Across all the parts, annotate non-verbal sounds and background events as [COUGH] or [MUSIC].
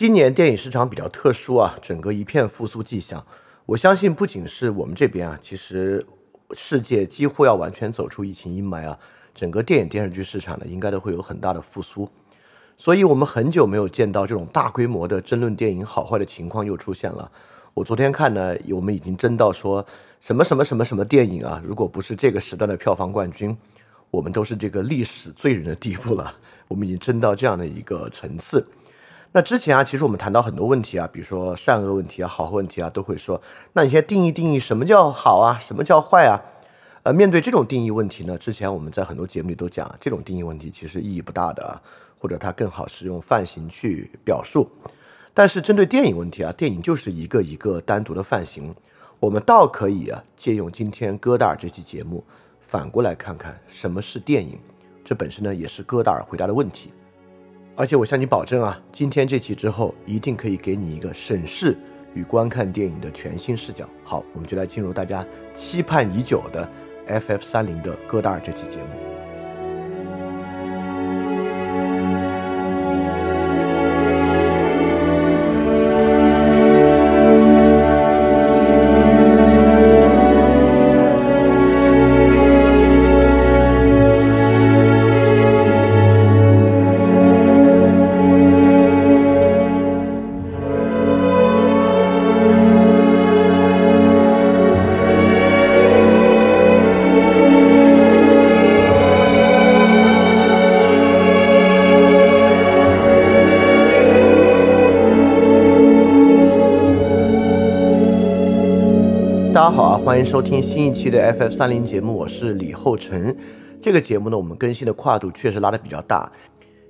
今年电影市场比较特殊啊，整个一片复苏迹象。我相信不仅是我们这边啊，其实世界几乎要完全走出疫情阴霾啊，整个电影电视剧市场呢，应该都会有很大的复苏。所以，我们很久没有见到这种大规模的争论电影好坏的情况又出现了。我昨天看呢，我们已经争到说什么什么什么什么电影啊，如果不是这个时段的票房冠军，我们都是这个历史罪人的地步了。我们已经争到这样的一个层次。那之前啊，其实我们谈到很多问题啊，比如说善恶问题啊、好坏问题啊，都会说，那你现在定义定义什么叫好啊，什么叫坏啊？呃，面对这种定义问题呢，之前我们在很多节目里都讲，这种定义问题其实意义不大的，或者它更好是用范型去表述。但是针对电影问题啊，电影就是一个一个单独的范型，我们倒可以啊，借用今天戈达尔这期节目，反过来看看什么是电影，这本身呢也是戈达尔回答的问题。而且我向你保证啊，今天这期之后一定可以给你一个审视与观看电影的全新视角。好，我们就来进入大家期盼已久的 FF 三零的戈达尔这期节目。收听新一期的 FF 三零节目，我是李厚成。这个节目呢，我们更新的跨度确实拉的比较大。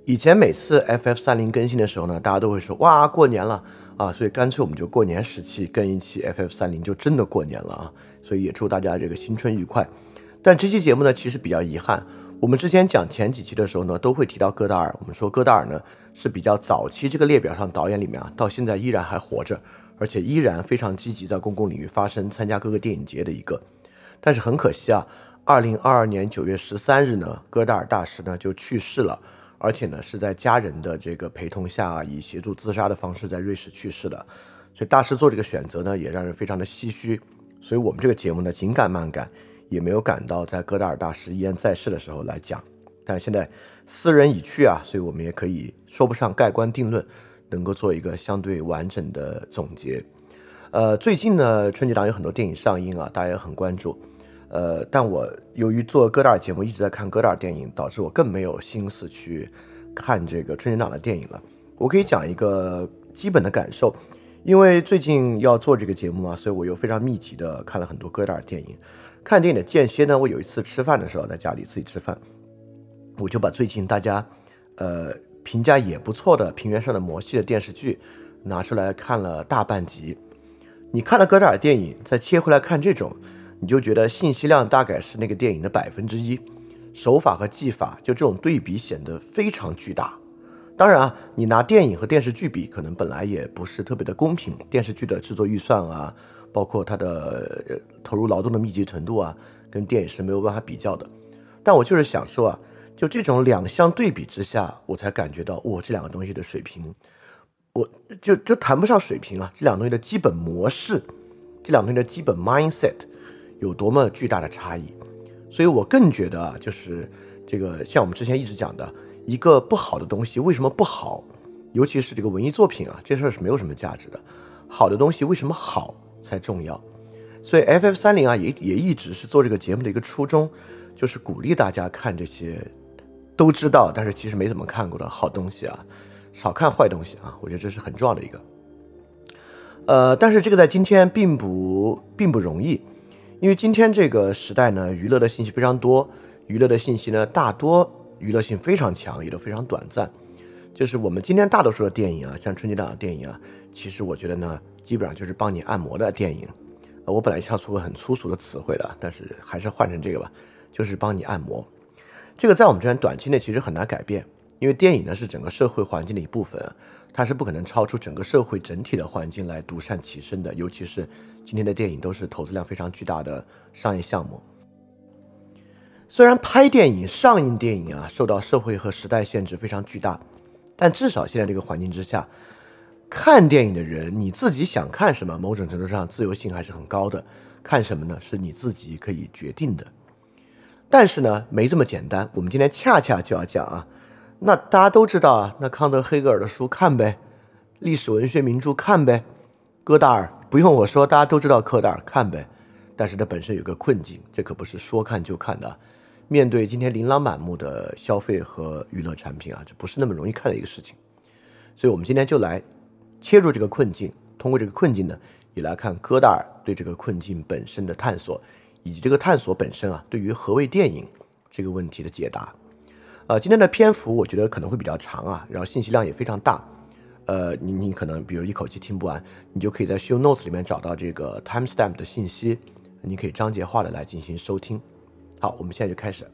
以前每次 FF 三零更新的时候呢，大家都会说哇过年了啊，所以干脆我们就过年时期更一期 FF 三零，就真的过年了啊。所以也祝大家这个新春愉快。但这期节目呢，其实比较遗憾。我们之前讲前几期的时候呢，都会提到戈达尔。我们说戈达尔呢是比较早期这个列表上导演里面啊，到现在依然还活着。而且依然非常积极在公共领域发声，参加各个电影节的一个，但是很可惜啊，二零二二年九月十三日呢，戈达尔大师呢就去世了，而且呢是在家人的这个陪同下，以协助自杀的方式在瑞士去世的，所以大师做这个选择呢，也让人非常的唏嘘。所以我们这个节目呢，紧赶慢赶，也没有赶到在戈达尔大师依然在世的时候来讲。但现在斯人已去啊，所以我们也可以说不上盖棺定论。能够做一个相对完整的总结。呃，最近呢，春节档有很多电影上映啊，大家也很关注。呃，但我由于做戈达尔节目一直在看戈达尔电影，导致我更没有心思去看这个春节档的电影了。我可以讲一个基本的感受，因为最近要做这个节目嘛，所以我又非常密集的看了很多戈达尔电影。看电影的间歇呢，我有一次吃饭的时候，在家里自己吃饭，我就把最近大家呃。评价也不错的《平原上的摩西的电视剧，拿出来看了大半集。你看了戈达尔电影，再切回来看这种，你就觉得信息量大概是那个电影的百分之一，手法和技法就这种对比显得非常巨大。当然啊，你拿电影和电视剧比，可能本来也不是特别的公平。电视剧的制作预算啊，包括它的投入劳动的密集程度啊，跟电影是没有办法比较的。但我就是想说啊。就这种两相对比之下，我才感觉到，哇，这两个东西的水平，我就就谈不上水平啊，这两个东西的基本模式，这两个东西的基本 mindset 有多么巨大的差异。所以我更觉得啊，就是这个像我们之前一直讲的，一个不好的东西为什么不好？尤其是这个文艺作品啊，这事儿是没有什么价值的。好的东西为什么好才重要？所以 FF 三零啊，也也一直是做这个节目的一个初衷，就是鼓励大家看这些。都知道，但是其实没怎么看过的好东西啊，少看坏东西啊，我觉得这是很重要的一个。呃，但是这个在今天并不并不容易，因为今天这个时代呢，娱乐的信息非常多，娱乐的信息呢大多娱乐性非常强，也都非常短暂。就是我们今天大多数的电影啊，像春节档的电影啊，其实我觉得呢，基本上就是帮你按摩的电影。我本来想说个很粗俗的词汇的，但是还是换成这个吧，就是帮你按摩。这个在我们这边短期内其实很难改变，因为电影呢是整个社会环境的一部分，它是不可能超出整个社会整体的环境来独善其身的。尤其是今天的电影都是投资量非常巨大的商业项目。虽然拍电影、上映电影啊受到社会和时代限制非常巨大，但至少现在这个环境之下，看电影的人，你自己想看什么，某种程度上自由性还是很高的。看什么呢？是你自己可以决定的。但是呢，没这么简单。我们今天恰恰就要讲啊，那大家都知道啊，那康德、黑格尔的书看呗，历史文学名著看呗，戈达尔不用我说，大家都知道戈达尔看呗。但是它本身有个困境，这可不是说看就看的。面对今天琳琅满目的消费和娱乐产品啊，这不是那么容易看的一个事情。所以我们今天就来。切入这个困境，通过这个困境呢，也来看戈达尔对这个困境本身的探索，以及这个探索本身啊，对于何谓电影这个问题的解答。呃，今天的篇幅我觉得可能会比较长啊，然后信息量也非常大。呃，你你可能比如一口气听不完，你就可以在 show notes 里面找到这个 timestamp 的信息，你可以章节化的来进行收听。好，我们现在就开始。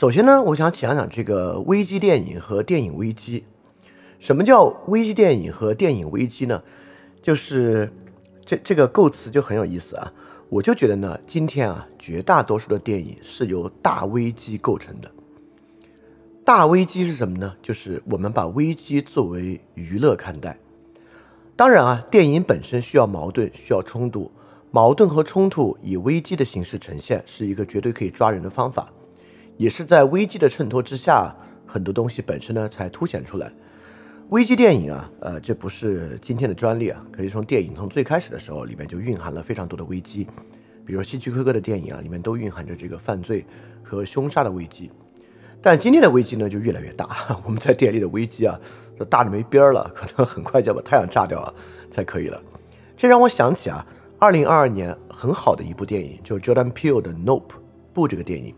首先呢，我想讲讲这个危机电影和电影危机。什么叫危机电影和电影危机呢？就是这这个构词就很有意思啊。我就觉得呢，今天啊，绝大多数的电影是由大危机构成的。大危机是什么呢？就是我们把危机作为娱乐看待。当然啊，电影本身需要矛盾，需要冲突，矛盾和冲突以危机的形式呈现，是一个绝对可以抓人的方法。也是在危机的衬托之下，很多东西本身呢才凸显出来。危机电影啊，呃，这不是今天的专利啊，可以从电影从最开始的时候里面就蕴含了非常多的危机。比如希区柯克的电影啊，里面都蕴含着这个犯罪和凶杀的危机。但今天的危机呢就越来越大，[LAUGHS] 我们在电力的危机啊，都大的没边儿了，可能很快就要把太阳炸掉了才可以了。这让我想起啊，二零二二年很好的一部电影，就 Jordan Peele 的《Nope》不这个电影。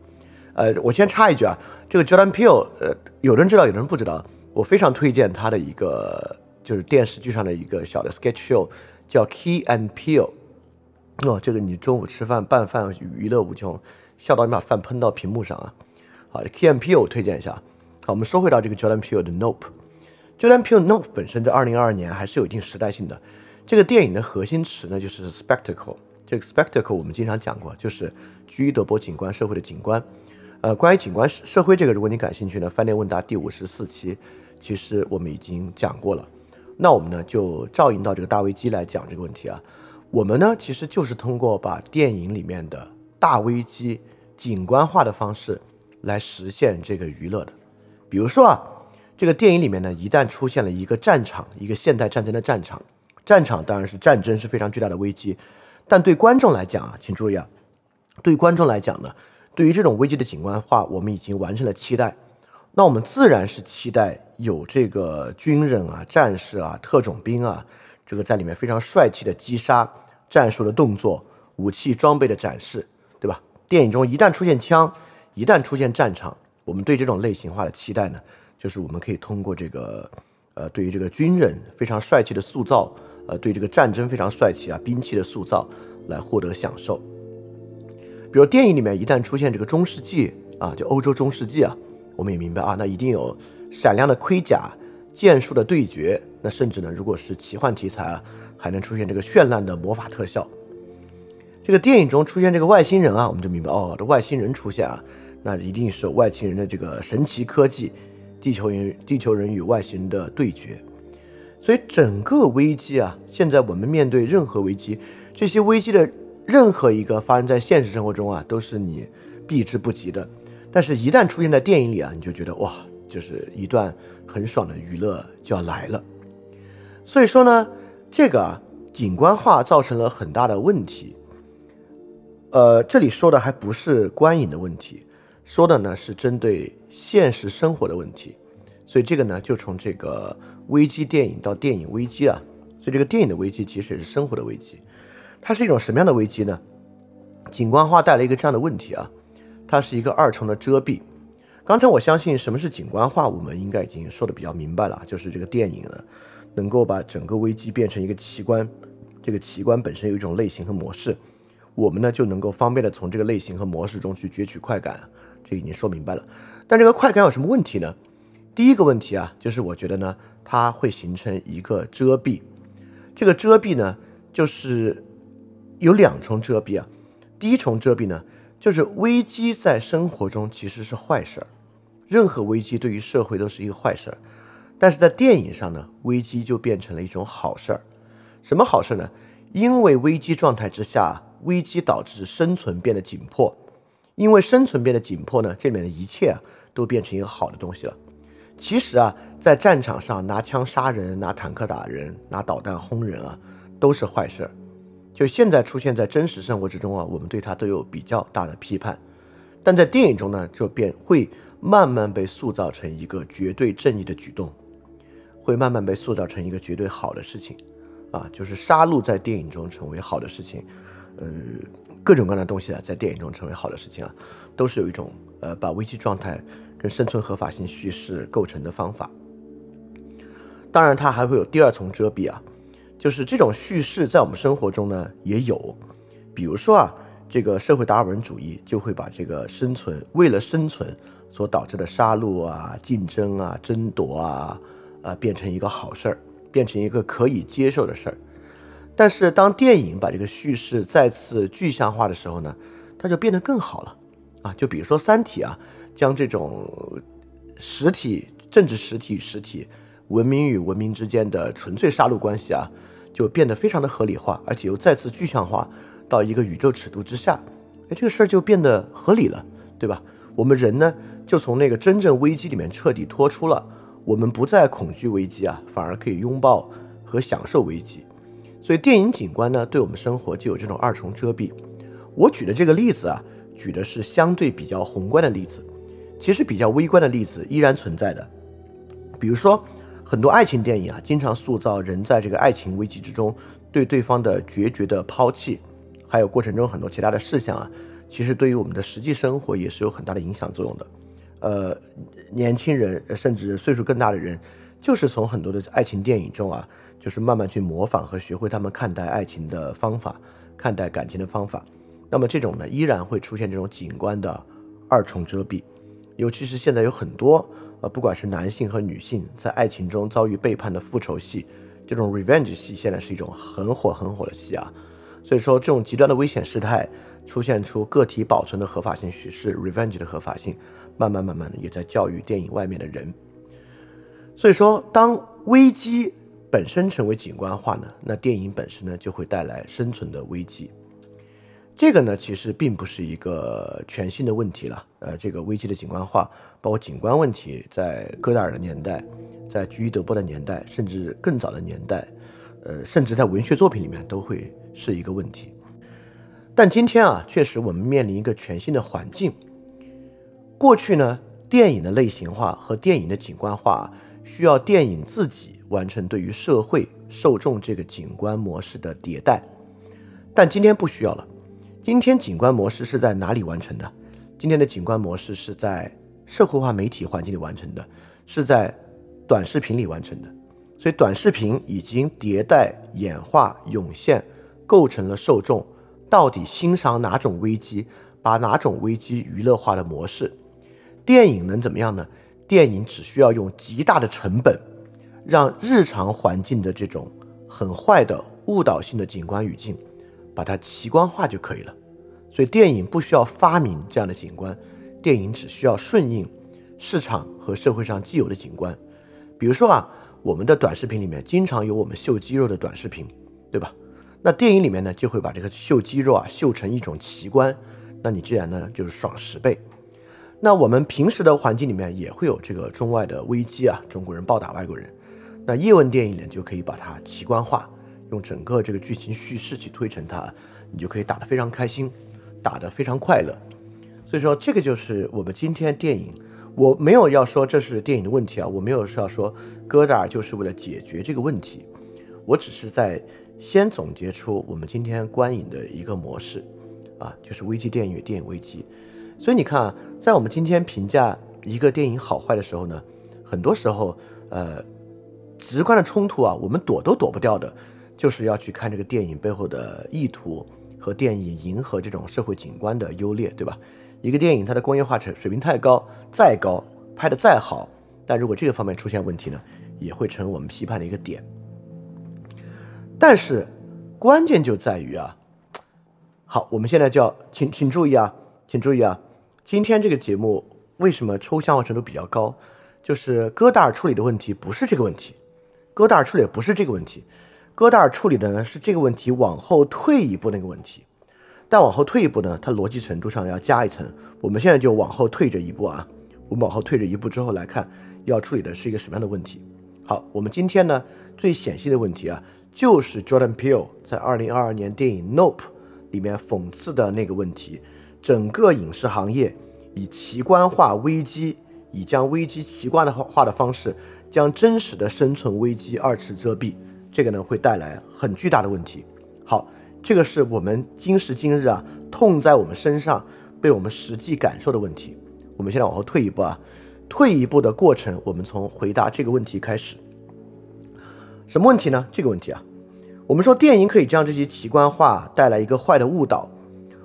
呃，我先插一句啊，这个 Jordan Peele，呃，有人知道，有人不知道。我非常推荐他的一个，就是电视剧上的一个小的 sketch show，叫 Key and Peele。哦，这个你中午吃饭拌饭娱乐无穷，笑到你把饭喷到屏幕上啊。好，Key and Peele 推荐一下。好，我们说回到这个 Jordan Peele 的 Nope。Jordan Peele Nope 本身在二零二二年还是有一定时代性的。这个电影的核心词呢就是 spectacle。这个 spectacle 我们经常讲过，就是居于德伯景观社会的景观。呃，关于景观社会这个，如果你感兴趣呢，饭店问答第五十四期，其实我们已经讲过了。那我们呢就照应到这个大危机来讲这个问题啊。我们呢其实就是通过把电影里面的大危机景观化的方式来实现这个娱乐的。比如说啊，这个电影里面呢一旦出现了一个战场，一个现代战争的战场，战场当然是战争是非常巨大的危机，但对观众来讲啊，请注意啊，对观众来讲呢。对于这种危机的景观化，我们已经完成了期待。那我们自然是期待有这个军人啊、战士啊、特种兵啊，这个在里面非常帅气的击杀、战术的动作、武器装备的展示，对吧？电影中一旦出现枪，一旦出现战场，我们对这种类型化的期待呢，就是我们可以通过这个，呃，对于这个军人非常帅气的塑造，呃，对这个战争非常帅气啊兵器的塑造来获得享受。比如电影里面一旦出现这个中世纪啊，就欧洲中世纪啊，我们也明白啊，那一定有闪亮的盔甲、剑术的对决，那甚至呢，如果是奇幻题材啊，还能出现这个绚烂的魔法特效。这个电影中出现这个外星人啊，我们就明白哦，这外星人出现啊，那一定是外星人的这个神奇科技，地球人地球人与外星人的对决。所以整个危机啊，现在我们面对任何危机，这些危机的。任何一个发生在现实生活中啊，都是你避之不及的。但是，一旦出现在电影里啊，你就觉得哇，就是一段很爽的娱乐就要来了。所以说呢，这个啊，景观化造成了很大的问题。呃，这里说的还不是观影的问题，说的呢是针对现实生活的问题。所以这个呢，就从这个危机电影到电影危机啊，所以这个电影的危机其实也是生活的危机。它是一种什么样的危机呢？景观化带来一个这样的问题啊，它是一个二重的遮蔽。刚才我相信什么是景观化，我们应该已经说的比较明白了，就是这个电影呢，能够把整个危机变成一个奇观，这个奇观本身有一种类型和模式。我们呢就能够方便的从这个类型和模式中去攫取快感，这已经说明白了。但这个快感有什么问题呢？第一个问题啊，就是我觉得呢，它会形成一个遮蔽。这个遮蔽呢，就是有两重遮蔽啊。第一重遮蔽呢，就是危机在生活中其实是坏事儿，任何危机对于社会都是一个坏事儿。但是在电影上呢，危机就变成了一种好事儿。什么好事呢？因为危机状态之下，危机导致生存变得紧迫。因为生存变得紧迫呢，这里面的一切啊，都变成一个好的东西了。其实啊，在战场上拿枪杀人、拿坦克打人、拿导弹轰人啊，都是坏事儿。就现在出现在真实生活之中啊，我们对它都有比较大的批判。但在电影中呢，就变会慢慢被塑造成一个绝对正义的举动，会慢慢被塑造成一个绝对好的事情。啊，就是杀戮在电影中成为好的事情，呃，各种各样的东西啊，在电影中成为好的事情啊，都是有一种呃，把危机状态跟生存合法性叙事构成的方法。当然，它还会有第二重遮蔽啊，就是这种叙事在我们生活中呢也有，比如说啊，这个社会达尔文主义就会把这个生存为了生存所导致的杀戮啊、竞争啊、争夺啊，啊，变成一个好事儿。变成一个可以接受的事儿，但是当电影把这个叙事再次具象化的时候呢，它就变得更好了啊！就比如说《三体》啊，将这种实体、政治实体与实体、文明与文明之间的纯粹杀戮关系啊，就变得非常的合理化，而且又再次具象化到一个宇宙尺度之下，哎，这个事儿就变得合理了，对吧？我们人呢，就从那个真正危机里面彻底脱出了。我们不再恐惧危机啊，反而可以拥抱和享受危机。所以电影景观呢，对我们生活就有这种二重遮蔽。我举的这个例子啊，举的是相对比较宏观的例子，其实比较微观的例子依然存在的。比如说，很多爱情电影啊，经常塑造人在这个爱情危机之中对对方的决绝的抛弃，还有过程中很多其他的事项啊，其实对于我们的实际生活也是有很大的影响作用的。呃，年轻人甚至岁数更大的人，就是从很多的爱情电影中啊，就是慢慢去模仿和学会他们看待爱情的方法，看待感情的方法。那么这种呢，依然会出现这种景观的二重遮蔽。尤其是现在有很多呃，不管是男性和女性在爱情中遭遇背叛的复仇戏，这种 revenge 戏现在是一种很火很火的戏啊。所以说，这种极端的危险事态出现出个体保存的合法性叙事，revenge 的合法性。慢慢慢慢的，也在教育电影外面的人。所以说，当危机本身成为景观化呢，那电影本身呢就会带来生存的危机。这个呢，其实并不是一个全新的问题了。呃，这个危机的景观化，包括景观问题，在戈达尔的年代，在居伊德波的年代，甚至更早的年代，呃，甚至在文学作品里面都会是一个问题。但今天啊，确实我们面临一个全新的环境。过去呢，电影的类型化和电影的景观化需要电影自己完成对于社会受众这个景观模式的迭代，但今天不需要了。今天景观模式是在哪里完成的？今天的景观模式是在社会化媒体环境里完成的，是在短视频里完成的。所以短视频已经迭代演化涌现，构成了受众到底欣赏哪种危机，把哪种危机娱乐化的模式。电影能怎么样呢？电影只需要用极大的成本，让日常环境的这种很坏的误导性的景观语境，把它奇观化就可以了。所以电影不需要发明这样的景观，电影只需要顺应市场和社会上既有的景观。比如说啊，我们的短视频里面经常有我们秀肌肉的短视频，对吧？那电影里面呢，就会把这个秀肌肉啊秀成一种奇观，那你自然呢就是爽十倍。那我们平时的环境里面也会有这个中外的危机啊，中国人暴打外国人。那叶问电影呢，就可以把它奇观化，用整个这个剧情叙事去推陈它，你就可以打得非常开心，打得非常快乐。所以说，这个就是我们今天电影。我没有要说这是电影的问题啊，我没有是要说戈达尔就是为了解决这个问题，我只是在先总结出我们今天观影的一个模式啊，就是危机电影与电影危机。所以你看啊，在我们今天评价一个电影好坏的时候呢，很多时候，呃，直观的冲突啊，我们躲都躲不掉的，就是要去看这个电影背后的意图和电影迎合这种社会景观的优劣，对吧？一个电影它的工业化程水平太高，再高，拍的再好，但如果这个方面出现问题呢，也会成为我们批判的一个点。但是关键就在于啊，好，我们现在就要请请注意啊，请注意啊，今天这个节目为什么抽象化程度比较高？就是戈达尔处理的问题不是这个问题，戈达尔处理的不是这个问题。戈达尔处理的呢是这个问题往后退一步那个问题，但往后退一步呢，它逻辑程度上要加一层。我们现在就往后退这一步啊，我们往后退这一步之后来看，要处理的是一个什么样的问题？好，我们今天呢最显性的问题啊，就是 Jordan Peele 在二零二二年电影《Nope》里面讽刺的那个问题：整个影视行业以奇观化危机，以将危机奇观的化的方式，将真实的生存危机二次遮蔽。这个呢会带来很巨大的问题。好，这个是我们今时今日啊痛在我们身上、被我们实际感受的问题。我们现在往后退一步啊，退一步的过程，我们从回答这个问题开始。什么问题呢？这个问题啊，我们说电影可以将这些奇观化带来一个坏的误导。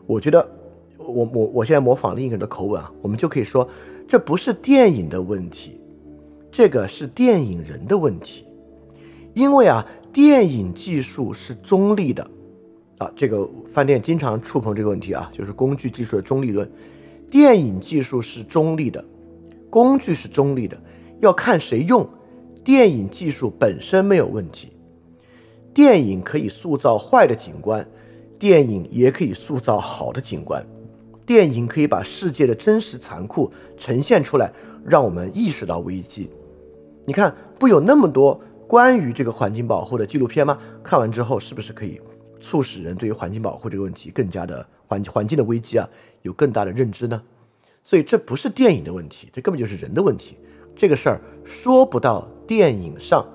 我觉得，我我我现在模仿另一个人的口吻啊，我们就可以说，这不是电影的问题，这个是电影人的问题。因为啊，电影技术是中立的，啊，这个饭店经常触碰这个问题啊，就是工具技术的中立论。电影技术是中立的，工具是中立的，要看谁用。电影技术本身没有问题，电影可以塑造坏的景观，电影也可以塑造好的景观，电影可以把世界的真实残酷呈现出来，让我们意识到危机。你看，不有那么多。关于这个环境保护的纪录片吗？看完之后是不是可以促使人对于环境保护这个问题更加的环环境的危机啊有更大的认知呢？所以这不是电影的问题，这根本就是人的问题。这个事儿说不到电影上。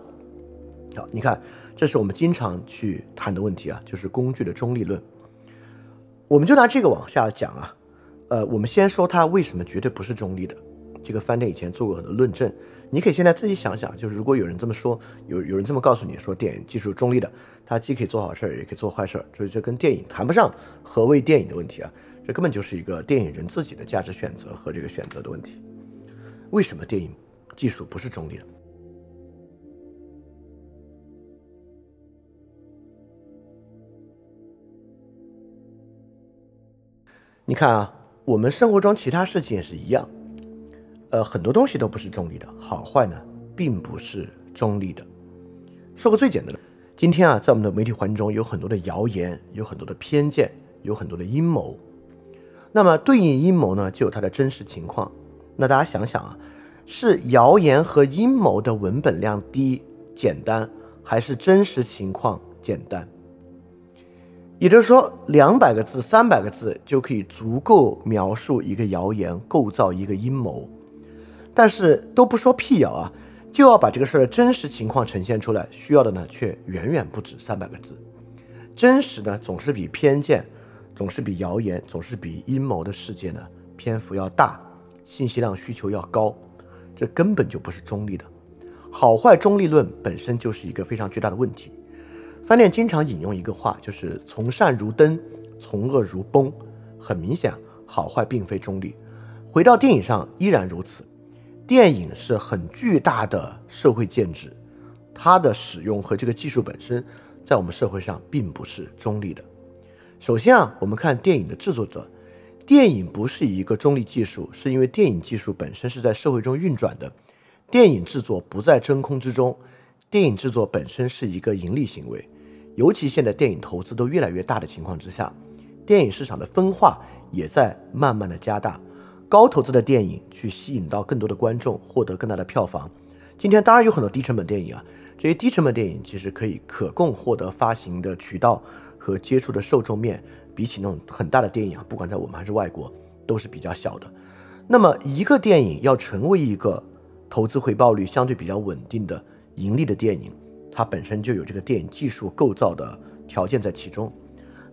好，你看，这是我们经常去谈的问题啊，就是工具的中立论。我们就拿这个往下讲啊。呃，我们先说它为什么绝对不是中立的。这个翻店以前做过很多论证。你可以现在自己想想，就是如果有人这么说，有有人这么告诉你说电影技术中立的，它既可以做好事儿，也可以做坏事儿，所以这跟电影谈不上何谓电影的问题啊，这根本就是一个电影人自己的价值选择和这个选择的问题。为什么电影技术不是中立的？你看啊，我们生活中其他事情也是一样。呃，很多东西都不是中立的，好坏呢，并不是中立的。说个最简单的，今天啊，在我们的媒体环境中，有很多的谣言，有很多的偏见，有很多的阴谋。那么对应阴谋呢，就有它的真实情况。那大家想想啊，是谣言和阴谋的文本量低、简单，还是真实情况简单？也就是说，两百个字、三百个字就可以足够描述一个谣言，构造一个阴谋。但是都不说辟谣啊，就要把这个事儿的真实情况呈现出来，需要的呢却远远不止三百个字。真实呢总是比偏见，总是比谣言，总是比阴谋的世界呢篇幅要大，信息量需求要高，这根本就不是中立的。好坏中立论本身就是一个非常巨大的问题。饭店经常引用一个话，就是从善如登，从恶如崩。很明显，好坏并非中立。回到电影上依然如此。电影是很巨大的社会建制，它的使用和这个技术本身，在我们社会上并不是中立的。首先啊，我们看电影的制作者，电影不是一个中立技术，是因为电影技术本身是在社会中运转的，电影制作不在真空之中，电影制作本身是一个盈利行为，尤其现在电影投资都越来越大的情况之下，电影市场的分化也在慢慢的加大。高投资的电影去吸引到更多的观众，获得更大的票房。今天当然有很多低成本电影啊，这些低成本电影其实可以可供获得发行的渠道和接触的受众面，比起那种很大的电影啊，不管在我们还是外国，都是比较小的。那么一个电影要成为一个投资回报率相对比较稳定的盈利的电影，它本身就有这个电影技术构造的条件在其中，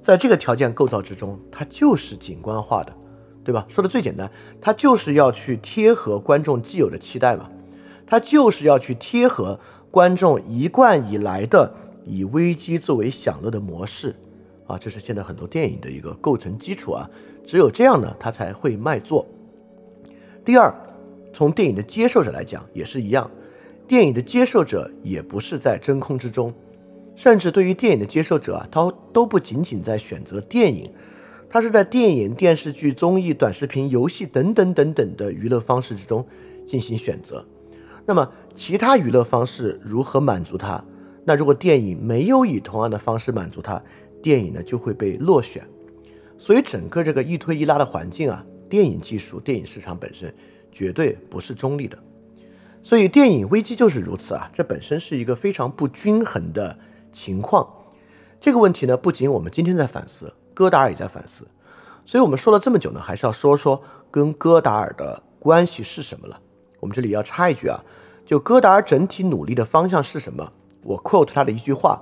在这个条件构造之中，它就是景观化的。对吧？说的最简单，他就是要去贴合观众既有的期待嘛，他就是要去贴合观众一贯以来的以危机作为享乐的模式啊，这是现在很多电影的一个构成基础啊。只有这样呢，它才会卖座。第二，从电影的接受者来讲也是一样，电影的接受者也不是在真空之中，甚至对于电影的接受者啊，他都不仅仅在选择电影，他是在电影、电视剧、综艺、短视频、游戏等等等等的娱乐方式之中进行选择。那么，其他娱乐方式如何满足他？那如果电影没有以同样的方式满足他，电影呢就会被落选。所以，整个这个一推一拉的环境啊，电影技术、电影市场本身绝对不是中立的。所以，电影危机就是如此啊，这本身是一个非常不均衡的情况。这个问题呢，不仅我们今天在反思，戈达尔也在反思。所以我们说了这么久呢，还是要说说跟戈达尔的关系是什么了。我们这里要插一句啊。就戈达尔整体努力的方向是什么？我 quote 他的一句话：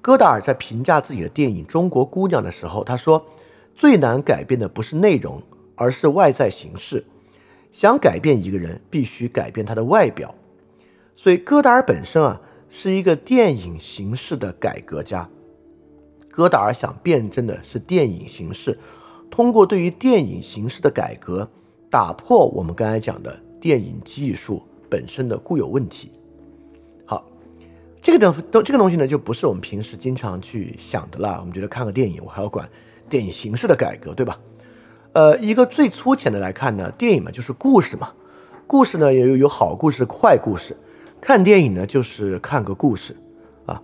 戈达尔在评价自己的电影《中国姑娘》的时候，他说：“最难改变的不是内容，而是外在形式。想改变一个人，必须改变他的外表。”所以，戈达尔本身啊是一个电影形式的改革家。戈达尔想辩证的是电影形式，通过对于电影形式的改革，打破我们刚才讲的电影技术。本身的固有问题。好，这个东都这个东西呢，就不是我们平时经常去想的了。我们觉得看个电影，我还要管电影形式的改革，对吧？呃，一个最粗浅的来看呢，电影嘛就是故事嘛，故事呢也有有好故事、坏故事。看电影呢就是看个故事啊。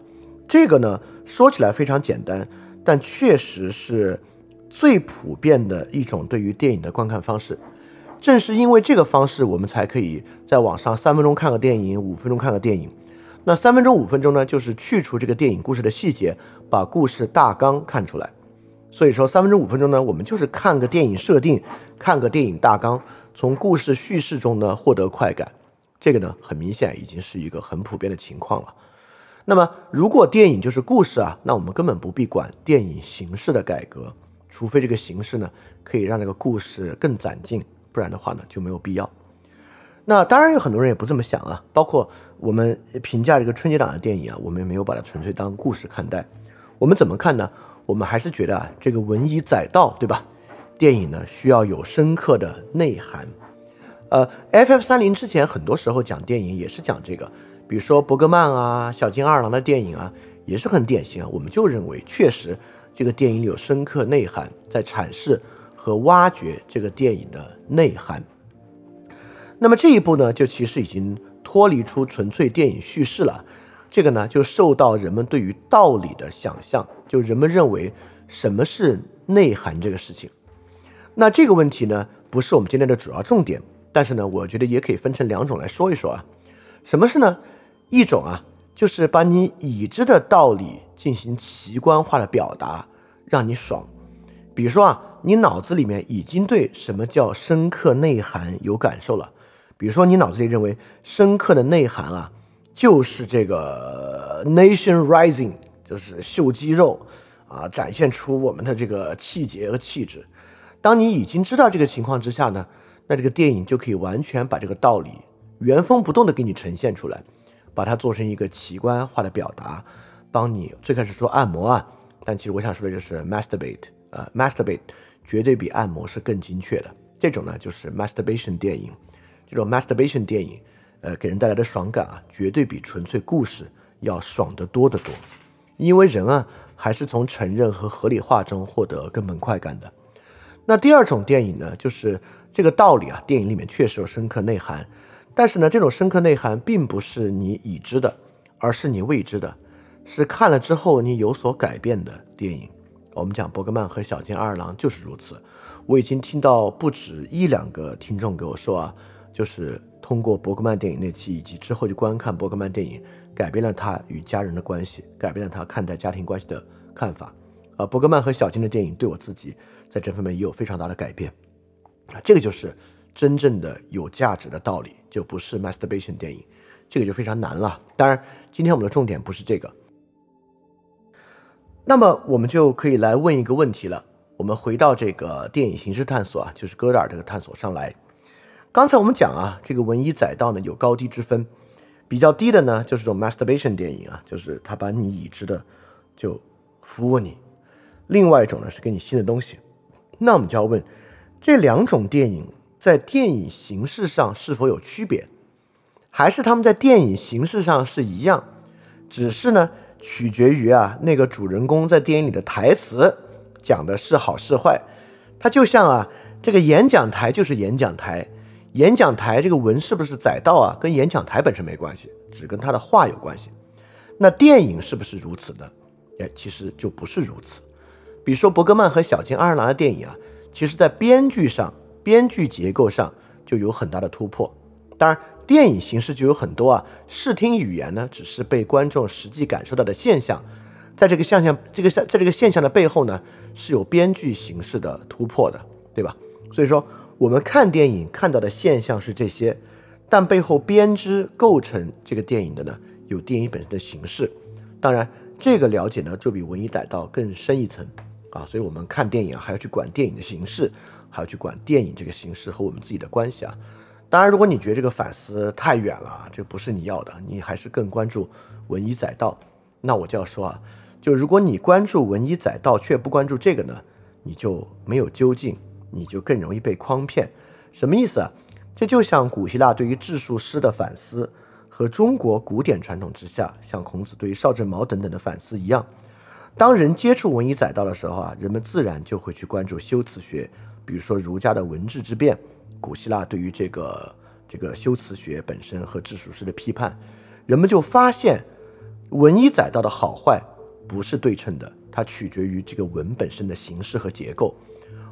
这个呢说起来非常简单，但确实是最普遍的一种对于电影的观看方式。正是因为这个方式，我们才可以在网上三分钟看个电影，五分钟看个电影。那三分钟、五分钟呢，就是去除这个电影故事的细节，把故事大纲看出来。所以说，三分钟、五分钟呢，我们就是看个电影设定，看个电影大纲，从故事叙事中呢获得快感。这个呢，很明显已经是一个很普遍的情况了。那么，如果电影就是故事啊，那我们根本不必管电影形式的改革，除非这个形式呢可以让这个故事更攒劲。不然的话呢，就没有必要。那当然有很多人也不这么想啊，包括我们评价这个春节档的电影啊，我们也没有把它纯粹当故事看待。我们怎么看呢？我们还是觉得啊，这个文以载道，对吧？电影呢需要有深刻的内涵。呃，FF 三零之前很多时候讲电影也是讲这个，比如说伯格曼啊、小金二郎的电影啊，也是很典型啊。我们就认为确实这个电影里有深刻内涵在阐释。和挖掘这个电影的内涵，那么这一步呢，就其实已经脱离出纯粹电影叙事了。这个呢，就受到人们对于道理的想象，就人们认为什么是内涵这个事情。那这个问题呢，不是我们今天的主要重点，但是呢，我觉得也可以分成两种来说一说啊。什么是呢？一种啊，就是把你已知的道理进行奇观化的表达，让你爽。比如说啊。你脑子里面已经对什么叫深刻内涵有感受了，比如说你脑子里认为深刻的内涵啊，就是这个 nation rising，就是秀肌肉啊，展现出我们的这个气节和气质。当你已经知道这个情况之下呢，那这个电影就可以完全把这个道理原封不动的给你呈现出来，把它做成一个奇观化的表达，帮你最开始说按摩啊，但其实我想说的就是 masturbate，呃，masturbate。绝对比按摩是更精确的。这种呢，就是 masturbation 电影。这种 masturbation 电影，呃，给人带来的爽感啊，绝对比纯粹故事要爽得多得多。因为人啊，还是从承认和合理化中获得根本快感的。那第二种电影呢，就是这个道理啊，电影里面确实有深刻内涵，但是呢，这种深刻内涵并不是你已知的，而是你未知的，是看了之后你有所改变的电影。我们讲伯格曼和小津二郎就是如此。我已经听到不止一两个听众给我说啊，就是通过伯格曼电影那期以及之后就观看伯格曼电影，改变了他与家人的关系，改变了他看待家庭关系的看法。啊，伯格曼和小津的电影对我自己在这方面也有非常大的改变。啊，这个就是真正的有价值的道理，就不是 masturbation 电影，这个就非常难了。当然，今天我们的重点不是这个。那么我们就可以来问一个问题了。我们回到这个电影形式探索啊，就是戈达尔这个探索上来。刚才我们讲啊，这个文以载道呢有高低之分，比较低的呢就是这种 masturbation 电影啊，就是他把你已知的就服务你。另外一种呢是给你新的东西。那我们就要问，这两种电影在电影形式上是否有区别，还是他们在电影形式上是一样，只是呢取决于啊那个主人公在电影里的台词讲的是好是坏。它就像啊这个演讲台就是演讲台。演讲台这个文是不是载道啊？跟演讲台本身没关系，只跟他的话有关系。那电影是不是如此的？哎，其实就不是如此。比如说伯格曼和小津安二郎的电影啊，其实在编剧上、编剧结构上就有很大的突破。当然，电影形式就有很多啊，视听语言呢，只是被观众实际感受到的现象。在这个现象、这个在在这个现象的背后呢，是有编剧形式的突破的，对吧？所以说。我们看电影看到的现象是这些，但背后编织构成这个电影的呢，有电影本身的形式。当然，这个了解呢，就比文艺载道更深一层啊。所以，我们看电影，还要去管电影的形式，要去管电影这个形式和我们自己的关系啊。当然，如果你觉得这个反思太远了，这不是你要的，你还是更关注文艺载道，那我就要说啊，就如果你关注文艺载道却不关注这个呢，你就没有究竟。你就更容易被诓骗，什么意思啊？这就像古希腊对于质术师的反思，和中国古典传统之下，像孔子对于邵正毛等等的反思一样。当人接触文以载道的时候啊，人们自然就会去关注修辞学，比如说儒家的文治之辩，古希腊对于这个这个修辞学本身和质术师的批判，人们就发现文以载道的好坏不是对称的，它取决于这个文本身的形式和结构。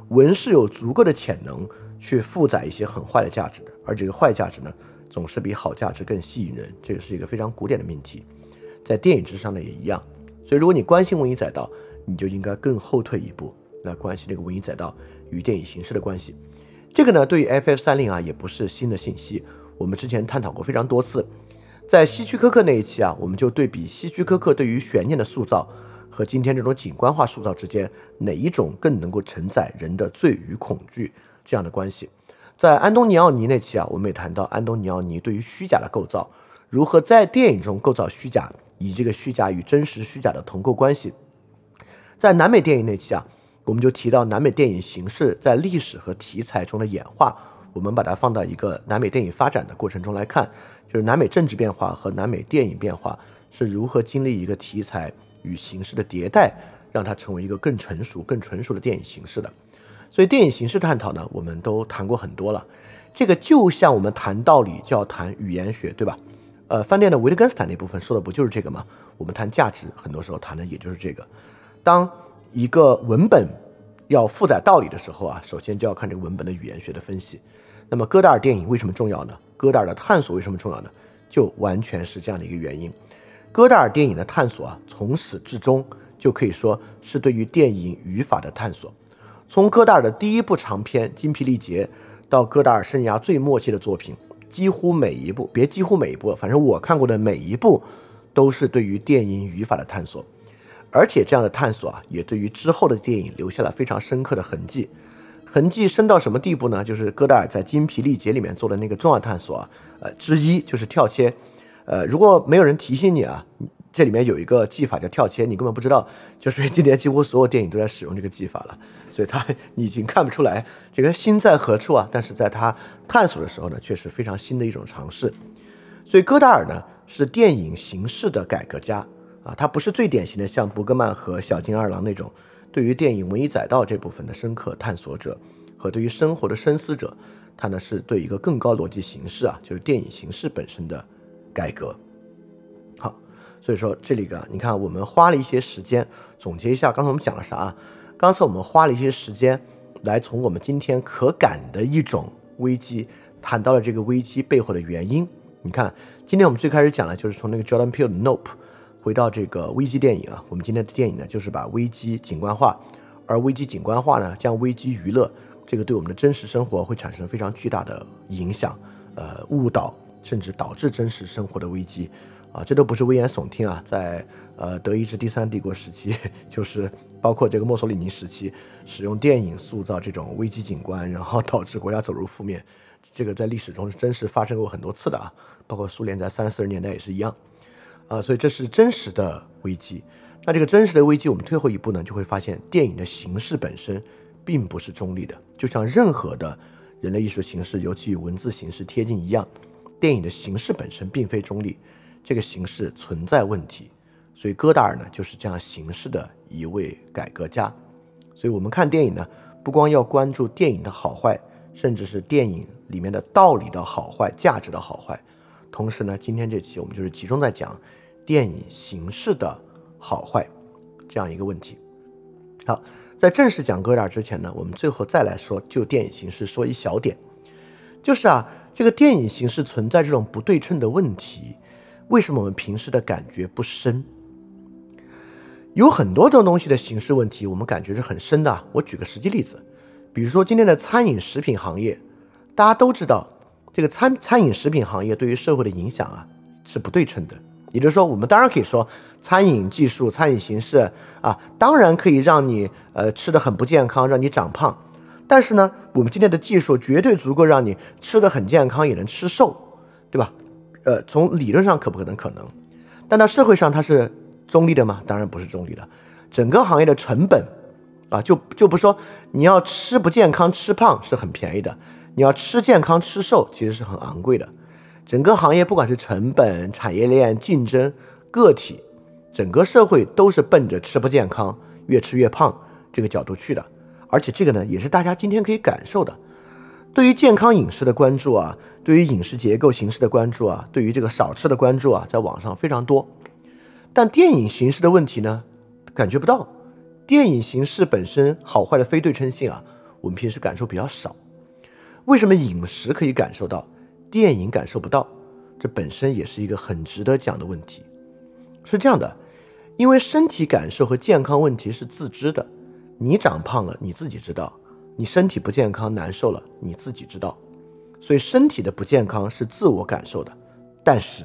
文是有足够的潜能去负载一些很坏的价值的，而这个坏价值呢，总是比好价值更吸引人。这个是一个非常古典的命题，在电影之上呢也一样。所以，如果你关心文艺载道，你就应该更后退一步，来关心这个文艺载道与电影形式的关系。这个呢，对于 FF 三零啊，也不是新的信息，我们之前探讨过非常多次。在希区柯克那一期啊，我们就对比希区柯克对于悬念的塑造。和今天这种景观化塑造之间，哪一种更能够承载人的罪与恐惧这样的关系？在安东尼奥尼那期啊，我们也谈到安东尼奥尼对于虚假的构造，如何在电影中构造虚假，以这个虚假与真实虚假的同构关系。在南美电影那期啊，我们就提到南美电影形式在历史和题材中的演化，我们把它放到一个南美电影发展的过程中来看，就是南美政治变化和南美电影变化是如何经历一个题材。与形式的迭代，让它成为一个更成熟、更纯熟的电影形式的。所以，电影形式探讨呢，我们都谈过很多了。这个就像我们谈道理就要谈语言学，对吧？呃，饭店的维特根斯坦那部分说的不就是这个吗？我们谈价值，很多时候谈的也就是这个。当一个文本要负载道理的时候啊，首先就要看这个文本的语言学的分析。那么，戈达尔电影为什么重要呢？戈达尔的探索为什么重要呢？就完全是这样的一个原因。戈达尔电影的探索啊，从始至终就可以说是对于电影语法的探索。从戈达尔的第一部长片《精疲力竭》到戈达尔生涯最末期的作品，几乎每一部，别几乎每一部，反正我看过的每一部，都是对于电影语法的探索。而且这样的探索啊，也对于之后的电影留下了非常深刻的痕迹。痕迹深到什么地步呢？就是戈达尔在《精疲力竭》里面做的那个重要探索啊，呃，之一就是跳切。呃，如果没有人提醒你啊，这里面有一个技法叫跳切，你根本不知道。就是今年几乎所有电影都在使用这个技法了，所以他你已经看不出来这个心在何处啊。但是在他探索的时候呢，却是非常新的一种尝试。所以戈达尔呢是电影形式的改革家啊，他不是最典型的像伯格曼和小津二郎那种对于电影文艺载道这部分的深刻探索者和对于生活的深思者，他呢是对一个更高逻辑形式啊，就是电影形式本身的。改革，好，所以说这里个，你看我们花了一些时间总结一下，刚才我们讲了啥啊？刚才我们花了一些时间来从我们今天可感的一种危机谈到了这个危机背后的原因。你看，今天我们最开始讲的就是从那个 Jordan Peele 的 Nope 回到这个危机电影啊。我们今天的电影呢，就是把危机景观化，而危机景观化呢，将危机娱乐，这个对我们的真实生活会产生非常巨大的影响，呃，误导。甚至导致真实生活的危机，啊，这都不是危言耸听啊！在呃德意志第三帝国时期，[LAUGHS] 就是包括这个墨索里尼时期，使用电影塑造这种危机景观，然后导致国家走入负面，这个在历史中是真实发生过很多次的啊！包括苏联在三四十年代也是一样，啊，所以这是真实的危机。那这个真实的危机，我们退后一步呢，就会发现电影的形式本身并不是中立的，就像任何的人类艺术形式，尤其与文字形式贴近一样，电影的形式本身并非中立，这个形式存在问题。所以戈达尔呢，就是这样形式的一位改革家。所以我们看电影呢，不光要关注电影的好坏，甚至是电影里面的道理的好坏、价值的好坏。同时呢，今天这期我们就是集中在讲电影形式的。好坏，这样一个问题。好，在正式讲戈达之前呢，我们最后再来说就电影形式说一小点，就是啊，这个电影形式存在这种不对称的问题，为什么我们平时的感觉不深？有很多种东西的形式问题，我们感觉是很深的。我举个实际例子，比如说今天的餐饮食品行业，大家都知道，这个餐餐饮食品行业对于社会的影响啊是不对称的。也就是说，我们当然可以说。餐饮技术、餐饮形式啊，当然可以让你呃吃的很不健康，让你长胖。但是呢，我们今天的技术绝对足够让你吃的很健康，也能吃瘦，对吧？呃，从理论上可不可能？可能。但到社会上它是中立的吗？当然不是中立的。整个行业的成本啊，就就不说你要吃不健康、吃胖是很便宜的，你要吃健康、吃瘦其实是很昂贵的。整个行业不管是成本、产业链、竞争、个体。整个社会都是奔着吃不健康、越吃越胖这个角度去的，而且这个呢，也是大家今天可以感受的。对于健康饮食的关注啊，对于饮食结构形式的关注啊，对于这个少吃的关注啊，在网上非常多。但电影形式的问题呢，感觉不到。电影形式本身好坏的非对称性啊，我们平时感受比较少。为什么饮食可以感受到，电影感受不到？这本身也是一个很值得讲的问题。是这样的。因为身体感受和健康问题是自知的，你长胖了你自己知道，你身体不健康难受了你自己知道，所以身体的不健康是自我感受的，但是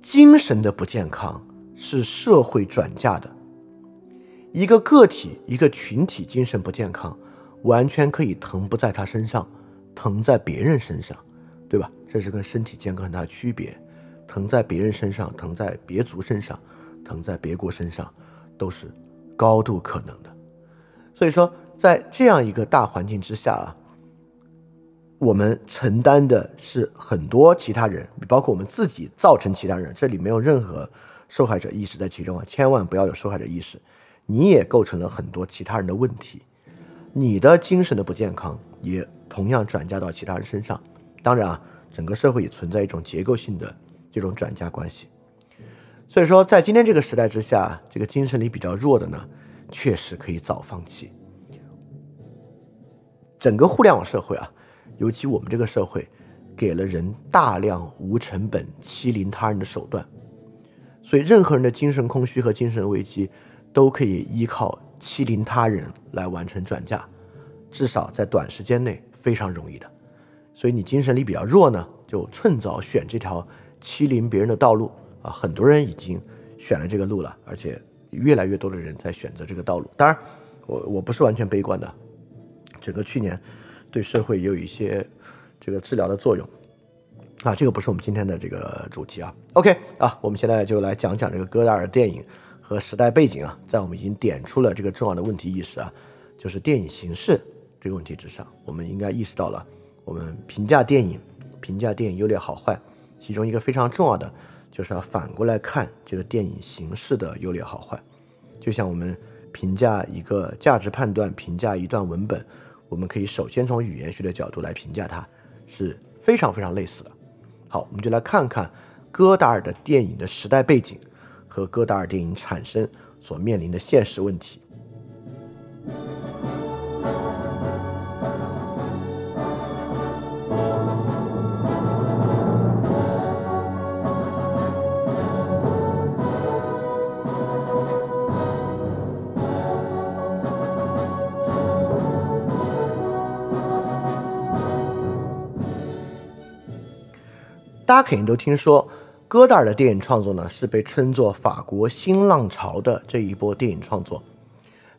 精神的不健康是社会转嫁的。一个个体一个群体精神不健康，完全可以疼不在他身上，疼在别人身上，对吧？这是跟身体健康很大的区别，疼在别人身上，疼在别族身上。疼在别国身上，都是高度可能的。所以说，在这样一个大环境之下啊，我们承担的是很多其他人，包括我们自己造成其他人，这里没有任何受害者意识在其中啊，千万不要有受害者意识。你也构成了很多其他人的问题，你的精神的不健康也同样转嫁到其他人身上。当然啊，整个社会也存在一种结构性的这种转嫁关系。所以说，在今天这个时代之下，这个精神力比较弱的呢，确实可以早放弃。整个互联网社会啊，尤其我们这个社会，给了人大量无成本欺凌他人的手段，所以任何人的精神空虚和精神危机，都可以依靠欺凌他人来完成转嫁，至少在短时间内非常容易的。所以你精神力比较弱呢，就趁早选这条欺凌别人的道路。啊，很多人已经选了这个路了，而且越来越多的人在选择这个道路。当然，我我不是完全悲观的，整个去年对社会也有一些这个治疗的作用。啊，这个不是我们今天的这个主题啊。OK，啊，我们现在就来讲讲这个戈达尔电影和时代背景啊，在我们已经点出了这个重要的问题意识啊，就是电影形式这个问题之上，我们应该意识到了，我们评价电影、评价电影优劣好坏，其中一个非常重要的。就是要反过来看这个电影形式的优劣好坏，就像我们评价一个价值判断、评价一段文本，我们可以首先从语言学的角度来评价它，是非常非常类似的。好，我们就来看看戈达尔的电影的时代背景和戈达尔电影产生所面临的现实问题。大家肯定都听说，戈达尔的电影创作呢，是被称作法国新浪潮的这一波电影创作。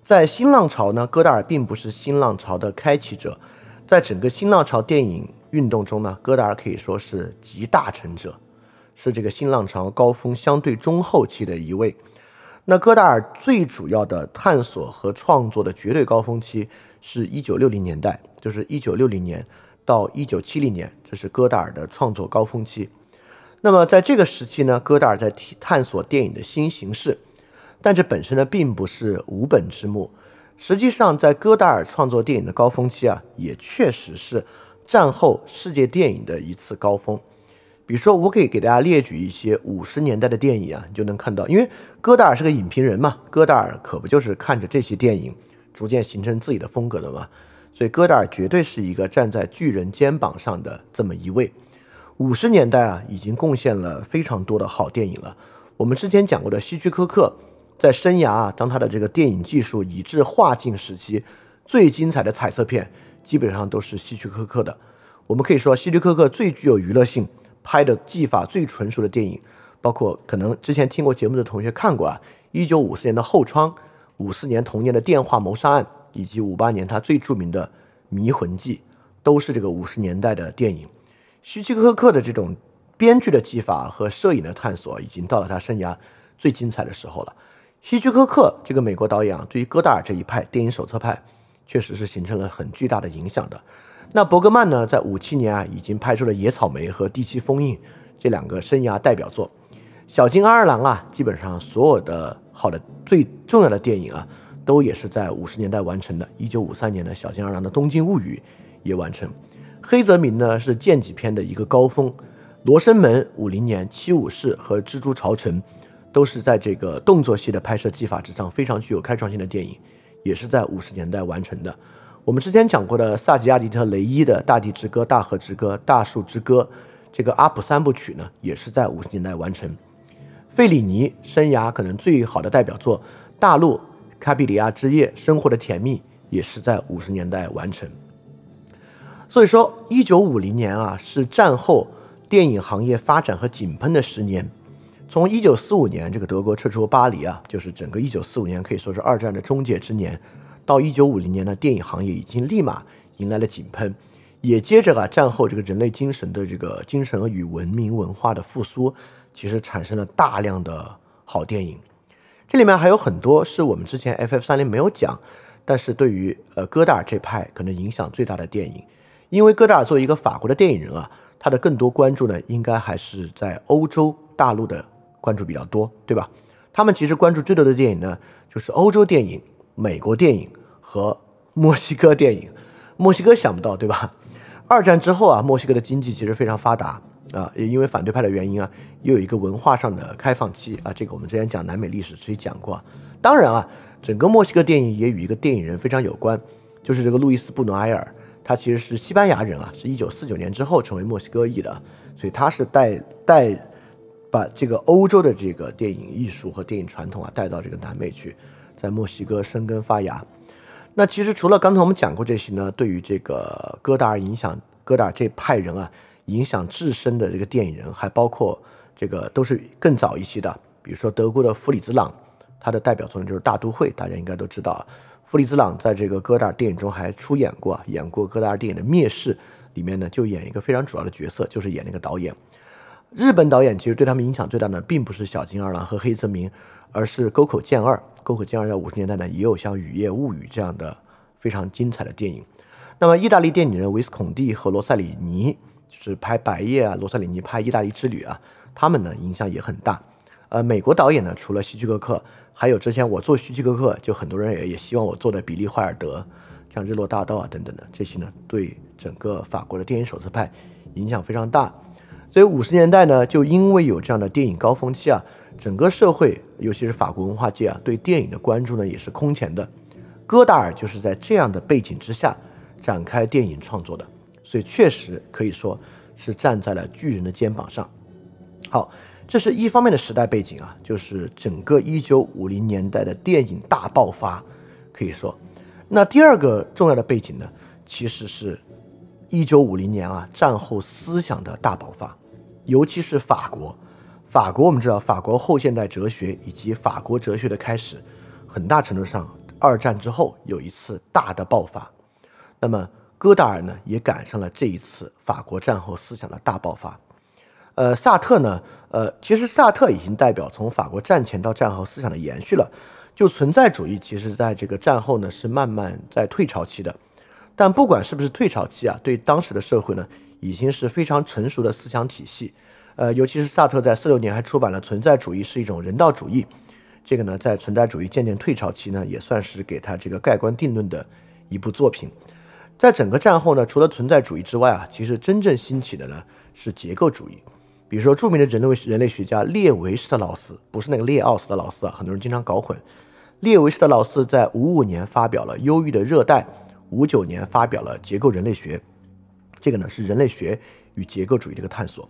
在新浪潮呢，戈达尔并不是新浪潮的开启者，在整个新浪潮电影运动中呢，戈达尔可以说是集大成者，是这个新浪潮高峰相对中后期的一位。那戈达尔最主要的探索和创作的绝对高峰期是一九六零年代，就是一九六零年到一九七零年，这是戈达尔的创作高峰期。那么在这个时期呢，戈达尔在探索电影的新形式，但这本身呢并不是无本之木。实际上，在戈达尔创作电影的高峰期啊，也确实是战后世界电影的一次高峰。比如说，我可以给大家列举一些五十年代的电影啊，你就能看到，因为戈达尔是个影评人嘛，戈达尔可不就是看着这些电影逐渐形成自己的风格的嘛，所以戈达尔绝对是一个站在巨人肩膀上的这么一位。五十年代啊，已经贡献了非常多的好电影了。我们之前讲过的希区柯克，在生涯啊，当他的这个电影技术以至画境时期，最精彩的彩色片基本上都是希区柯克的。我们可以说，希区柯克最具有娱乐性、拍的技法最纯熟的电影，包括可能之前听过节目的同学看过啊，一九五四年的《后窗》，五四年同年的《电话谋杀案》，以及五八年他最著名的《迷魂记》，都是这个五十年代的电影。希区柯克的这种编剧的技法和摄影的探索，已经到了他生涯最精彩的时候了。希区柯克这个美国导演啊，对于戈达尔这一派电影手册派，确实是形成了很巨大的影响的。那伯格曼呢，在五七年啊，已经拍出了《野草莓》和《第七封印》这两个生涯代表作。小津安二郎啊，基本上所有的好的最重要的电影啊，都也是在五十年代完成的。一九五三年的小津安二郎的《东京物语》也完成。黑泽明呢是剑戟片的一个高峰，罗生门五零年七武士和蜘蛛朝臣都是在这个动作戏的拍摄技法之上非常具有开创性的电影，也是在五十年代完成的。我们之前讲过的萨吉亚迪特雷伊的《大地之歌》《大河之歌》《大树之歌》，这个阿普三部曲呢也是在五十年代完成。费里尼生涯可能最好的代表作《大陆卡比里亚之夜》《生活的甜蜜》也是在五十年代完成。所以说，一九五零年啊，是战后电影行业发展和井喷的十年。从一九四五年这个德国撤出巴黎啊，就是整个一九四五年可以说是二战的终结之年，到一九五零年呢，电影行业已经立马迎来了井喷，也接着啊，战后这个人类精神的这个精神与文明文化的复苏，其实产生了大量的好电影。这里面还有很多是我们之前 FF 三零没有讲，但是对于呃戈达尔这派可能影响最大的电影。因为戈达尔作为一个法国的电影人啊，他的更多关注呢，应该还是在欧洲大陆的关注比较多，对吧？他们其实关注最多的电影呢，就是欧洲电影、美国电影和墨西哥电影。墨西哥想不到，对吧？[LAUGHS] 二战之后啊，墨西哥的经济其实非常发达啊，也因为反对派的原因啊，又有一个文化上的开放期啊。这个我们之前讲南美历史其实讲过。当然啊，整个墨西哥电影也与一个电影人非常有关，就是这个路易斯·布努埃尔。他其实是西班牙人啊，是一九四九年之后成为墨西哥裔的，所以他是带带把这个欧洲的这个电影艺术和电影传统啊带到这个南美去，在墨西哥生根发芽。那其实除了刚才我们讲过这些呢，对于这个戈达尔影响，戈达尔这派人啊影响至深的这个电影人，还包括这个都是更早一些的，比如说德国的弗里兹朗，他的代表作就是《大都会》，大家应该都知道。弗里兹朗在这个戈达尔电影中还出演过，演过戈达尔电影的《灭世》里面呢，就演一个非常主要的角色，就是演那个导演。日本导演其实对他们影响最大的，并不是小津二郎和黑泽明，而是沟口健二。沟口健二在五十年代呢，也有像《雨夜物语》这样的非常精彩的电影。那么，意大利电影人维斯孔蒂和罗塞里尼，就是拍《白夜》啊，罗塞里尼拍《意大利之旅》啊，他们呢影响也很大。呃，美国导演呢，除了希区柯克。还有之前我做希区柯克，就很多人也也希望我做的比利怀尔德，像日落大道啊等等的这些呢，对整个法国的电影手册派影响非常大。所以五十年代呢，就因为有这样的电影高峰期啊，整个社会，尤其是法国文化界啊，对电影的关注呢也是空前的。戈达尔就是在这样的背景之下展开电影创作的，所以确实可以说是站在了巨人的肩膀上。好。这是一方面的时代背景啊，就是整个一九五零年代的电影大爆发，可以说。那第二个重要的背景呢，其实是一九五零年啊战后思想的大爆发，尤其是法国。法国我们知道，法国后现代哲学以及法国哲学的开始，很大程度上二战之后有一次大的爆发。那么戈达尔呢，也赶上了这一次法国战后思想的大爆发。呃，萨特呢，呃，其实萨特已经代表从法国战前到战后思想的延续了。就存在主义，其实在这个战后呢是慢慢在退潮期的。但不管是不是退潮期啊，对当时的社会呢，已经是非常成熟的思想体系。呃，尤其是萨特在四六年还出版了《存在主义是一种人道主义》，这个呢，在存在主义渐渐退潮期呢，也算是给他这个盖棺定论的一部作品。在整个战后呢，除了存在主义之外啊，其实真正兴起的呢是结构主义。比如说，著名的人类人类学家列维施特劳斯，不是那个列奥斯的劳斯啊，很多人经常搞混。列维施特劳斯在五五年发表了《忧郁的热带》，五九年发表了《结构人类学》，这个呢是人类学与结构主义的一个探索。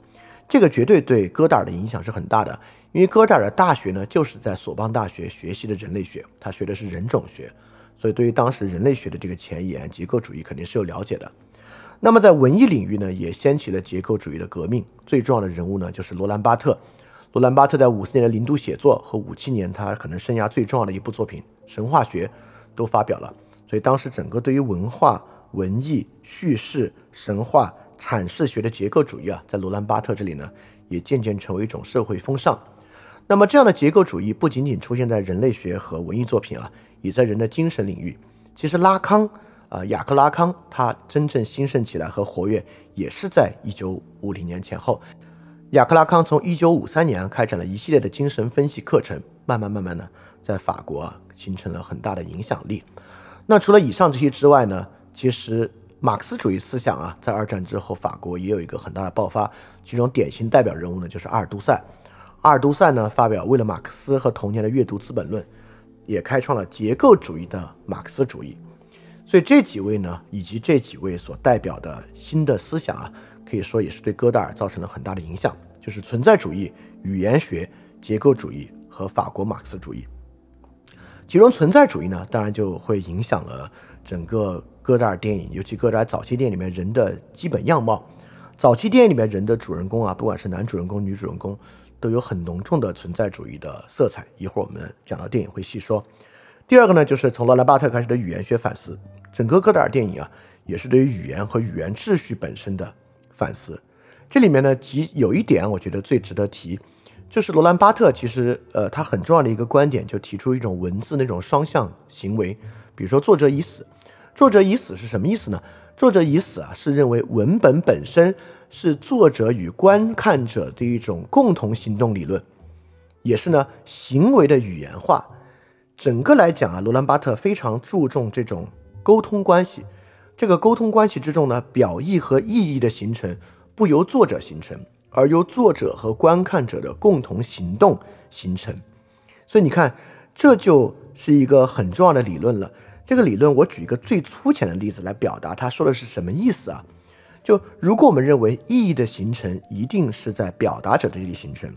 这个绝对对戈达尔的影响是很大的，因为戈达尔的大学呢就是在索邦大学学习的人类学，他学的是人种学，所以对于当时人类学的这个前沿，结构主义肯定是有了解的。那么在文艺领域呢，也掀起了结构主义的革命，最重要的人物呢就是罗兰巴特。罗兰巴特在五四年的零度写作和五七年他可能生涯最重要的一部作品《神话学》都发表了，所以当时整个对于文化、文艺、叙事、神话。阐释学的结构主义啊，在罗兰巴特这里呢，也渐渐成为一种社会风尚。那么，这样的结构主义不仅仅出现在人类学和文艺作品啊，也在人的精神领域。其实，拉康啊，雅克拉康，他真正兴盛起来和活跃，也是在一九五零年前后。雅克拉康从一九五三年开展了一系列的精神分析课程，慢慢慢慢的，在法国形成了很大的影响力。那除了以上这些之外呢，其实。马克思主义思想啊，在二战之后，法国也有一个很大的爆发。其中典型代表人物呢，就是阿尔都塞。阿尔都塞呢，发表为了马克思和童年的阅读《资本论》，也开创了结构主义的马克思主义。所以这几位呢，以及这几位所代表的新的思想啊，可以说也是对戈达尔造成了很大的影响，就是存在主义、语言学、结构主义和法国马克思主义。其中存在主义呢，当然就会影响了整个。戈达尔电影，尤其戈达尔早期电影里面人的基本样貌，早期电影里面人的主人公啊，不管是男主人公、女主人公，都有很浓重的存在主义的色彩。一会儿我们讲到电影会细说。第二个呢，就是从罗兰巴特开始的语言学反思，整个戈达尔电影啊，也是对于语言和语言秩序本身的反思。这里面呢，极有一点我觉得最值得提，就是罗兰巴特其实呃，他很重要的一个观点，就提出一种文字那种双向行为，比如说作者已死。作者已死是什么意思呢？作者已死啊，是认为文本本身是作者与观看者的一种共同行动理论，也是呢行为的语言化。整个来讲啊，罗兰巴特非常注重这种沟通关系。这个沟通关系之中呢，表意和意义的形成不由作者形成，而由作者和观看者的共同行动形成。所以你看，这就是一个很重要的理论了。这个理论，我举一个最粗浅的例子来表达，他说的是什么意思啊？就如果我们认为意义的形成一定是在表达者这里形成，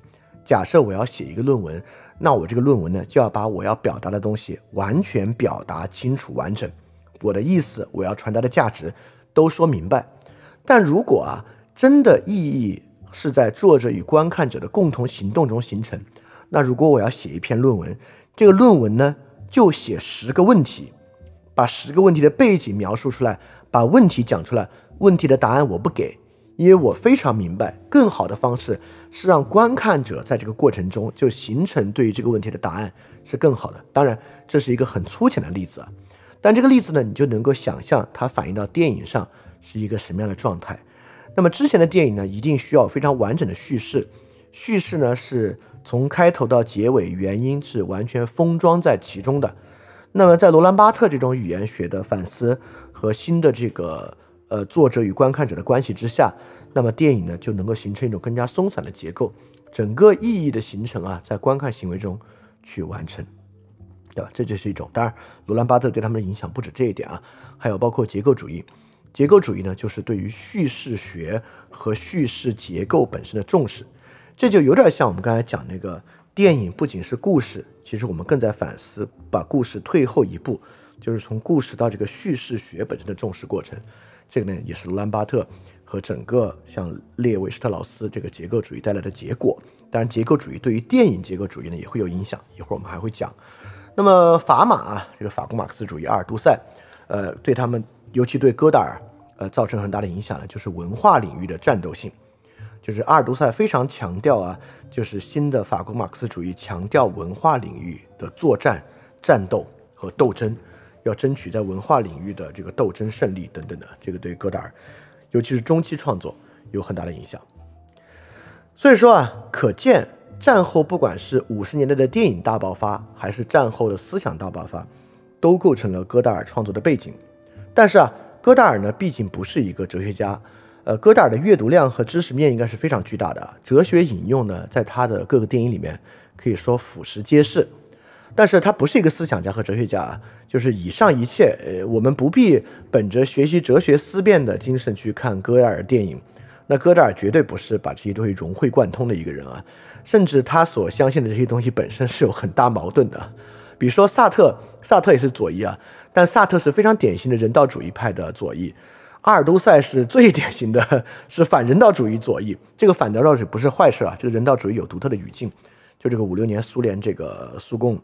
假设我要写一个论文，那我这个论文呢，就要把我要表达的东西完全表达清楚完整，我的意思，我要传达的价值都说明白。但如果啊，真的意义是在作者与观看者的共同行动中形成，那如果我要写一篇论文，这个论文呢，就写十个问题。把十个问题的背景描述出来，把问题讲出来。问题的答案我不给，因为我非常明白，更好的方式是让观看者在这个过程中就形成对于这个问题的答案是更好的。当然，这是一个很粗浅的例子啊，但这个例子呢，你就能够想象它反映到电影上是一个什么样的状态。那么之前的电影呢，一定需要非常完整的叙事，叙事呢是从开头到结尾，原因是完全封装在其中的。那么，在罗兰巴特这种语言学的反思和新的这个呃作者与观看者的关系之下，那么电影呢就能够形成一种更加松散的结构，整个意义的形成啊，在观看行为中去完成，对吧？这就是一种。当然，罗兰巴特对他们的影响不止这一点啊，还有包括结构主义。结构主义呢，就是对于叙事学和叙事结构本身的重视，这就有点像我们刚才讲那个。电影不仅是故事，其实我们更在反思，把故事退后一步，就是从故事到这个叙事学本身的重视过程。这个呢，也是罗兰巴特和整个像列维施特劳斯这个结构主义带来的结果。当然，结构主义对于电影结构主义呢也会有影响，一会儿我们还会讲。那么法马啊，这个法国马克思主义，阿尔都塞，呃，对他们，尤其对戈达尔，呃，造成很大的影响呢，就是文化领域的战斗性。就是阿尔都塞非常强调啊，就是新的法国马克思主义强调文化领域的作战、战斗和斗争，要争取在文化领域的这个斗争胜利等等的，这个对戈达尔，尤其是中期创作有很大的影响。所以说啊，可见战后不管是五十年代的电影大爆发，还是战后的思想大爆发，都构成了戈达尔创作的背景。但是啊，戈达尔呢，毕竟不是一个哲学家。呃，戈达尔的阅读量和知识面应该是非常巨大的，哲学引用呢，在他的各个电影里面可以说俯拾皆是。但是他不是一个思想家和哲学家啊，就是以上一切，呃，我们不必本着学习哲学思辨的精神去看戈达尔电影。那戈达尔绝对不是把这些东西融会贯通的一个人啊，甚至他所相信的这些东西本身是有很大矛盾的。比如说萨特，萨特也是左翼啊，但萨特是非常典型的人道主义派的左翼。阿尔都塞是最典型的，是反人道主义左翼。这个反人道主义不是坏事啊，这个人道主义有独特的语境。就这个五六年苏联这个苏共，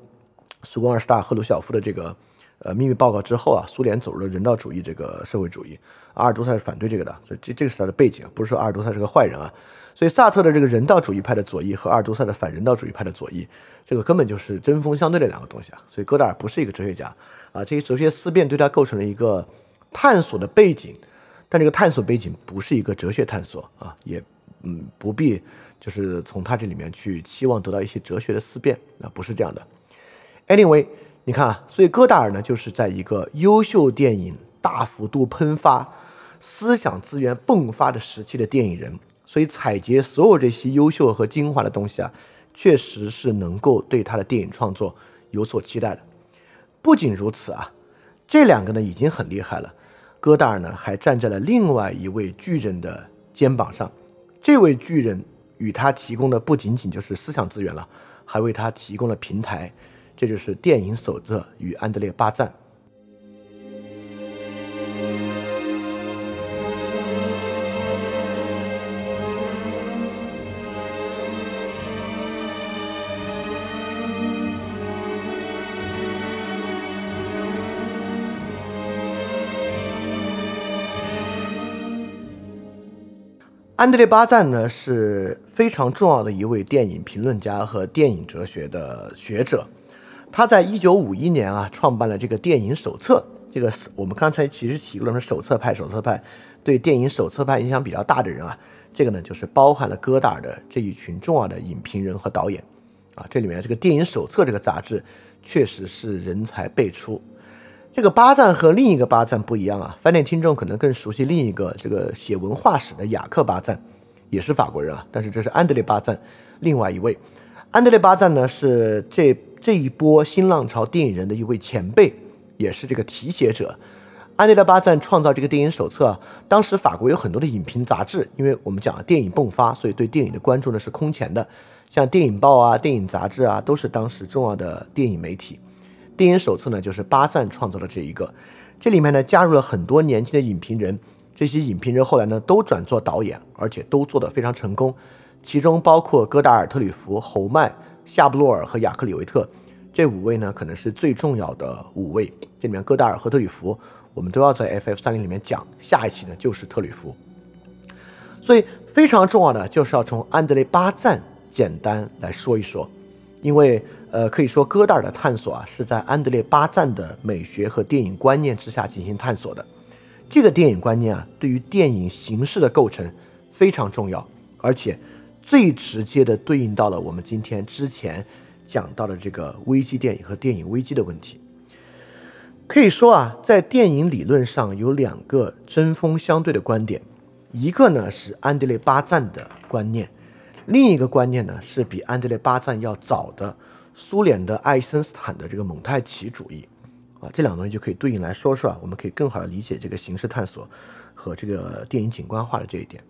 苏共二十大赫鲁晓夫的这个呃秘密报告之后啊，苏联走入了人道主义这个社会主义。阿尔都塞是反对这个的，所以这这个是他的背景，不是说阿尔都塞是个坏人啊。所以萨特的这个人道主义派的左翼和阿尔都塞的反人道主义派的左翼，这个根本就是针锋相对的两个东西啊。所以戈达尔不是一个哲学家啊，这些哲学思辨对他构成了一个探索的背景。但这个探索背景不是一个哲学探索啊，也嗯不必就是从他这里面去期望得到一些哲学的思辨啊，不是这样的。Anyway，你看啊，所以戈达尔呢就是在一个优秀电影大幅度喷发、思想资源迸发的时期的电影人，所以采集所有这些优秀和精华的东西啊，确实是能够对他的电影创作有所期待的。不仅如此啊，这两个呢已经很厉害了。戈达尔呢，还站在了另外一位巨人的肩膀上。这位巨人与他提供的不仅仅就是思想资源了，还为他提供了平台。这就是电影守则与安德烈·巴赞。安德烈·巴赞呢是非常重要的一位电影评论家和电影哲学的学者。他在一九五一年啊创办了这个电影手册。这个我们刚才其实提过了，手册派，手册派对电影手册派影响比较大的人啊，这个呢就是包含了戈达尔的这一群重要的影评人和导演啊。这里面这个电影手册这个杂志确实是人才辈出。这个巴赞和另一个巴赞不一样啊，饭店听众可能更熟悉另一个这个写文化史的雅克巴赞，也是法国人啊，但是这是安德烈巴赞，另外一位，安德烈巴赞呢是这这一波新浪潮电影人的一位前辈，也是这个题写者。安德烈巴赞创造这个电影手册啊，当时法国有很多的影评杂志，因为我们讲电影迸发，所以对电影的关注呢是空前的，像电影报啊、电影杂志啊，都是当时重要的电影媒体。电影手册呢，就是巴赞创造的这一个，这里面呢加入了很多年轻的影评人，这些影评人后来呢都转做导演，而且都做得非常成功，其中包括戈达尔、特吕弗、侯麦、夏布洛尔和雅克里维特这五位呢，可能是最重要的五位。这里面戈达尔和特吕弗，我们都要在 FF 三零里面讲，下一期呢就是特吕弗，所以非常重要的就是要从安德烈巴赞简单来说一说，因为。呃，可以说戈达尔的探索啊，是在安德烈巴赞的美学和电影观念之下进行探索的。这个电影观念啊，对于电影形式的构成非常重要，而且最直接的对应到了我们今天之前讲到的这个危机电影和电影危机的问题。可以说啊，在电影理论上有两个针锋相对的观点，一个呢是安德烈巴赞的观念，另一个观念呢是比安德烈巴赞要早的。苏联的爱森斯坦的这个蒙太奇主义，啊，这两个东西就可以对应来说说啊，我们可以更好的理解这个形式探索和这个电影景观化的这一点。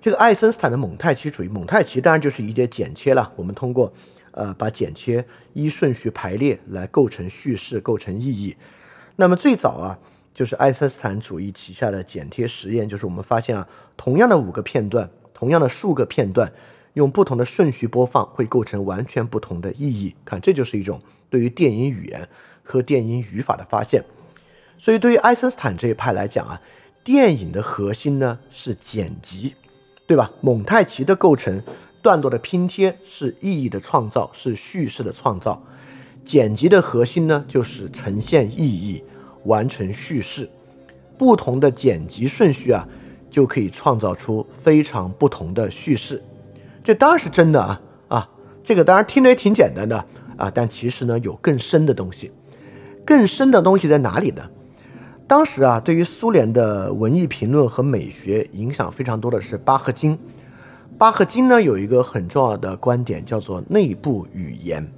这个爱森斯坦的蒙太奇主义，蒙太奇当然就是一些剪切了。我们通过呃把剪切依顺序排列来构成叙事，构成意义。那么最早啊，就是爱森斯坦主义旗下的剪贴实验，就是我们发现啊，同样的五个片段，同样的数个片段。用不同的顺序播放会构成完全不同的意义。看，这就是一种对于电影语言和电影语法的发现。所以，对于爱森斯坦这一派来讲啊，电影的核心呢是剪辑，对吧？蒙太奇的构成，段落的拼贴是意义的创造，是叙事的创造。剪辑的核心呢，就是呈现意义，完成叙事。不同的剪辑顺序啊，就可以创造出非常不同的叙事。这当然是真的啊啊！这个当然听着也挺简单的啊，但其实呢，有更深的东西。更深的东西在哪里呢？当时啊，对于苏联的文艺评论和美学影响非常多的是巴赫金。巴赫金呢有一个很重要的观点，叫做内部语言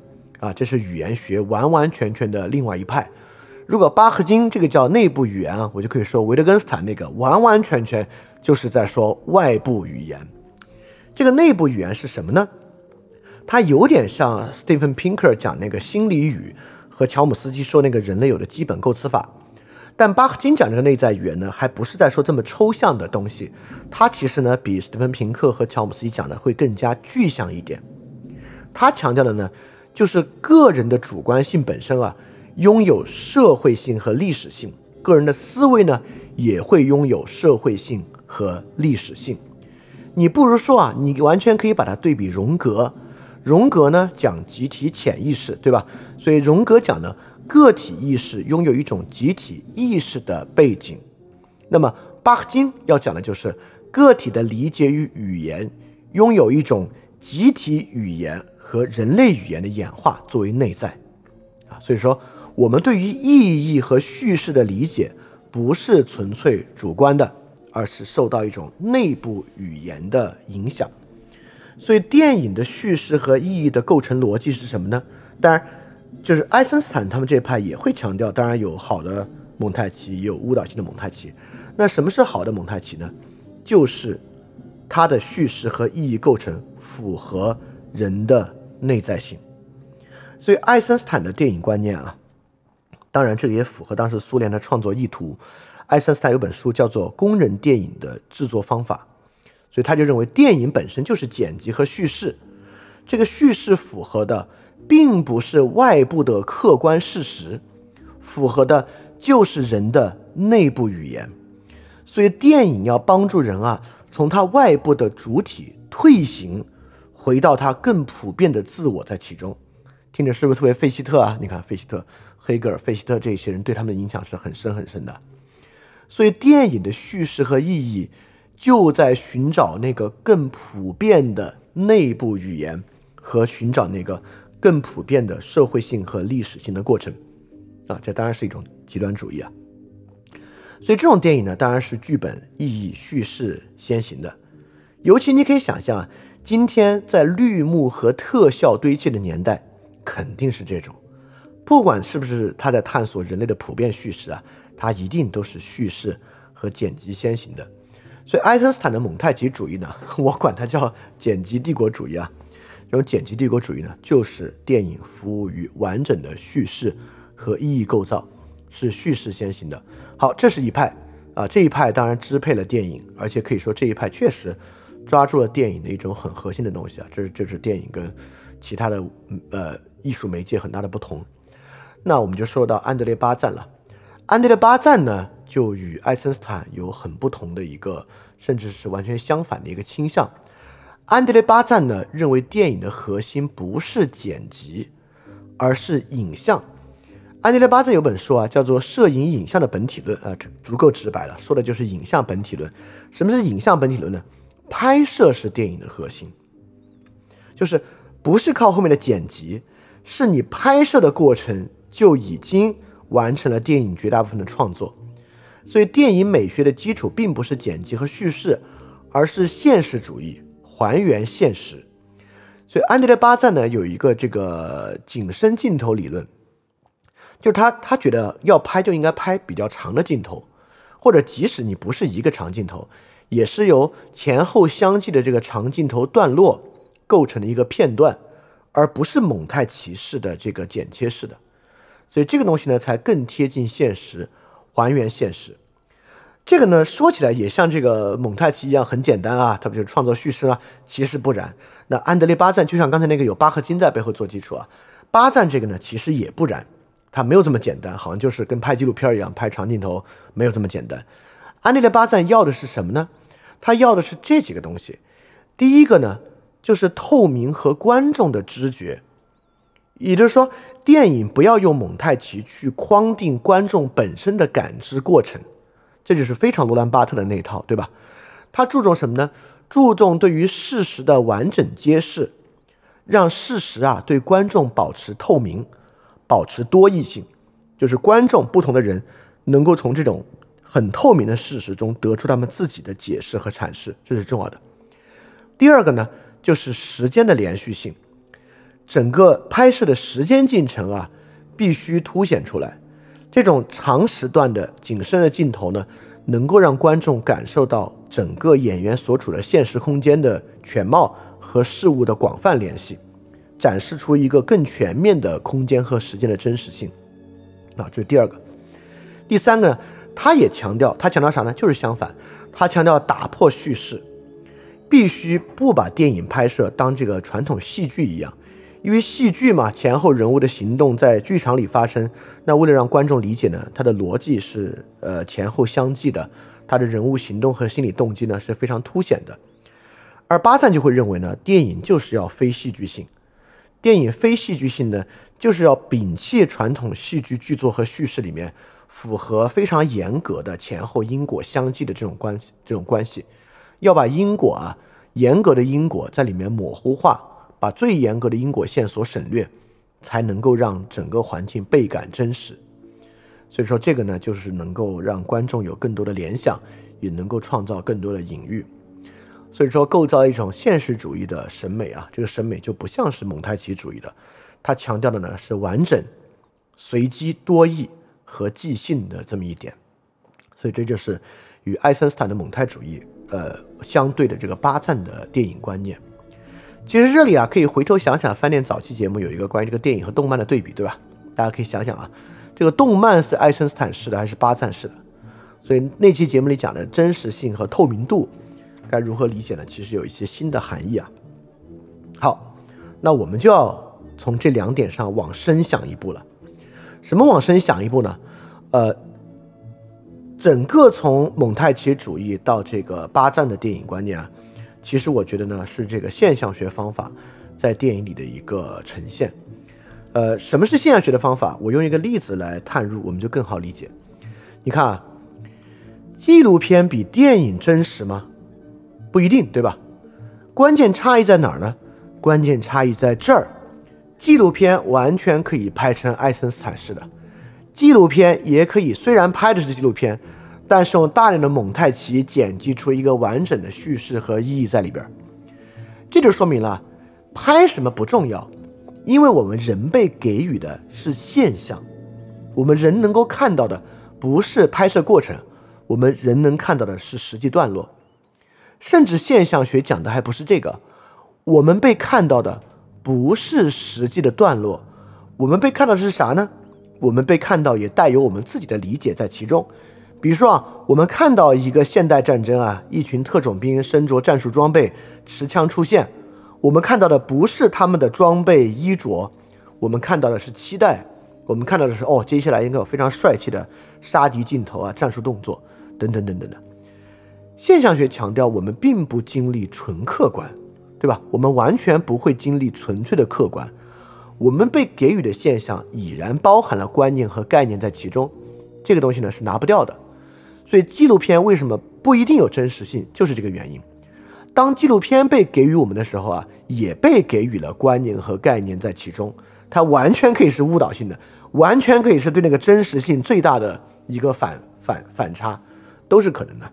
啊，这是语言学完完全全的另外一派。如果巴赫金这个叫内部语言啊，我就可以说维特根斯坦那个完完全全就是在说外部语言。这个内部语言是什么呢？它有点像 Stephen Pinker 讲那个心理语和乔姆斯基说那个人类有的基本构词法。但巴赫金讲这个内在语言呢，还不是在说这么抽象的东西，他其实呢比史蒂芬平克和乔姆斯基讲的会更加具象一点。他强调的呢，就是个人的主观性本身啊，拥有社会性和历史性，个人的思维呢也会拥有社会性和历史性。你不如说啊，你完全可以把它对比荣格，荣格呢讲集体潜意识，对吧？所以荣格讲呢。个体意识拥有一种集体意识的背景，那么巴赫金要讲的就是个体的理解与语言拥有一种集体语言和人类语言的演化作为内在啊，所以说我们对于意义和叙事的理解不是纯粹主观的，而是受到一种内部语言的影响。所以电影的叙事和意义的构成逻辑是什么呢？当然。就是爱森斯坦他们这一派也会强调，当然有好的蒙太奇，有误导性的蒙太奇。那什么是好的蒙太奇呢？就是它的叙事和意义构成符合人的内在性。所以爱森斯坦的电影观念啊，当然这个也符合当时苏联的创作意图。爱森斯坦有本书叫做《工人电影的制作方法》，所以他就认为电影本身就是剪辑和叙事，这个叙事符合的。并不是外部的客观事实，符合的就是人的内部语言。所以电影要帮助人啊，从他外部的主体退行，回到他更普遍的自我在其中。听着是不是特别费希特啊？你看费希特、黑格尔、费希特这些人对他们的影响是很深很深的。所以电影的叙事和意义就在寻找那个更普遍的内部语言和寻找那个。更普遍的社会性和历史性的过程，啊，这当然是一种极端主义啊。所以这种电影呢，当然是剧本、意义、叙事先行的。尤其你可以想象啊，今天在绿幕和特效堆砌的年代，肯定是这种。不管是不是他在探索人类的普遍叙事啊，它一定都是叙事和剪辑先行的。所以爱森斯坦的蒙太奇主义呢，[LAUGHS] 我管它叫剪辑帝国主义啊。这种剪辑帝国主义呢，就是电影服务于完整的叙事和意义构造，是叙事先行的。好，这是一派啊，这一派当然支配了电影，而且可以说这一派确实抓住了电影的一种很核心的东西啊。这是这是电影跟其他的呃艺术媒介很大的不同。那我们就说到安德烈巴赞了。安德烈巴赞呢，就与爱森斯坦有很不同的一个，甚至是完全相反的一个倾向。安德烈巴赞呢认为电影的核心不是剪辑，而是影像。安德烈巴赞有本书啊，叫做《摄影影像的本体论》啊，足够直白了，说的就是影像本体论。什么是影像本体论呢？拍摄是电影的核心，就是不是靠后面的剪辑，是你拍摄的过程就已经完成了电影绝大部分的创作。所以电影美学的基础并不是剪辑和叙事，而是现实主义。还原现实，所以安德烈巴赞呢有一个这个景深镜头理论，就是他他觉得要拍就应该拍比较长的镜头，或者即使你不是一个长镜头，也是由前后相继的这个长镜头段落构成的一个片段，而不是蒙太奇式的这个剪切式的，所以这个东西呢才更贴近现实，还原现实。这个呢，说起来也像这个蒙太奇一样很简单啊，它不就是创作叙事吗？其实不然。那安德烈巴赞就像刚才那个有巴赫金在背后做基础啊，巴赞这个呢其实也不然，他没有这么简单，好像就是跟拍纪录片一样拍长镜头，没有这么简单。安德烈巴赞要的是什么呢？他要的是这几个东西。第一个呢，就是透明和观众的知觉，也就是说，电影不要用蒙太奇去框定观众本身的感知过程，这就是非常罗兰巴特的那一套，对吧？他注重什么呢？注重对于事实的完整揭示，让事实啊对观众保持透明，保持多义性，就是观众不同的人能够从这种很透明的事实中得出他们自己的解释和阐释，这是重要的。第二个呢，就是时间的连续性，整个拍摄的时间进程啊，必须凸显出来。这种长时段的景深的镜头呢，能够让观众感受到整个演员所处的现实空间的全貌和事物的广泛联系，展示出一个更全面的空间和时间的真实性。啊，这是第二个。第三个，他也强调，他强调啥呢？就是相反，他强调打破叙事。必须不把电影拍摄当这个传统戏剧一样，因为戏剧嘛，前后人物的行动在剧场里发生。那为了让观众理解呢，它的逻辑是呃前后相继的，它的人物行动和心理动机呢是非常凸显的。而巴赞就会认为呢，电影就是要非戏剧性，电影非戏剧性呢，就是要摒弃传统戏剧剧作和叙事里面符合非常严格的前后因果相继的这种关这种关系。要把因果啊，严格的因果在里面模糊化，把最严格的因果线索省略，才能够让整个环境倍感真实。所以说这个呢，就是能够让观众有更多的联想，也能够创造更多的隐喻。所以说，构造一种现实主义的审美啊，这个审美就不像是蒙太奇主义的，它强调的呢是完整、随机、多义和即兴的这么一点。所以这就是与爱森斯坦的蒙太主义。呃，相对的这个巴赞的电影观念，其实这里啊，可以回头想想，翻点早期节目有一个关于这个电影和动漫的对比，对吧？大家可以想想啊，这个动漫是爱森斯坦式的还是巴赞式的？所以那期节目里讲的真实性和透明度该如何理解呢？其实有一些新的含义啊。好，那我们就要从这两点上往深想一步了。什么往深想一步呢？呃。整个从蒙太奇主义到这个巴赞的电影观念啊，其实我觉得呢是这个现象学方法在电影里的一个呈现。呃，什么是现象学的方法？我用一个例子来探入，我们就更好理解。你看啊，纪录片比电影真实吗？不一定，对吧？关键差异在哪儿呢？关键差异在这儿，纪录片完全可以拍成爱森斯坦式的。纪录片也可以，虽然拍的是纪录片，但是用大量的蒙太奇剪辑出一个完整的叙事和意义在里边这就说明了，拍什么不重要，因为我们人被给予的是现象，我们人能够看到的不是拍摄过程，我们人能看到的是实际段落，甚至现象学讲的还不是这个，我们被看到的不是实际的段落，我们被看到的是啥呢？我们被看到也带有我们自己的理解在其中，比如说啊，我们看到一个现代战争啊，一群特种兵身着战术装备持枪出现，我们看到的不是他们的装备衣着，我们看到的是期待，我们看到的是哦，接下来应该有非常帅气的杀敌镜头啊，战术动作等等等等的。现象学强调我们并不经历纯客观，对吧？我们完全不会经历纯粹的客观。我们被给予的现象已然包含了观念和概念在其中，这个东西呢是拿不掉的。所以纪录片为什么不一定有真实性，就是这个原因。当纪录片被给予我们的时候啊，也被给予了观念和概念在其中，它完全可以是误导性的，完全可以是对那个真实性最大的一个反反反差，都是可能的。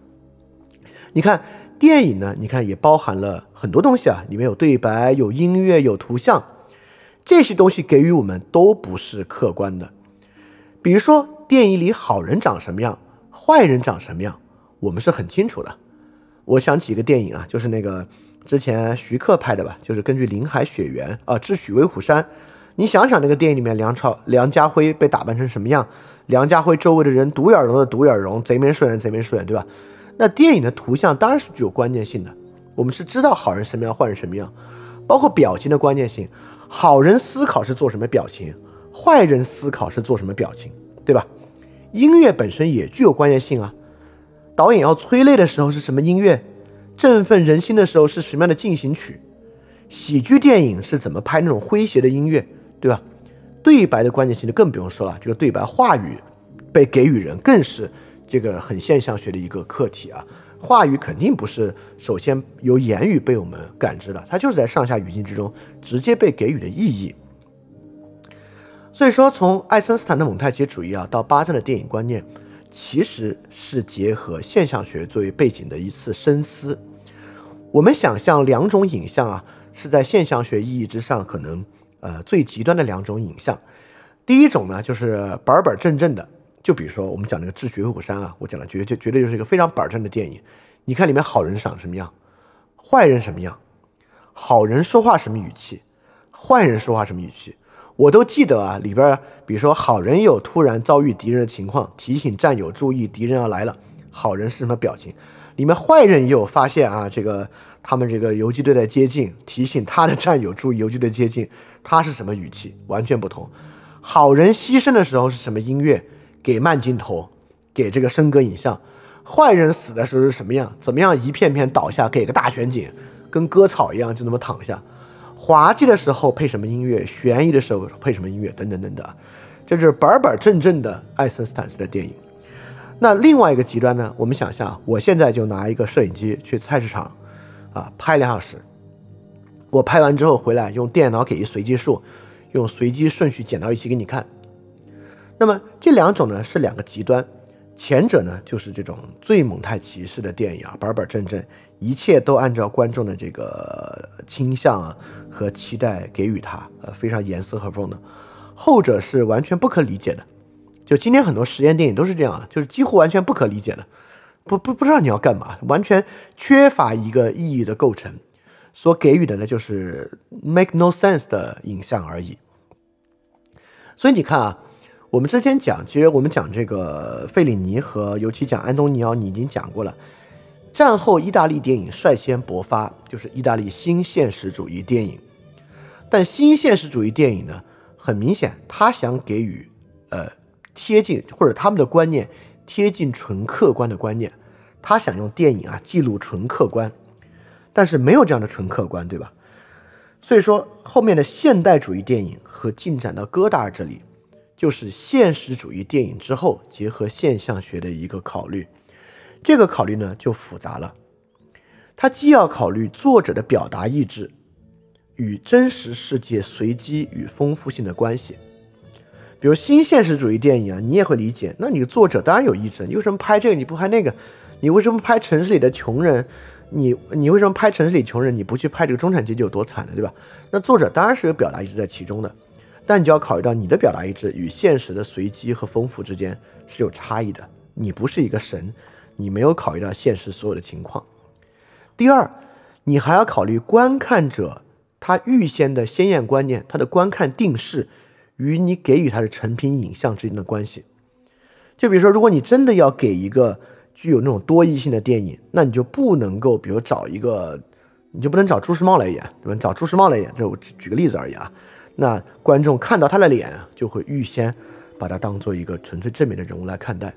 你看电影呢，你看也包含了很多东西啊，里面有对白、有音乐、有图像。这些东西给予我们都不是客观的，比如说电影里好人长什么样，坏人长什么样，我们是很清楚的。我想起一个电影啊，就是那个之前徐克拍的吧，就是根据《林海雪原》啊，《智取威虎山》。你想想那个电影里面梁朝梁家辉被打扮成什么样，梁家辉周围的人独眼龙的独眼龙，贼眉顺眼贼眉顺眼，对吧？那电影的图像当然是具有关键性的，我们是知道好人什么样，坏人什么样，包括表情的关键性。好人思考是做什么表情，坏人思考是做什么表情，对吧？音乐本身也具有关键性啊。导演要催泪的时候是什么音乐？振奋人心的时候是什么样的进行曲？喜剧电影是怎么拍那种诙谐的音乐，对吧？对白的关键性就更不用说了，这个对白话语被给予人更是这个很现象学的一个课题啊。话语肯定不是首先由言语被我们感知的，它就是在上下语境之中直接被给予的意义。所以说，从爱森斯坦的蒙太奇主义啊，到巴赞的电影观念，其实是结合现象学作为背景的一次深思。我们想象两种影像啊，是在现象学意义之上可能呃最极端的两种影像。第一种呢，就是板板正正的。就比如说我们讲那个《智取威虎山》啊，我讲的绝绝绝对就是一个非常板正的电影。你看里面好人长什么样，坏人什么样，好人说话什么语气，坏人说话什么语气，我都记得啊。里边比如说好人有突然遭遇敌人的情况，提醒战友注意敌人要来了，好人是什么表情？里面坏人也有发现啊，这个他们这个游击队在接近，提醒他的战友注意游击队接近，他是什么语气？完全不同。好人牺牲的时候是什么音乐？给慢镜头，给这个升格影像，坏人死的时候是什么样？怎么样一片片倒下？给个大全景，跟割草一样，就那么躺下。滑稽的时候配什么音乐？悬疑的时候配什么音乐？等等等等，这就是板板正正的爱森斯坦式的电影。那另外一个极端呢？我们想象，我现在就拿一个摄影机去菜市场，啊，拍两小时。我拍完之后回来，用电脑给一随机数，用随机顺序剪到一起给你看。那么这两种呢是两个极端，前者呢就是这种最蒙太奇式的电影啊，板板正正，一切都按照观众的这个倾向啊和期待给予他，呃，非常严丝合缝的；后者是完全不可理解的，就今天很多实验电影都是这样啊，就是几乎完全不可理解的，不不不知道你要干嘛，完全缺乏一个意义的构成，所给予的呢就是 make no sense 的影像而已。所以你看啊。我们之前讲，其实我们讲这个费里尼和尤其讲安东尼奥，你已经讲过了。战后意大利电影率先勃发，就是意大利新现实主义电影。但新现实主义电影呢，很明显，他想给予呃贴近或者他们的观念贴近纯客观的观念，他想用电影啊记录纯客观，但是没有这样的纯客观，对吧？所以说后面的现代主义电影和进展到戈达尔这里。就是现实主义电影之后结合现象学的一个考虑，这个考虑呢就复杂了。它既要考虑作者的表达意志与真实世界随机与丰富性的关系，比如新现实主义电影啊，你也会理解。那你作者当然有意志，你为什么拍这个你不拍那个？你为什么拍城市里的穷人？你你为什么拍城市里穷人？你不去拍这个中产阶级有多惨的，对吧？那作者当然是有表达意志在其中的。但你就要考虑到你的表达意志与现实的随机和丰富之间是有差异的。你不是一个神，你没有考虑到现实所有的情况。第二，你还要考虑观看者他预先的鲜艳观念，他的观看定势与你给予他的成品影像之间的关系。就比如说，如果你真的要给一个具有那种多义性的电影，那你就不能够，比如找一个，你就不能找朱时茂来演，对吧？找朱时茂来演，这我举个例子而已啊。那观众看到他的脸，就会预先把他当做一个纯粹正面的人物来看待。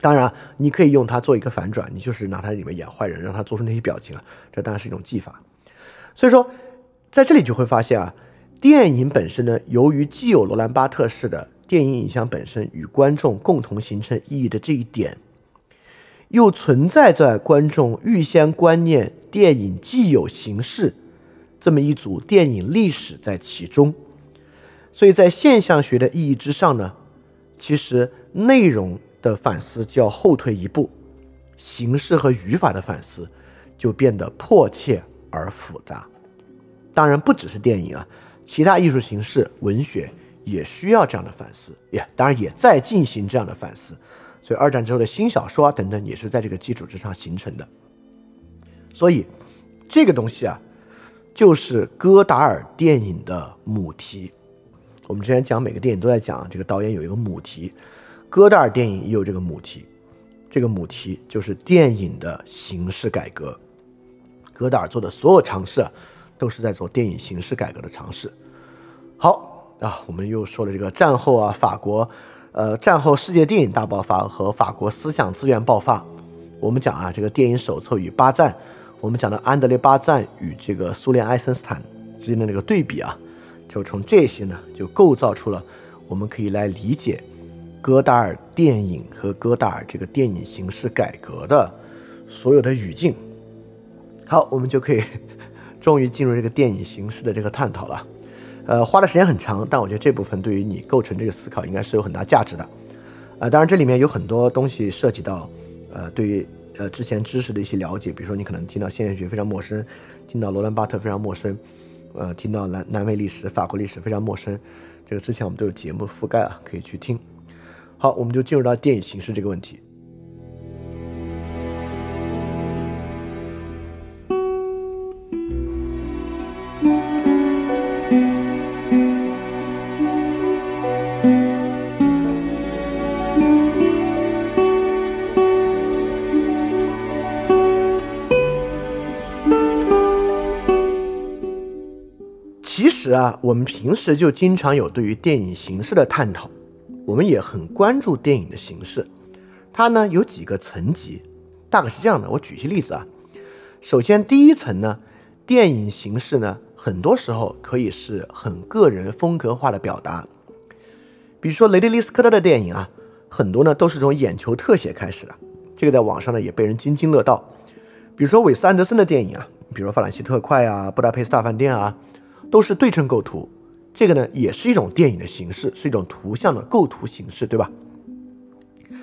当然，你可以用他做一个反转，你就是拿他里面演坏人，让他做出那些表情啊，这当然是一种技法。所以说，在这里就会发现啊，电影本身呢，由于既有罗兰巴特式的电影影像本身与观众共同形成意义的这一点，又存在在观众预先观念电影既有形式。这么一组电影历史在其中，所以在现象学的意义之上呢，其实内容的反思就要后退一步，形式和语法的反思就变得迫切而复杂。当然不只是电影啊，其他艺术形式、文学也需要这样的反思，也当然也在进行这样的反思。所以二战之后的新小说啊等等也是在这个基础之上形成的。所以这个东西啊。就是戈达尔电影的母题。我们之前讲每个电影都在讲这个导演有一个母题，戈达尔电影也有这个母题。这个母题就是电影的形式改革。戈达尔做的所有尝试，都是在做电影形式改革的尝试。好啊，我们又说了这个战后啊，法国，呃，战后世界电影大爆发和法国思想资源爆发我们讲啊，这个电影手册与巴赞，我们讲的安德烈巴赞与这个苏联爱森斯坦之间的那个对比啊，就从这些呢，就构造出了我们可以来理解戈达尔电影和戈达尔这个电影形式改革的所有的语境。好，我们就可以终于进入这个电影形式的这个探讨了。呃，花的时间很长，但我觉得这部分对于你构成这个思考应该是有很大价值的。呃，当然这里面有很多东西涉及到，呃，对于呃之前知识的一些了解，比如说你可能听到现代学非常陌生，听到罗兰巴特非常陌生，呃，听到南南美历史、法国历史非常陌生，这个之前我们都有节目覆盖啊，可以去听。好，我们就进入到电影形式这个问题。实啊，我们平时就经常有对于电影形式的探讨，我们也很关注电影的形式。它呢有几个层级，大概是这样的。我举些例子啊。首先，第一层呢，电影形式呢，很多时候可以是很个人风格化的表达。比如说雷迪利斯科特的电影啊，很多呢都是从眼球特写开始的，这个在网上呢也被人津津乐道。比如说韦斯安德森的电影啊，比如说《法兰西特快》啊，《布达佩斯大饭店》啊。都是对称构图，这个呢也是一种电影的形式，是一种图像的构图形式，对吧？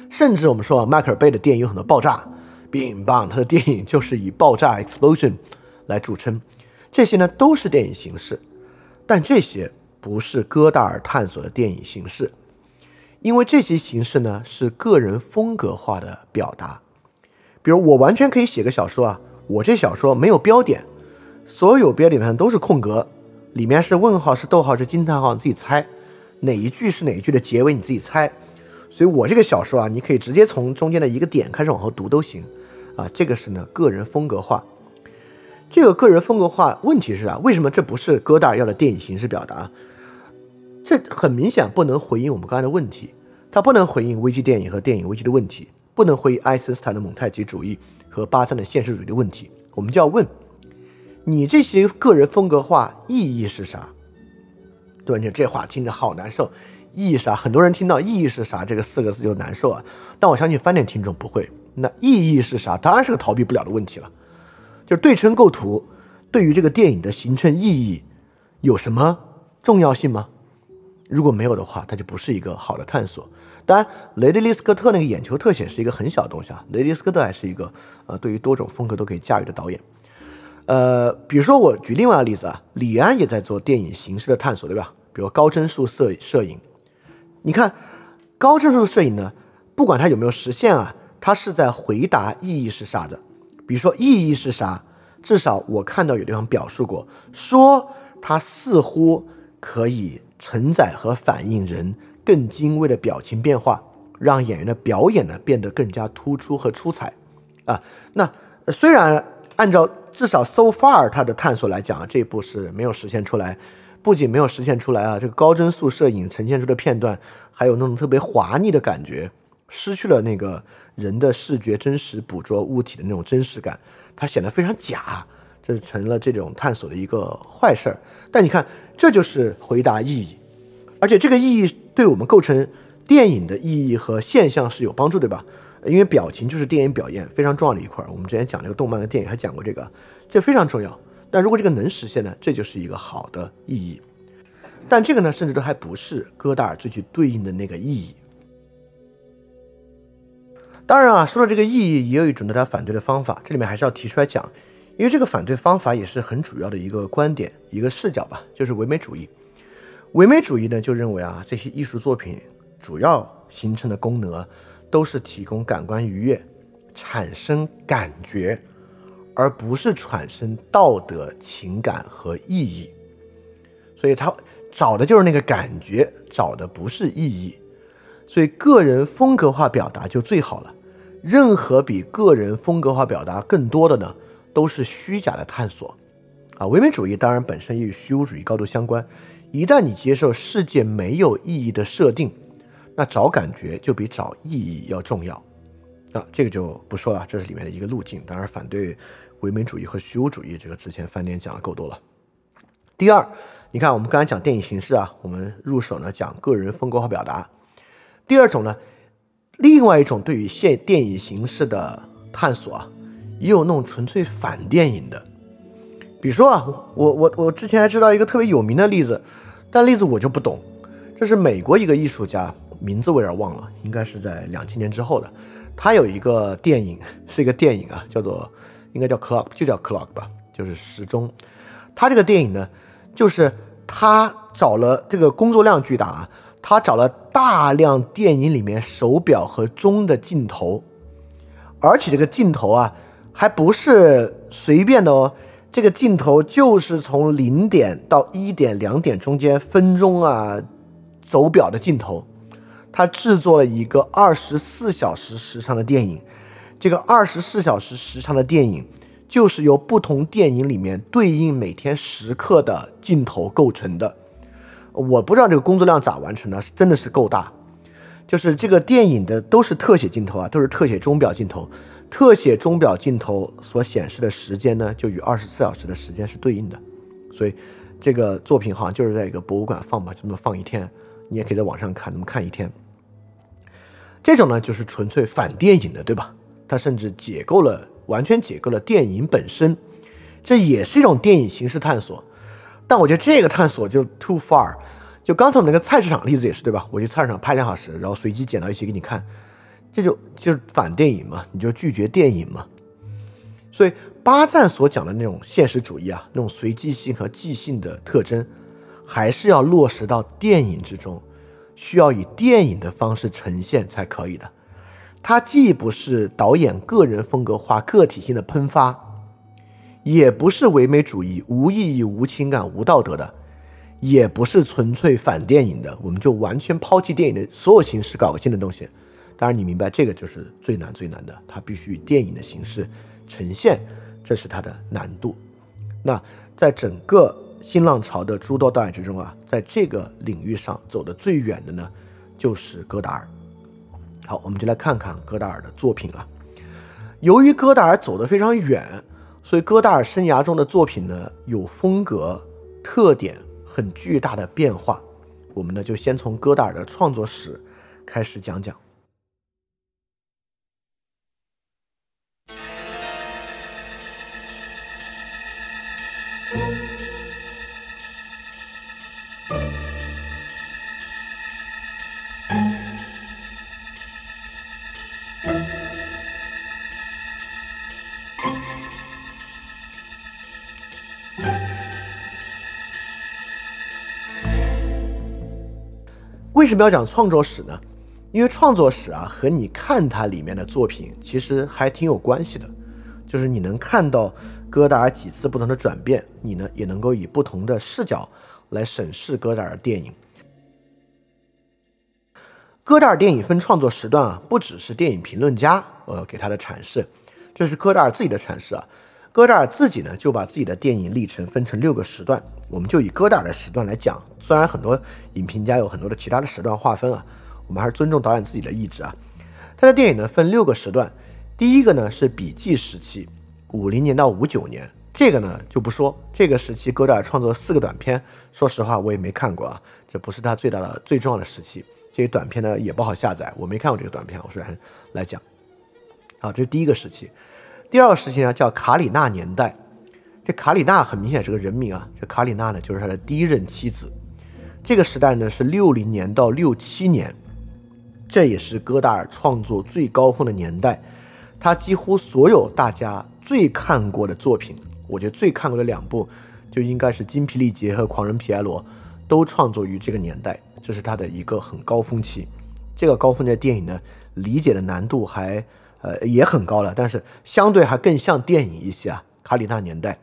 甚至我们说迈克尔贝的电影有很多爆炸，并棒，他的电影就是以爆炸 explosion 来著称，这些呢都是电影形式，但这些不是戈达尔探索的电影形式，因为这些形式呢是个人风格化的表达，比如我完全可以写个小说啊，我这小说没有标点，所有标点上都是空格。里面是问号，是逗号，是惊叹号，你自己猜哪一句是哪一句的结尾，你自己猜。所以我这个小说啊，你可以直接从中间的一个点开始往后读都行啊。这个是呢个人风格化。这个个人风格化问题是啊，为什么这不是戈达尔要的电影形式表达？这很明显不能回应我们刚才的问题，它不能回应危机电影和电影危机的问题，不能回应爱森斯坦的蒙太奇主义和巴赞的现实主义的问题。我们就要问。你这些个人风格化意义是啥？对吧你这话听着好难受。意义啥？很多人听到“意义是啥”这个四个字就难受啊。但我相信翻点听众不会。那意义是啥？当然是个逃避不了的问题了。就是对称构图对于这个电影的形成意义有什么重要性吗？如果没有的话，它就不是一个好的探索。当然，雷德利·斯科特那个眼球特写是一个很小的东西啊。雷德利·斯科特还是一个呃，对于多种风格都可以驾驭的导演。呃，比如说我举另外一个例子啊，李安也在做电影形式的探索，对吧？比如高帧数摄摄影，你看高帧数摄影呢，不管它有没有实现啊，它是在回答意义是啥的。比如说意义是啥，至少我看到有地方表述过，说它似乎可以承载和反映人更精微的表情变化，让演员的表演呢变得更加突出和出彩啊。那虽然按照至少 so far，它的探索来讲，这一步是没有实现出来。不仅没有实现出来啊，这个高帧数摄影呈现出的片段，还有那种特别滑腻的感觉，失去了那个人的视觉真实捕捉物体的那种真实感，它显得非常假，这成了这种探索的一个坏事儿。但你看，这就是回答意义，而且这个意义对我们构成电影的意义和现象是有帮助，对吧？因为表情就是电影表现非常重要的一块儿，我们之前讲那个动漫和电影还讲过这个，这非常重要。但如果这个能实现呢，这就是一个好的意义。但这个呢，甚至都还不是戈达尔最具对应的那个意义。当然啊，说到这个意义，也有一种大家反对的方法，这里面还是要提出来讲，因为这个反对方法也是很主要的一个观点、一个视角吧，就是唯美主义。唯美主义呢，就认为啊，这些艺术作品主要形成的功能。都是提供感官愉悦，产生感觉，而不是产生道德情感和意义。所以他找的就是那个感觉，找的不是意义。所以个人风格化表达就最好了。任何比个人风格化表达更多的呢，都是虚假的探索。啊，唯美主义当然本身也与虚无主义高度相关。一旦你接受世界没有意义的设定。那找感觉就比找意义要重要，啊，这个就不说了，这是里面的一个路径。当然，反对唯美主义和虚无主义，这个之前饭店讲的够多了。第二，你看我们刚才讲电影形式啊，我们入手呢讲个人风格和表达。第二种呢，另外一种对于现电影形式的探索啊，也有那种纯粹反电影的。比如说啊，我我我之前还知道一个特别有名的例子，但例子我就不懂。这是美国一个艺术家，名字我有点忘了，应该是在两千年之后的。他有一个电影，是一个电影啊，叫做应该叫 Clock，就叫 Clock 吧，就是时钟。他这个电影呢，就是他找了这个工作量巨大啊，他找了大量电影里面手表和钟的镜头，而且这个镜头啊，还不是随便的哦，这个镜头就是从零点到一点、两点中间分钟啊走表的镜头。他制作了一个二十四小时时长的电影，这个二十四小时时长的电影就是由不同电影里面对应每天时刻的镜头构成的。我不知道这个工作量咋完成的，是真的是够大。就是这个电影的都是特写镜头啊，都是特写钟表镜头，特写钟表镜头所显示的时间呢，就与二十四小时的时间是对应的。所以这个作品好像就是在一个博物馆放吧，就这么放一天，你也可以在网上看，那么看一天。这种呢，就是纯粹反电影的，对吧？它甚至解构了，完全解构了电影本身，这也是一种电影形式探索。但我觉得这个探索就 too far。就刚才我们那个菜市场例子也是，对吧？我去菜市场拍两小时，然后随机捡到一些给你看，这就就是反电影嘛？你就拒绝电影嘛？所以巴赞所讲的那种现实主义啊，那种随机性和即兴的特征，还是要落实到电影之中。需要以电影的方式呈现才可以的，它既不是导演个人风格化、个体性的喷发，也不是唯美主义、无意义、无情感、无道德的，也不是纯粹反电影的。我们就完全抛弃电影的所有形式，搞个新的东西。当然，你明白这个就是最难最难的，它必须以电影的形式呈现，这是它的难度。那在整个。新浪潮的诸多导演之中啊，在这个领域上走得最远的呢，就是戈达尔。好，我们就来看看戈达尔的作品啊。由于戈达尔走得非常远，所以戈达尔生涯中的作品呢，有风格特点很巨大的变化。我们呢，就先从戈达尔的创作史开始讲讲。为什么要讲创作史呢？因为创作史啊，和你看它里面的作品其实还挺有关系的。就是你能看到戈达尔几次不同的转变，你呢也能够以不同的视角来审视戈达尔电影。戈达尔电影分创作时段啊，不只是电影评论家呃给他的阐释，这是戈达尔自己的阐释啊。戈达尔自己呢就把自己的电影历程分成六个时段。我们就以戈达尔的时段来讲，虽然很多影评家有很多的其他的时段划分啊，我们还是尊重导演自己的意志啊。他的电影呢分六个时段，第一个呢是笔记时期，五零年到五九年，这个呢就不说。这个时期戈达尔创作四个短片，说实话我也没看过啊，这不是他最大的最重要的时期。这些短片呢也不好下载，我没看过这个短片，我说来讲。好，这是第一个时期。第二个时期呢叫卡里纳年代。这卡里娜很明显是个人名啊，这卡里娜呢就是他的第一任妻子。这个时代呢是六零年到六七年，这也是戈达尔创作最高峰的年代。他几乎所有大家最看过的作品，我觉得最看过的两部就应该是《精疲力竭》和《狂人皮埃罗》，都创作于这个年代，这是他的一个很高峰期。这个高峰的电影呢，理解的难度还呃也很高了，但是相对还更像电影一些啊。卡里娜年代。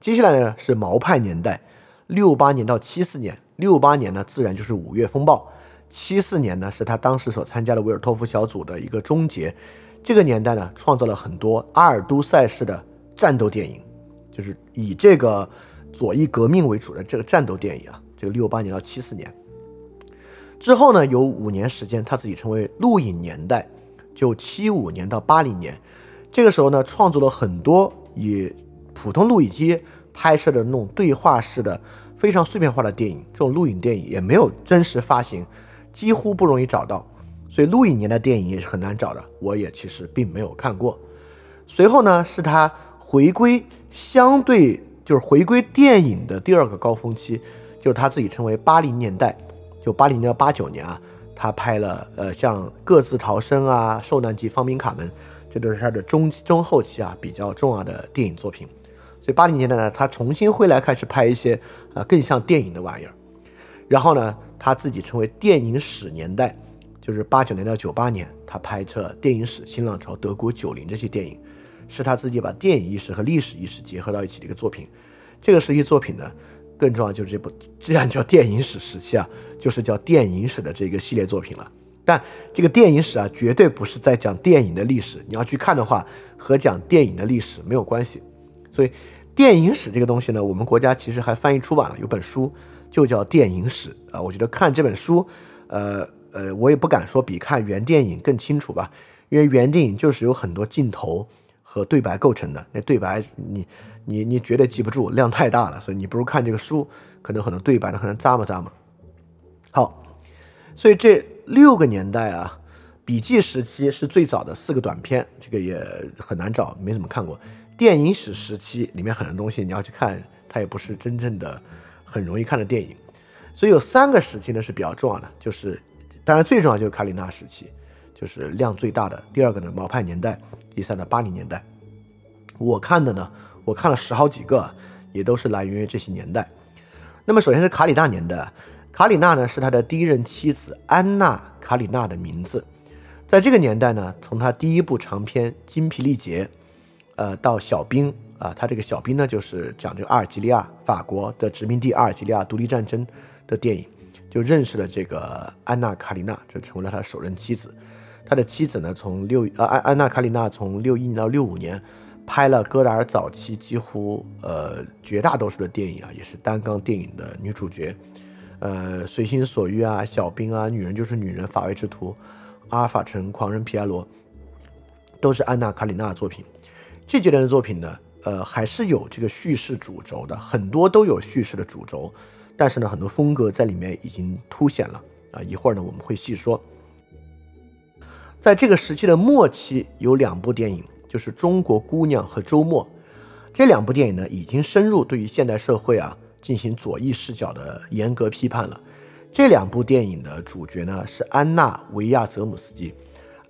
接下来呢是毛派年代，六八年到七四年。六八年呢自然就是五月风暴，七四年呢是他当时所参加的维尔托夫小组的一个终结。这个年代呢创造了很多阿尔都塞式的战斗电影，就是以这个左翼革命为主的这个战斗电影啊。这个六八年到七四年之后呢有五年时间，他自己称为录影年代，就七五年到八零年，这个时候呢，创作了很多以普通录影机拍摄的那种对话式的非常碎片化的电影。这种录影电影也没有真实发行，几乎不容易找到，所以录影年的电影也是很难找的。我也其实并没有看过。随后呢，是他回归相对就是回归电影的第二个高峰期，就是他自己称为八零年代，就八零到八九年啊。他拍了呃像《各自逃生》啊，《受难记》、《方明卡门》，这都是他的中中后期啊比较重要的电影作品。所以八零年代呢，他重新回来开始拍一些呃更像电影的玩意儿。然后呢，他自己称为电影史年代，就是八九年到九八年，他拍摄电影史、新浪潮、德国九零这些电影，是他自己把电影意识和历史意识结合到一起的一个作品。这个时期作品呢。更重要就是这部，既然叫电影史时期啊，就是叫电影史的这个系列作品了。但这个电影史啊，绝对不是在讲电影的历史。你要去看的话，和讲电影的历史没有关系。所以，电影史这个东西呢，我们国家其实还翻译出版了，有本书就叫《电影史》啊。我觉得看这本书，呃呃，我也不敢说比看原电影更清楚吧，因为原电影就是有很多镜头和对白构成的，那对白你。你你绝对记不住，量太大了，所以你不如看这个书，可能很多对白呢，可能咂摸咂摸。好，所以这六个年代啊，笔记时期是最早的四个短片，这个也很难找，没怎么看过。电影史时期里面很多东西你要去看，它也不是真正的很容易看的电影。所以有三个时期呢是比较重要的，就是当然最重要就是卡里纳时期，就是量最大的。第二个呢毛派年代，第三呢八零年代。我看的呢。我看了十好几个，也都是来源于这些年代。那么首先是卡里纳年代，卡里纳呢是他的第一任妻子安娜卡里纳的名字。在这个年代呢，从他第一部长片《精疲力竭》，呃，到小兵啊，他这个小兵呢就是讲这个阿尔及利亚法国的殖民地阿尔及利亚独立战争的电影，就认识了这个安娜卡里纳，就成为了他的首任妻子。他的妻子呢，从六呃安安娜卡里纳从六一年到六五年。拍了戈达尔早期几乎呃绝大多数的电影啊，也是单纲电影的女主角，呃，随心所欲啊，小兵啊，女人就是女人，法外之徒，阿尔法城，狂人皮埃罗，都是安娜卡里娜的作品。这阶段的作品呢，呃，还是有这个叙事主轴的，很多都有叙事的主轴，但是呢，很多风格在里面已经凸显了啊。一会儿呢，我们会细说。在这个时期的末期，有两部电影。就是《中国姑娘》和《周末》这两部电影呢，已经深入对于现代社会啊进行左翼视角的严格批判了。这两部电影的主角呢是安娜·维亚泽姆斯基。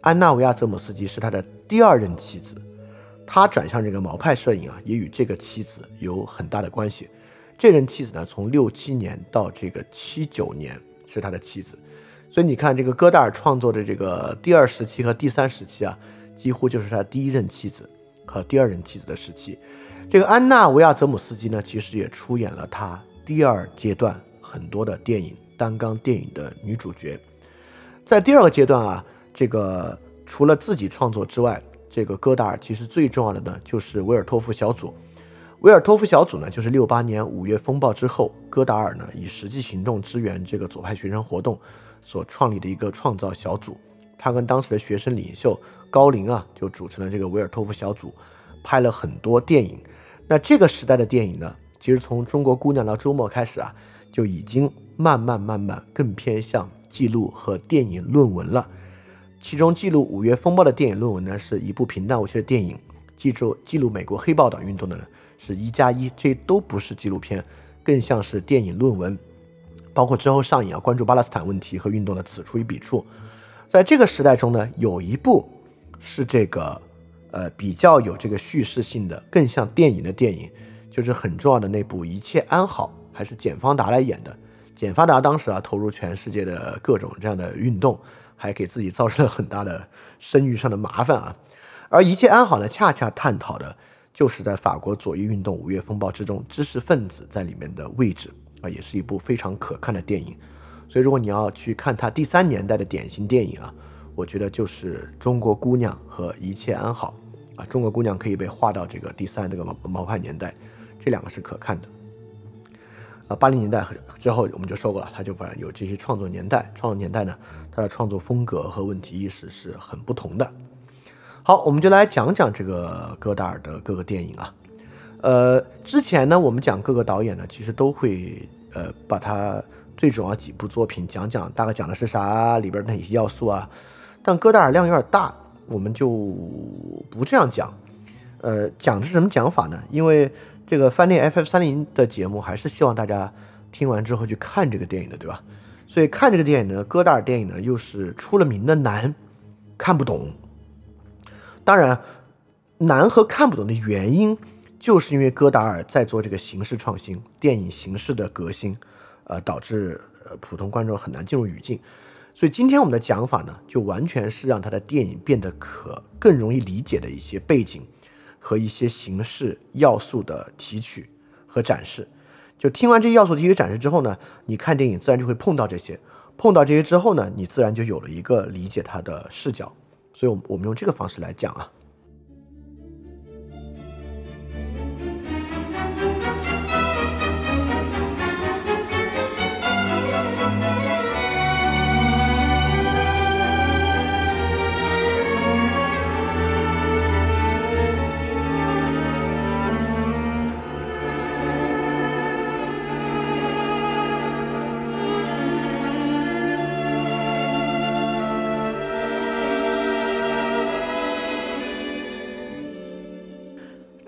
安娜·维亚泽姆斯基是他的第二任妻子，他转向这个毛派摄影啊，也与这个妻子有很大的关系。这任妻子呢，从六七年到这个七九年是他的妻子，所以你看这个戈达尔创作的这个第二时期和第三时期啊。几乎就是他第一任妻子和第二任妻子的时期。这个安娜维亚泽姆斯基呢，其实也出演了他第二阶段很多的电影单纲电影的女主角。在第二个阶段啊，这个除了自己创作之外，这个戈达尔其实最重要的呢，就是维尔托夫小组。维尔托夫小组呢，就是六八年五月风暴之后，戈达尔呢以实际行动支援这个左派学生活动所创立的一个创造小组。他跟当时的学生领袖。高林啊，就组成了这个维尔托夫小组，拍了很多电影。那这个时代的电影呢，其实从《中国姑娘》到《周末》开始啊，就已经慢慢慢慢更偏向记录和电影论文了。其中记录五月风暴的电影论文呢，是一部平淡无奇的电影；记住记录美国黑豹党运动的呢，是一加一，这都不是纪录片，更像是电影论文。包括之后上映啊，关注巴勒斯坦问题和运动的此处与彼处。在这个时代中呢，有一部。是这个，呃，比较有这个叙事性的，更像电影的电影，就是很重要的那部《一切安好》，还是简方达来演的。简方达当时啊，投入全世界的各种这样的运动，还给自己造成了很大的声誉上的麻烦啊。而《一切安好》呢，恰恰探讨的就是在法国左翼运动五月风暴之中，知识分子在里面的位置啊，也是一部非常可看的电影。所以，如果你要去看他第三年代的典型电影啊。我觉得就是中国姑娘和一切安好啊，中国姑娘可以被划到这个第三这个毛毛派年代，这两个是可看的。啊，八零年代之后我们就说过了，他就反正有这些创作年代，创作年代呢，他的创作风格和问题意识是很不同的。好，我们就来讲讲这个戈达尔的各个电影啊。呃，之前呢，我们讲各个导演呢，其实都会呃把他最主要几部作品讲讲，大概讲的是啥，里边的哪些要素啊。但戈达尔量有点大，我们就不这样讲。呃，讲的是什么讲法呢？因为这个翻念 FF 三零的节目，还是希望大家听完之后去看这个电影的，对吧？所以看这个电影呢，戈达尔电影呢，又是出了名的难，看不懂。当然，难和看不懂的原因，就是因为戈达尔在做这个形式创新、电影形式的革新，呃，导致呃普通观众很难进入语境。所以今天我们的讲法呢，就完全是让他的电影变得可更容易理解的一些背景和一些形式要素的提取和展示。就听完这些要素提取展示之后呢，你看电影自然就会碰到这些，碰到这些之后呢，你自然就有了一个理解它的视角。所以，我我们用这个方式来讲啊。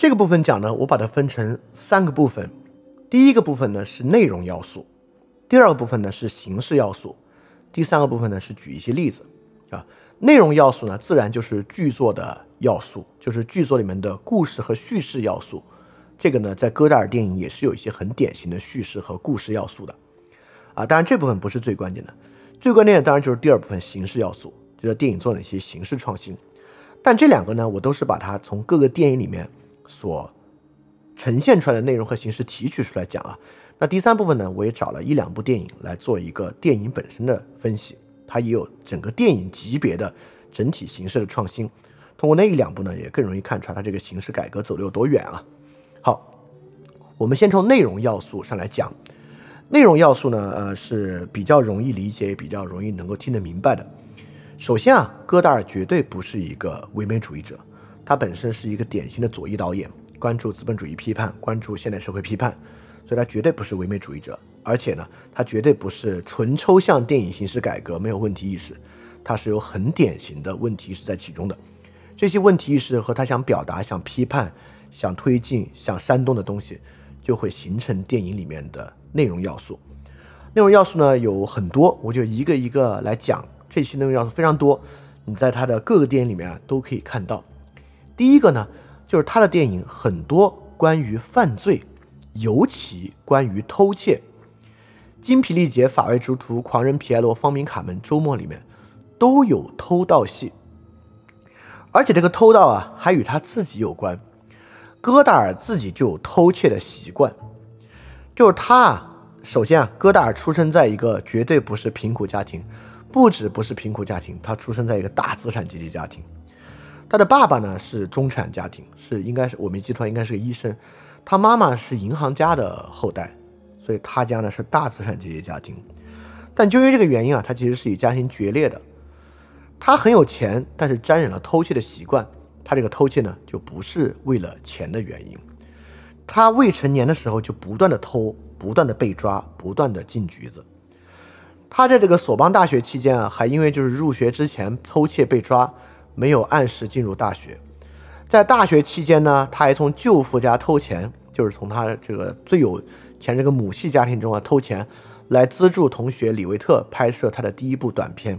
这个部分讲呢，我把它分成三个部分。第一个部分呢是内容要素，第二个部分呢是形式要素，第三个部分呢是举一些例子啊。内容要素呢，自然就是剧作的要素，就是剧作里面的故事和叙事要素。这个呢，在戈达尔电影也是有一些很典型的叙事和故事要素的啊。当然，这部分不是最关键的，最关键的当然就是第二部分形式要素，就是电影做哪些形式创新。但这两个呢，我都是把它从各个电影里面。所呈现出来的内容和形式提取出来讲啊，那第三部分呢，我也找了一两部电影来做一个电影本身的分析，它也有整个电影级别的整体形式的创新。通过那一两部呢，也更容易看出来它这个形式改革走的有多远啊。好，我们先从内容要素上来讲，内容要素呢，呃是比较容易理解，也比较容易能够听得明白的。首先啊，戈达尔绝对不是一个唯美主义者。他本身是一个典型的左翼导演，关注资本主义批判，关注现代社会批判，所以他绝对不是唯美主义者。而且呢，他绝对不是纯抽象电影形式改革，没有问题意识，他是有很典型的问题意识在其中的。这些问题意识和他想表达、想批判、想推进、想煽动的东西，就会形成电影里面的内容要素。内容要素呢有很多，我就一个一个来讲。这些内容要素非常多，你在他的各个电影里面啊都可以看到。第一个呢，就是他的电影很多关于犯罪，尤其关于偷窃，《精疲力竭》《法外之徒》《狂人皮埃罗》《方明卡门》《周末》里面都有偷盗戏，而且这个偷盗啊还与他自己有关。戈达尔自己就有偷窃的习惯，就是他啊，首先啊，戈达尔出生在一个绝对不是贫苦家庭，不止不是贫苦家庭，他出生在一个大资产阶级家庭。他的爸爸呢是中产家庭，是应该是我没记错，应该是个医生。他妈妈是银行家的后代，所以他家呢是大资产阶级家庭。但就因为这个原因啊，他其实是与家庭决裂的。他很有钱，但是沾染了偷窃的习惯。他这个偷窃呢，就不是为了钱的原因。他未成年的时候就不断的偷，不断的被抓，不断的进局子。他在这个索邦大学期间啊，还因为就是入学之前偷窃被抓。没有按时进入大学，在大学期间呢，他还从舅父家偷钱，就是从他这个最有钱这个母系家庭中啊偷钱，来资助同学李维特拍摄他的第一部短片。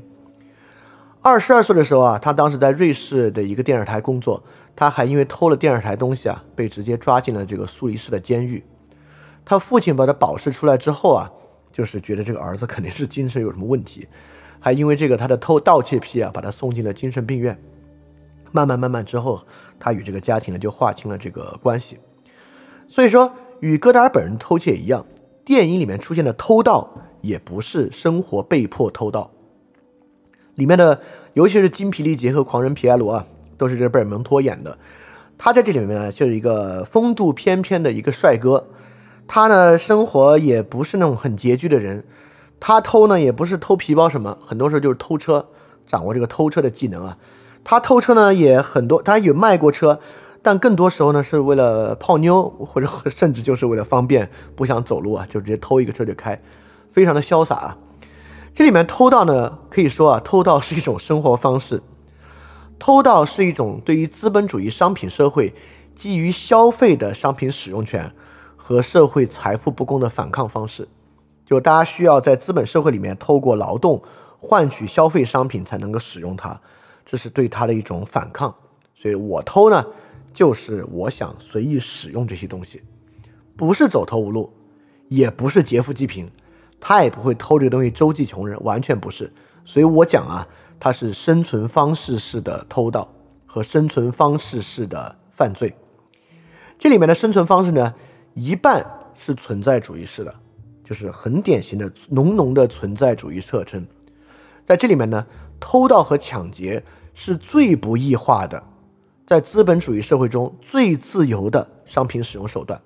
二十二岁的时候啊，他当时在瑞士的一个电视台工作，他还因为偷了电视台东西啊，被直接抓进了这个苏黎世的监狱。他父亲把他保释出来之后啊，就是觉得这个儿子肯定是精神有什么问题。还因为这个他的偷盗窃癖啊，把他送进了精神病院。慢慢慢慢之后，他与这个家庭呢就划清了这个关系。所以说，与戈达尔本人偷窃一样，电影里面出现的偷盗也不是生活被迫偷盗。里面的尤其是精疲力竭和狂人皮埃罗啊，都是这贝尔蒙托演的。他在这里面呢，就是一个风度翩翩的一个帅哥。他呢生活也不是那种很拮据的人，他偷呢也不是偷皮包什么，很多时候就是偷车，掌握这个偷车的技能啊。他偷车呢也很多，他有卖过车，但更多时候呢是为了泡妞，[LAUGHS] 或者甚至就是为了方便，不想走路啊，就直接偷一个车就开，非常的潇洒啊。这里面偷盗呢，可以说啊，偷盗是一种生活方式，偷盗是一种对于资本主义商品社会基于消费的商品使用权和社会财富不公的反抗方式。就大家需要在资本社会里面透过劳动换取消费商品才能够使用它，这是对他的一种反抗。所以我偷呢，就是我想随意使用这些东西，不是走投无路，也不是劫富济贫。他也不会偷这个东西周济穷人，完全不是。所以我讲啊，它是生存方式式的偷盗和生存方式式的犯罪。这里面的生存方式呢，一半是存在主义式的，就是很典型的浓浓的存在主义特征。在这里面呢，偷盗和抢劫是最不异化的，在资本主义社会中最自由的商品使用手段。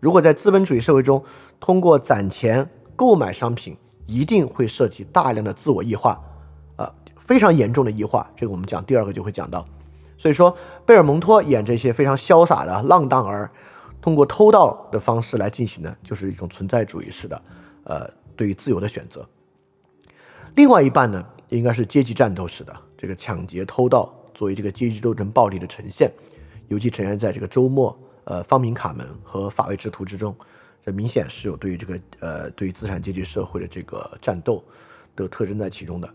如果在资本主义社会中，通过攒钱。购买商品一定会涉及大量的自我异化，呃，非常严重的异化。这个我们讲第二个就会讲到。所以说，贝尔蒙托演这些非常潇洒的浪荡儿，通过偷盗的方式来进行呢，就是一种存在主义式的，呃，对于自由的选择。另外一半呢，应该是阶级战斗式的，这个抢劫、偷盗作为这个阶级斗争暴力的呈现，尤其呈现在这个周末，呃，方明卡门和法卫之徒之中。这明显是有对于这个呃，对于资产阶级社会的这个战斗的特征在其中的，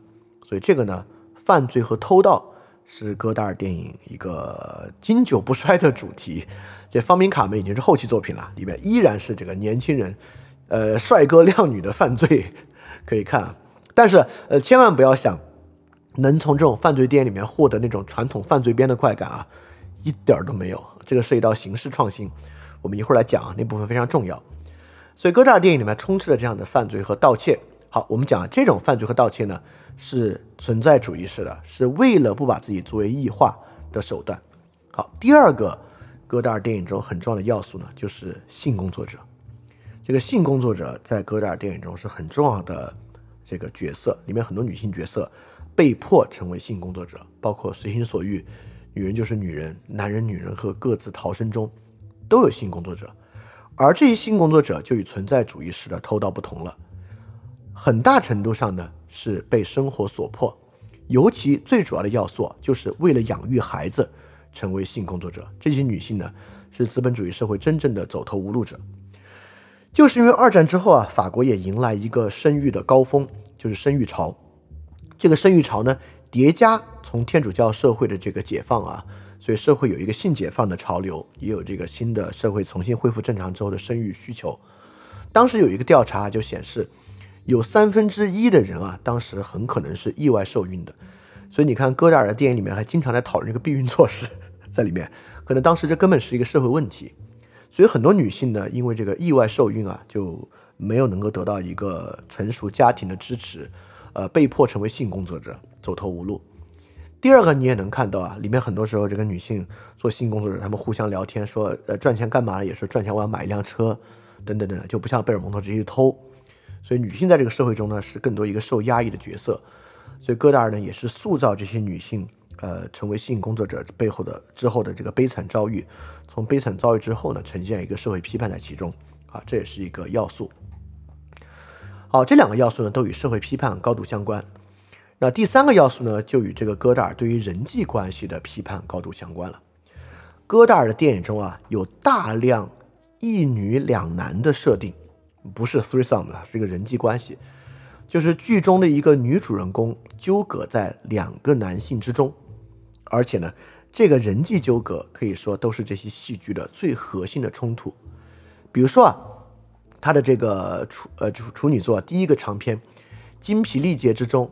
所以这个呢，犯罪和偷盗是戈达尔电影一个经久不衰的主题。这方明卡门已经是后期作品了，里面依然是这个年轻人，呃，帅哥靓女的犯罪可以看，但是呃，千万不要想能从这种犯罪电影里面获得那种传统犯罪片的快感啊，一点儿都没有。这个涉及到形式创新，我们一会儿来讲啊，那部分非常重要。所以，戈达尔电影里面充斥着这样的犯罪和盗窃。好，我们讲这种犯罪和盗窃呢，是存在主义式的，是为了不把自己作为异化的手段。好，第二个戈达尔电影中很重要的要素呢，就是性工作者。这个性工作者在戈达尔电影中是很重要的这个角色，里面很多女性角色被迫成为性工作者，包括随心所欲、女人就是女人、男人、女人和各自逃生中都有性工作者。而这些性工作者就与存在主义式的偷盗不同了，很大程度上呢是被生活所迫，尤其最主要的要素就是为了养育孩子成为性工作者。这些女性呢是资本主义社会真正的走投无路者。就是因为二战之后啊，法国也迎来一个生育的高峰，就是生育潮。这个生育潮呢叠加从天主教社会的这个解放啊。所以社会有一个性解放的潮流，也有这个新的社会重新恢复正常之后的生育需求。当时有一个调查就显示，有三分之一的人啊，当时很可能是意外受孕的。所以你看，戈达尔的电影里面还经常在讨论这个避孕措施在里面，可能当时这根本是一个社会问题。所以很多女性呢，因为这个意外受孕啊，就没有能够得到一个成熟家庭的支持，呃，被迫成为性工作者，走投无路。第二个你也能看到啊，里面很多时候这个女性做性工作者，她们互相聊天说，呃，赚钱干嘛？也是赚钱我要买一辆车，等等等等，就不像贝尔蒙特直接偷。所以女性在这个社会中呢，是更多一个受压抑的角色。所以戈达尔呢，也是塑造这些女性，呃，成为性工作者背后的之后的这个悲惨遭遇，从悲惨遭遇之后呢，呈现一个社会批判在其中啊，这也是一个要素。好，这两个要素呢，都与社会批判高度相关。那第三个要素呢，就与这个戈达尔对于人际关系的批判高度相关了。戈达尔的电影中啊，有大量一女两男的设定，不是 threesome 了，是个人际关系，就是剧中的一个女主人公纠葛在两个男性之中，而且呢，这个人际纠葛可以说都是这些戏剧的最核心的冲突。比如说啊，他的这个处呃处处女座第一个长篇《精疲力竭》之中。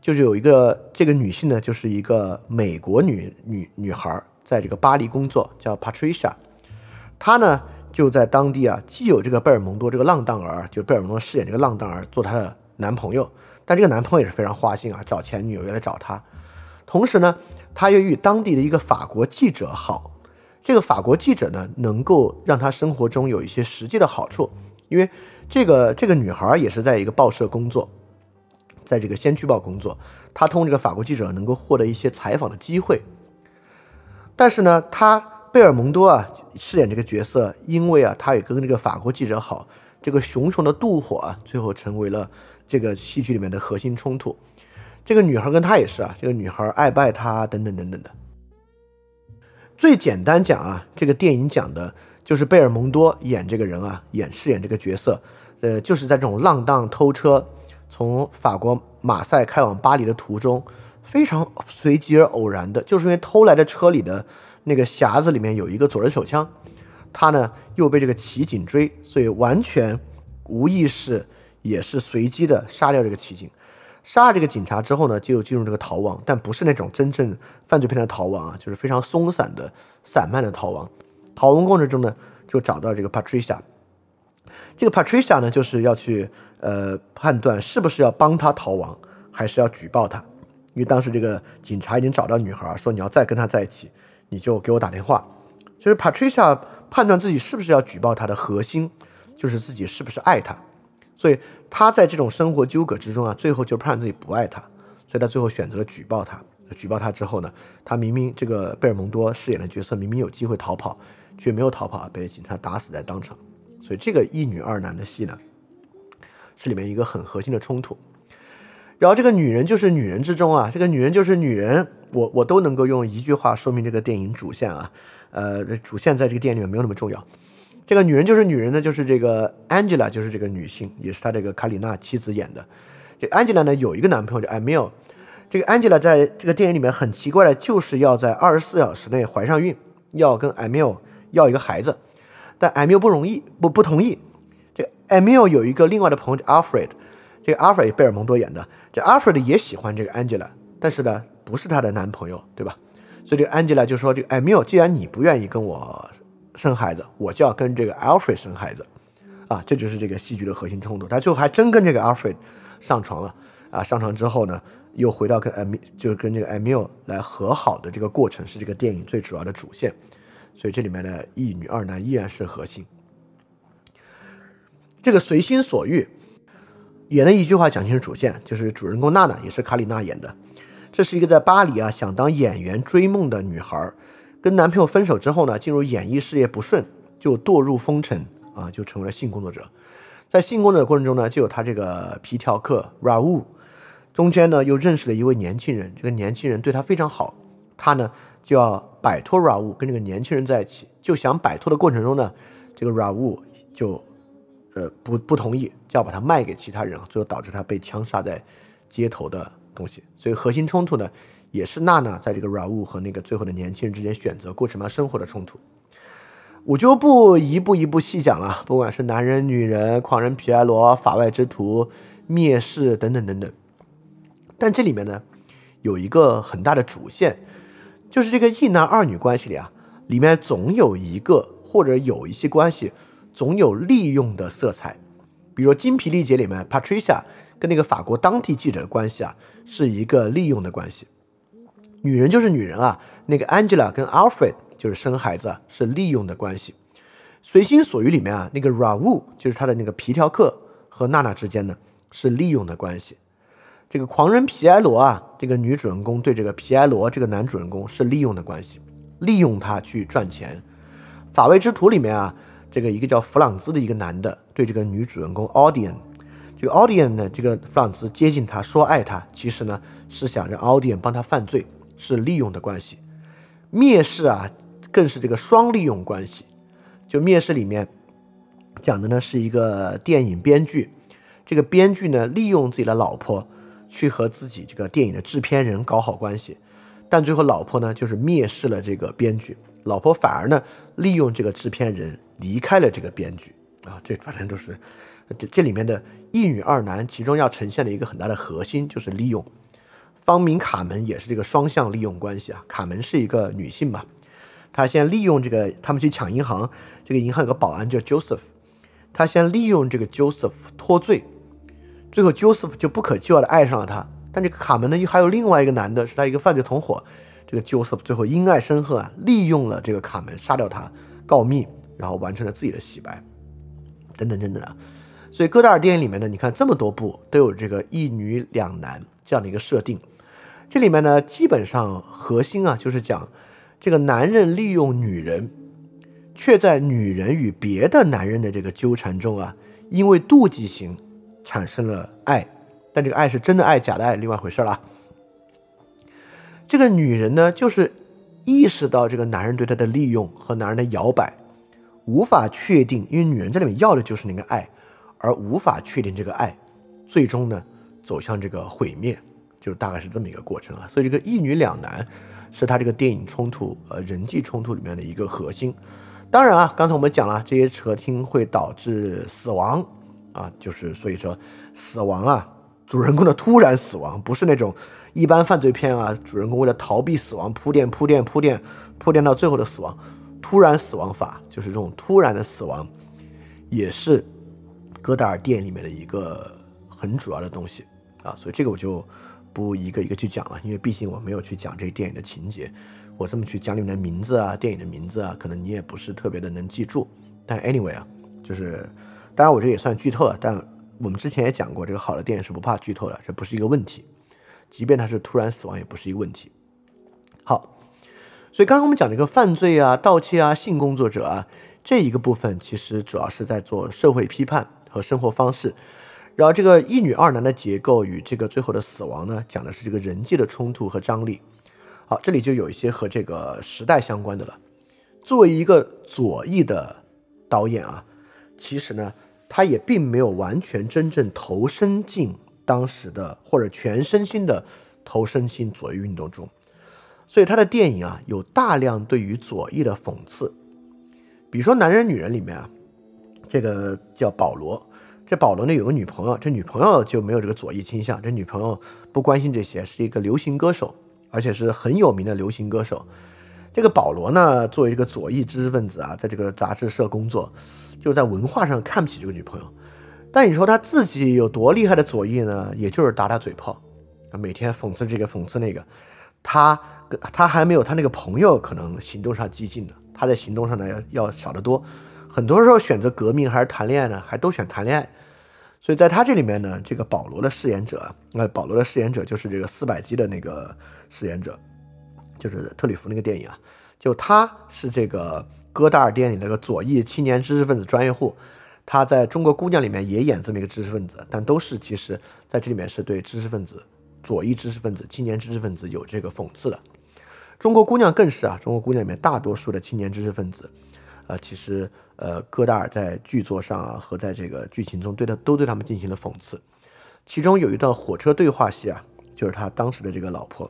就是有一个这个女性呢，就是一个美国女女女孩，在这个巴黎工作，叫 Patricia。她呢就在当地啊，既有这个贝尔蒙多这个浪荡儿，就贝尔蒙多饰演这个浪荡儿做她的男朋友，但这个男朋友也是非常花心啊，找前女友又来找她。同时呢，他又与当地的一个法国记者好，这个法国记者呢，能够让他生活中有一些实际的好处，因为这个这个女孩也是在一个报社工作，在这个《先驱报》工作，她通过这个法国记者能够获得一些采访的机会。但是呢，他贝尔蒙多啊饰演这个角色，因为啊他也跟这个法国记者好，这个熊熊的妒火啊，最后成为了这个戏剧里面的核心冲突。这个女孩跟他也是啊，这个女孩爱拜他等等等等的。最简单讲啊，这个电影讲的就是贝尔蒙多演这个人啊，演饰演这个角色，呃，就是在这种浪荡偷车，从法国马赛开往巴黎的途中，非常随机而偶然的，就是因为偷来的车里的那个匣子里面有一个左轮手枪，他呢又被这个骑警追，所以完全无意识也是随机的杀掉这个骑警。杀了这个警察之后呢，就进入这个逃亡，但不是那种真正犯罪片的逃亡啊，就是非常松散的、散漫的逃亡。逃亡过程中呢，就找到这个 Patricia。这个 Patricia 呢，就是要去呃判断是不是要帮他逃亡，还是要举报他。因为当时这个警察已经找到女孩，说你要再跟他在一起，你就给我打电话。就是 Patricia 判断自己是不是要举报他的核心，就是自己是不是爱他。所以他在这种生活纠葛之中啊，最后就判自己不爱他，所以他最后选择了举报他。举报他之后呢，他明明这个贝尔蒙多饰演的角色明明有机会逃跑，却没有逃跑，被警察打死在当场。所以这个一女二男的戏呢，是里面一个很核心的冲突。然后这个女人就是女人之中啊，这个女人就是女人，我我都能够用一句话说明这个电影主线啊，呃，主线在这个电影里面没有那么重要。这个女人就是女人呢，就是这个 Angela，就是这个女性，也是她这个卡里娜妻子演的。这 Angela 呢有一个男朋友叫 Emil，这个 Angela 在这个电影里面很奇怪的，就是要在二十四小时内怀上孕，要跟 Emil 要一个孩子，但 Emil 不容易，不不同意。这个 Emil 有一个另外的朋友叫 Alfred，这个 Alfred 贝尔蒙多演的，这 Alfred 也喜欢这个 Angela，但是呢不是她的男朋友，对吧？所以这个 Angela 就说这个 Emil，既然你不愿意跟我。生孩子，我就要跟这个 Alfred 生孩子，啊，这就是这个戏剧的核心冲突。他最后还真跟这个 Alfred 上床了，啊，上床之后呢，又回到跟 Emil 就是跟这个 Emil 来和好的这个过程，是这个电影最主要的主线。所以这里面的一女二男依然是核心。这个随心所欲演的一句话讲清楚主线，就是主人公娜娜也是卡里娜演的，这是一个在巴黎啊想当演员追梦的女孩。跟男朋友分手之后呢，进入演艺事业不顺，就堕入风尘啊，就成为了性工作者。在性工作的过程中呢，就有他这个皮条客 Rau，中间呢又认识了一位年轻人，这个年轻人对他非常好，他呢就要摆脱 Rau，跟这个年轻人在一起。就想摆脱的过程中呢，这个 Rau 就呃不不同意，就要把他卖给其他人，最后导致他被枪杀在街头的东西。所以核心冲突呢。也是娜娜在这个软物和那个最后的年轻人之间选择过什么生活的冲突，我就不一步一步细讲了。不管是男人、女人、狂人皮埃罗、法外之徒、蔑视等等等等，但这里面呢有一个很大的主线，就是这个一男二女关系里啊，里面总有一个或者有一些关系总有利用的色彩，比如《精疲力竭》里面 Patricia 跟那个法国当地记者的关系啊，是一个利用的关系。女人就是女人啊，那个 Angela 跟 Alfred 就是生孩子是利用的关系。随心所欲里面啊，那个 Raoul 就是他的那个皮条客和娜娜之间呢是利用的关系。这个狂人皮埃罗啊，这个女主人公对这个皮埃罗这个男主人公是利用的关系，利用他去赚钱。法外之徒里面啊，这个一个叫弗朗兹的一个男的对这个女主人公 Audien 这个 Audien 呢，这个弗朗兹接近他说爱他，其实呢是想让 Audien 帮他犯罪。是利用的关系，蔑视啊，更是这个双利用关系。就蔑视里面讲的呢，是一个电影编剧，这个编剧呢利用自己的老婆去和自己这个电影的制片人搞好关系，但最后老婆呢就是蔑视了这个编剧，老婆反而呢利用这个制片人离开了这个编剧。啊，这反正都是这这里面的一女二男，其中要呈现的一个很大的核心就是利用。方明卡门也是这个双向利用关系啊。卡门是一个女性嘛，她先利用这个，他们去抢银行，这个银行有个保安叫 Joseph，她先利用这个 Joseph 脱罪，最后 Joseph 就不可救药的爱上了她。但这个卡门呢，又还有另外一个男的，是他一个犯罪同伙，这个 Joseph 最后因爱生恨啊，利用了这个卡门杀掉他，告密，然后完成了自己的洗白，等等等等啊。所以戈达尔电影里面呢，你看这么多部都有这个一女两男这样的一个设定，这里面呢基本上核心啊就是讲这个男人利用女人，却在女人与别的男人的这个纠缠中啊，因为妒忌心产生了爱，但这个爱是真的爱假的爱，另外一回事了。这个女人呢，就是意识到这个男人对她的利用和男人的摇摆，无法确定，因为女人在里面要的就是那个爱，而无法确定这个爱，最终呢走向这个毁灭，就大概是这么一个过程啊。所以这个一女两男是他这个电影冲突呃人际冲突里面的一个核心。当然啊，刚才我们讲了，这些扯听会导致死亡啊，就是所以说死亡啊，主人公的突然死亡不是那种。一般犯罪片啊，主人公为了逃避死亡，铺垫铺垫铺垫铺垫到最后的死亡，突然死亡法就是这种突然的死亡，也是戈达尔电影里面的一个很主要的东西啊。所以这个我就不一个一个去讲了，因为毕竟我没有去讲这电影的情节，我这么去讲里面的名字啊，电影的名字啊，可能你也不是特别的能记住。但 anyway 啊，就是当然我这也算剧透了，但我们之前也讲过，这个好的电影是不怕剧透的，这不是一个问题。即便他是突然死亡，也不是一个问题。好，所以刚刚我们讲这个犯罪啊、盗窃啊、性工作者啊这一个部分，其实主要是在做社会批判和生活方式。然后这个一女二男的结构与这个最后的死亡呢，讲的是这个人际的冲突和张力。好，这里就有一些和这个时代相关的了。作为一个左翼的导演啊，其实呢，他也并没有完全真正投身进。当时的或者全身心的投身进左翼运动中，所以他的电影啊有大量对于左翼的讽刺，比如说《男人女人》里面啊，这个叫保罗，这保罗呢有个女朋友，这女朋友就没有这个左翼倾向，这女朋友不关心这些，是一个流行歌手，而且是很有名的流行歌手。这个保罗呢作为这个左翼知识分子啊，在这个杂志社工作，就在文化上看不起这个女朋友。但你说他自己有多厉害的左翼呢？也就是打打嘴炮，每天讽刺这个讽刺那个，他他还没有他那个朋友可能行动上激进的，他在行动上呢要要少得多。很多时候选择革命还是谈恋爱呢？还都选谈恋爱。所以在他这里面呢，这个保罗的饰演者，那保罗的饰演者就是这个四百集的那个饰演者，就是特里弗那个电影啊，就他是这个戈达尔电影那个左翼青年知识分子专业户。他在中国姑娘里面也演这么一个知识分子，但都是其实在这里面是对知识分子、左翼知识分子、青年知识分子有这个讽刺的。中国姑娘更是啊，中国姑娘里面大多数的青年知识分子，呃，其实呃，戈达尔在剧作上啊和在这个剧情中对他都对他们进行了讽刺。其中有一段火车对话戏啊，就是他当时的这个老婆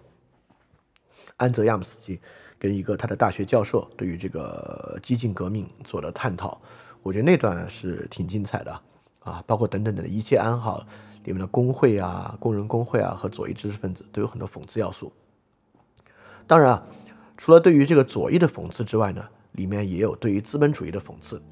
安泽亚姆斯基跟一个他的大学教授对于这个激进革命做的探讨。我觉得那段是挺精彩的啊，包括等等等的一切安好里面的工会啊、工人工会啊和左翼知识分子都有很多讽刺要素。当然啊，除了对于这个左翼的讽刺之外呢，里面也有对于资本主义的讽刺。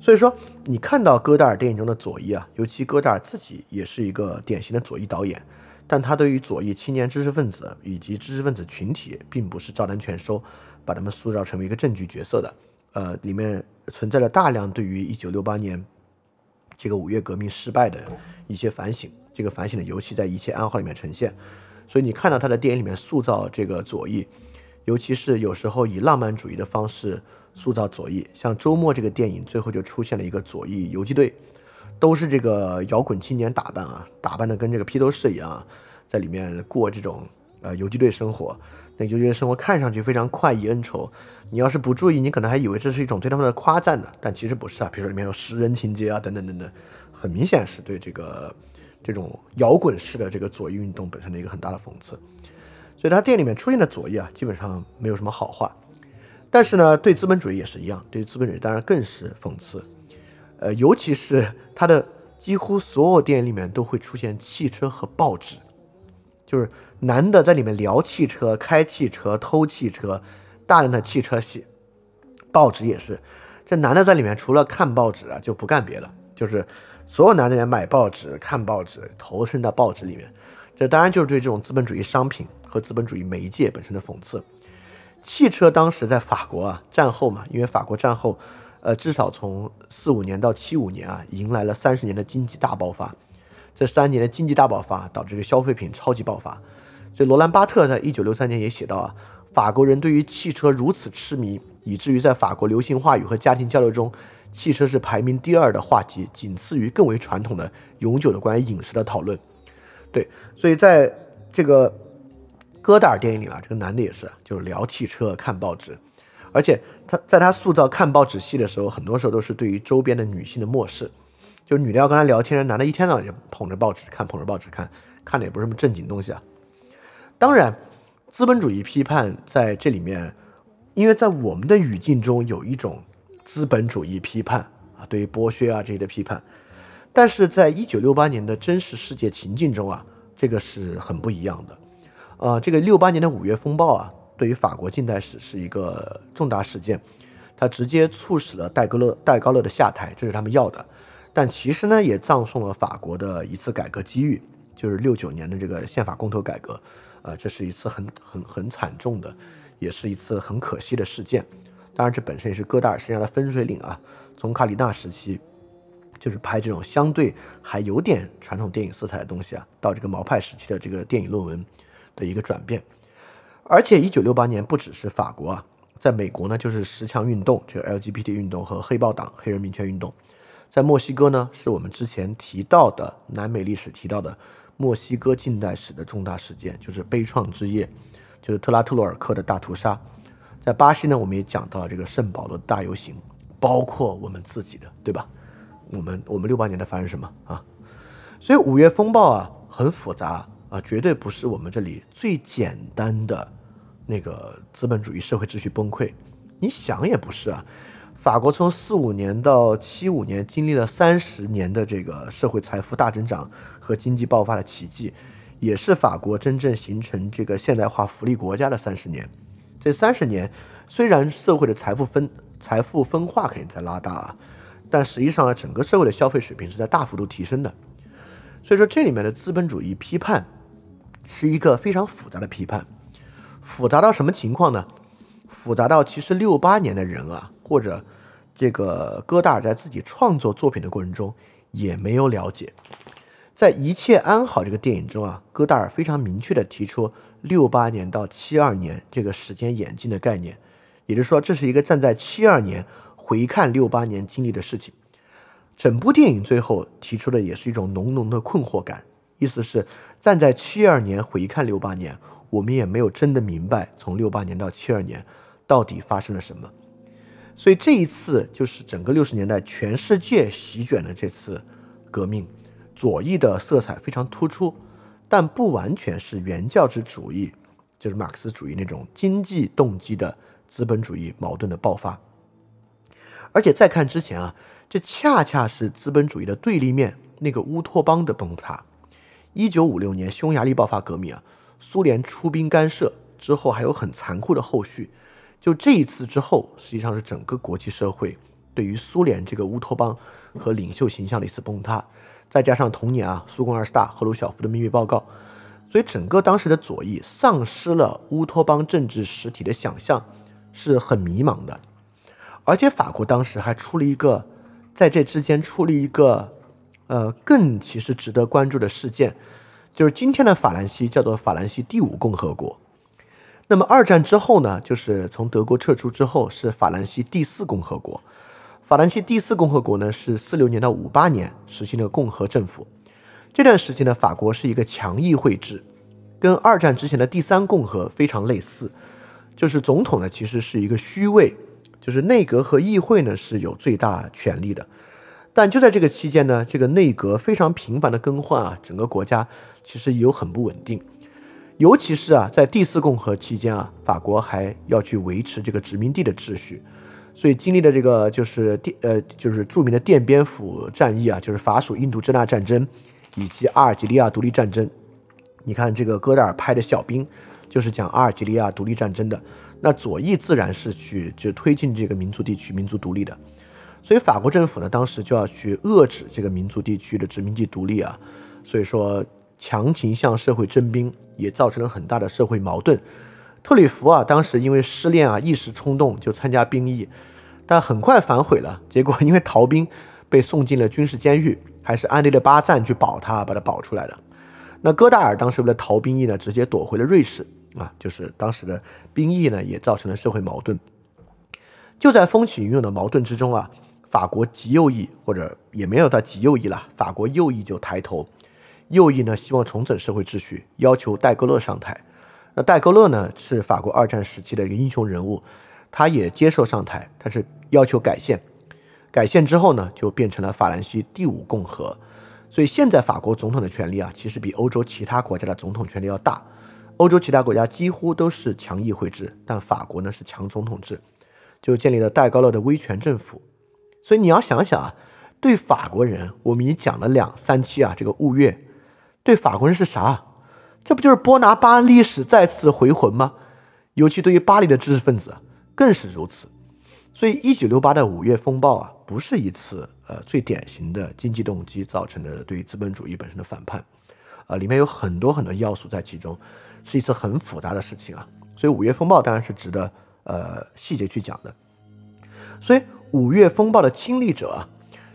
所以说，你看到戈达尔电影中的左翼啊，尤其戈达尔自己也是一个典型的左翼导演，但他对于左翼青年知识分子以及知识分子群体，并不是照单全收，把他们塑造成为一个正剧角色的。呃，里面存在了大量对于一九六八年这个五月革命失败的一些反省，这个反省的尤其在《一切安好》里面呈现。所以你看到他的电影里面塑造这个左翼，尤其是有时候以浪漫主义的方式塑造左翼，像《周末》这个电影最后就出现了一个左翼游击队，都是这个摇滚青年打扮啊，打扮的跟这个披头士一样，在里面过这种呃游击队生活。那游击队生活看上去非常快意恩仇。你要是不注意，你可能还以为这是一种对他们的夸赞呢，但其实不是啊。比如说里面有食人情节啊，等等等等，很明显是对这个这种摇滚式的这个左翼运动本身的一个很大的讽刺。所以他店里面出现的左翼啊，基本上没有什么好话。但是呢，对资本主义也是一样，对资本主义当然更是讽刺。呃，尤其是他的几乎所有电影里面都会出现汽车和报纸，就是男的在里面聊汽车、开汽车、偷汽车。大量的汽车戏，报纸也是，这男的在里面除了看报纸啊，就不干别的，就是所有男的人买报纸、看报纸、投身到报纸里面。这当然就是对这种资本主义商品和资本主义媒介本身的讽刺。汽车当时在法国啊，战后嘛，因为法国战后，呃，至少从四五年到七五年啊，迎来了三十年的经济大爆发。这三年的经济大爆发导致这个消费品超级爆发。所以罗兰巴特在一九六三年也写到啊，法国人对于汽车如此痴迷，以至于在法国流行话语和家庭交流中，汽车是排名第二的话题，仅次于更为传统的永久的关于饮食的讨论。对，所以在这个戈达尔电影里啊，这个男的也是，就是聊汽车、看报纸，而且他在他塑造看报纸戏的时候，很多时候都是对于周边的女性的漠视，就女的要跟他聊天，男的一天到晚就捧着报纸看，捧着报纸看，看的也不是什么正经东西啊。当然，资本主义批判在这里面，因为在我们的语境中有一种资本主义批判啊，对于剥削啊这些的批判，但是在一九六八年的真实世界情境中啊，这个是很不一样的。呃，这个六八年的五月风暴啊，对于法国近代史是一个重大事件，它直接促使了戴高乐戴高乐的下台，这是他们要的，但其实呢，也葬送了法国的一次改革机遇，就是六九年的这个宪法公投改革。啊，这是一次很很很惨重的，也是一次很可惜的事件。当然，这本身也是戈达尔生涯的分水岭啊。从卡里纳时期，就是拍这种相对还有点传统电影色彩的东西啊，到这个毛派时期的这个电影论文的一个转变。而且，一九六八年不只是法国啊，在美国呢，就是十强运动，这个 LGBT 运动和黑豹党、黑人民权运动。在墨西哥呢，是我们之前提到的南美历史提到的。墨西哥近代史的重大事件就是悲怆之夜，就是特拉特洛尔克的大屠杀。在巴西呢，我们也讲到了这个圣保罗大游行，包括我们自己的，对吧？我们我们六八年的发生什么啊？所以五月风暴啊，很复杂啊，绝对不是我们这里最简单的那个资本主义社会秩序崩溃。你想也不是啊。法国从四五年到七五年，经历了三十年的这个社会财富大增长和经济爆发的奇迹，也是法国真正形成这个现代化福利国家的三十年。这三十年虽然社会的财富分财富分化肯定在拉大，但实际上呢，整个社会的消费水平是在大幅度提升的。所以说，这里面的资本主义批判是一个非常复杂的批判，复杂到什么情况呢？复杂到其实六八年的人啊。或者，这个戈达尔在自己创作作品的过程中也没有了解，在《一切安好》这个电影中啊，戈达尔非常明确的提出六八年到七二年这个时间演进的概念，也就是说，这是一个站在七二年回看六八年经历的事情。整部电影最后提出的也是一种浓浓的困惑感，意思是站在七二年回看六八年，我们也没有真的明白从六八年到七二年到底发生了什么。所以这一次就是整个六十年代全世界席卷的这次革命，左翼的色彩非常突出，但不完全是原教旨主义，就是马克思主义那种经济动机的资本主义矛盾的爆发。而且再看之前啊，这恰恰是资本主义的对立面那个乌托邦的崩塌。一九五六年匈牙利爆发革命啊，苏联出兵干涉之后，还有很残酷的后续。就这一次之后，实际上是整个国际社会对于苏联这个乌托邦和领袖形象的一次崩塌，再加上同年啊，苏共二十大赫鲁晓夫的秘密报告，所以整个当时的左翼丧失了乌托邦政治实体的想象，是很迷茫的。而且法国当时还出了一个，在这之间出了一个，呃，更其实值得关注的事件，就是今天的法兰西叫做法兰西第五共和国。那么二战之后呢，就是从德国撤出之后，是法兰西第四共和国。法兰西第四共和国呢，是四六年到五八年实行的共和政府。这段时间呢，法国是一个强议会制，跟二战之前的第三共和非常类似。就是总统呢，其实是一个虚位，就是内阁和议会呢是有最大权力的。但就在这个期间呢，这个内阁非常频繁的更换啊，整个国家其实有很不稳定。尤其是啊，在第四共和期间啊，法国还要去维持这个殖民地的秩序，所以经历的这个就是电呃，就是著名的奠边府战役啊，就是法属印度支那战争，以及阿尔及利亚独立战争。你看这个戈达尔拍的小兵，就是讲阿尔及利亚独立战争的。那左翼自然是去就推进这个民族地区民族独立的，所以法国政府呢，当时就要去遏制这个民族地区的殖民地独立啊，所以说。强行向社会征兵，也造成了很大的社会矛盾。特里弗啊，当时因为失恋啊，一时冲动就参加兵役，但很快反悔了。结果因为逃兵被送进了军事监狱，还是安迪的巴赞去保他，把他保出来的。那戈达尔当时为了逃兵役呢，直接躲回了瑞士啊，就是当时的兵役呢，也造成了社会矛盾。就在风起云涌的矛盾之中啊，法国极右翼或者也没有到极右翼了，法国右翼就抬头，右翼呢希望重整社会秩序，要求戴高乐上台。那戴高乐呢是法国二战时期的一个英雄人物，他也接受上台，他是要求改宪。改宪之后呢，就变成了法兰西第五共和。所以现在法国总统的权力啊，其实比欧洲其他国家的总统权力要大。欧洲其他国家几乎都是强议会制，但法国呢是强总统制。就建立了戴高乐的威权政府，所以你要想想啊，对法国人，我们已经讲了两三期啊，这个雾月对法国人是啥？这不就是波拿巴历史再次回魂吗？尤其对于巴黎的知识分子更是如此。所以一九六八的五月风暴啊，不是一次呃最典型的经济动机造成的对于资本主义本身的反叛，啊，里面有很多很多要素在其中，是一次很复杂的事情啊。所以五月风暴当然是值得。呃，细节去讲的，所以五月风暴的亲历者啊，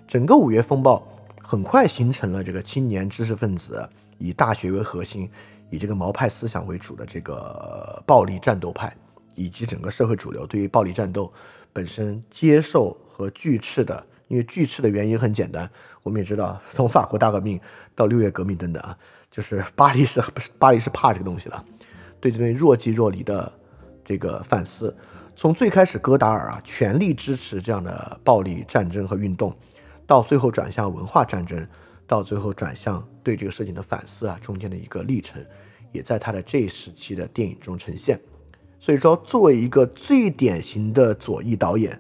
整个五月风暴很快形成了这个青年知识分子以大学为核心，以这个毛派思想为主的这个暴力战斗派，以及整个社会主流对于暴力战斗本身接受和拒斥的，因为拒斥的原因很简单，我们也知道，从法国大革命到六月革命等等啊，就是 [LAUGHS] 巴黎是不是巴黎是怕这个东西了，对这边若即若离的。这个反思，从最开始戈达尔啊全力支持这样的暴力战争和运动，到最后转向文化战争，到最后转向对这个事情的反思啊，中间的一个历程，也在他的这一时期的电影中呈现。所以说，作为一个最典型的左翼导演，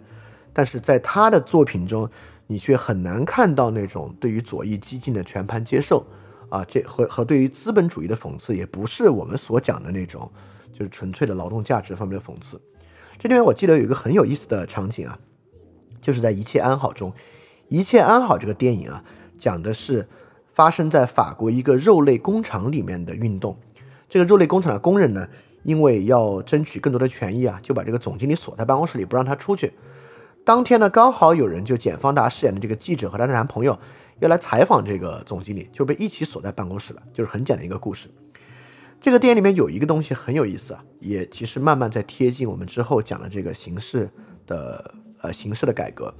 但是在他的作品中，你却很难看到那种对于左翼激进的全盘接受啊，这和和对于资本主义的讽刺，也不是我们所讲的那种。就是纯粹的劳动价值方面的讽刺。这里面我记得有一个很有意思的场景啊，就是在《一切安好》中，《一切安好》这个电影啊，讲的是发生在法国一个肉类工厂里面的运动。这个肉类工厂的工人呢，因为要争取更多的权益啊，就把这个总经理锁在办公室里，不让他出去。当天呢，刚好有人就简方达饰演的这个记者和他的男朋友要来采访这个总经理，就被一起锁在办公室了。就是很简单一个故事。这个电影里面有一个东西很有意思啊，也其实慢慢在贴近我们之后讲的这个形式的呃形式的改革，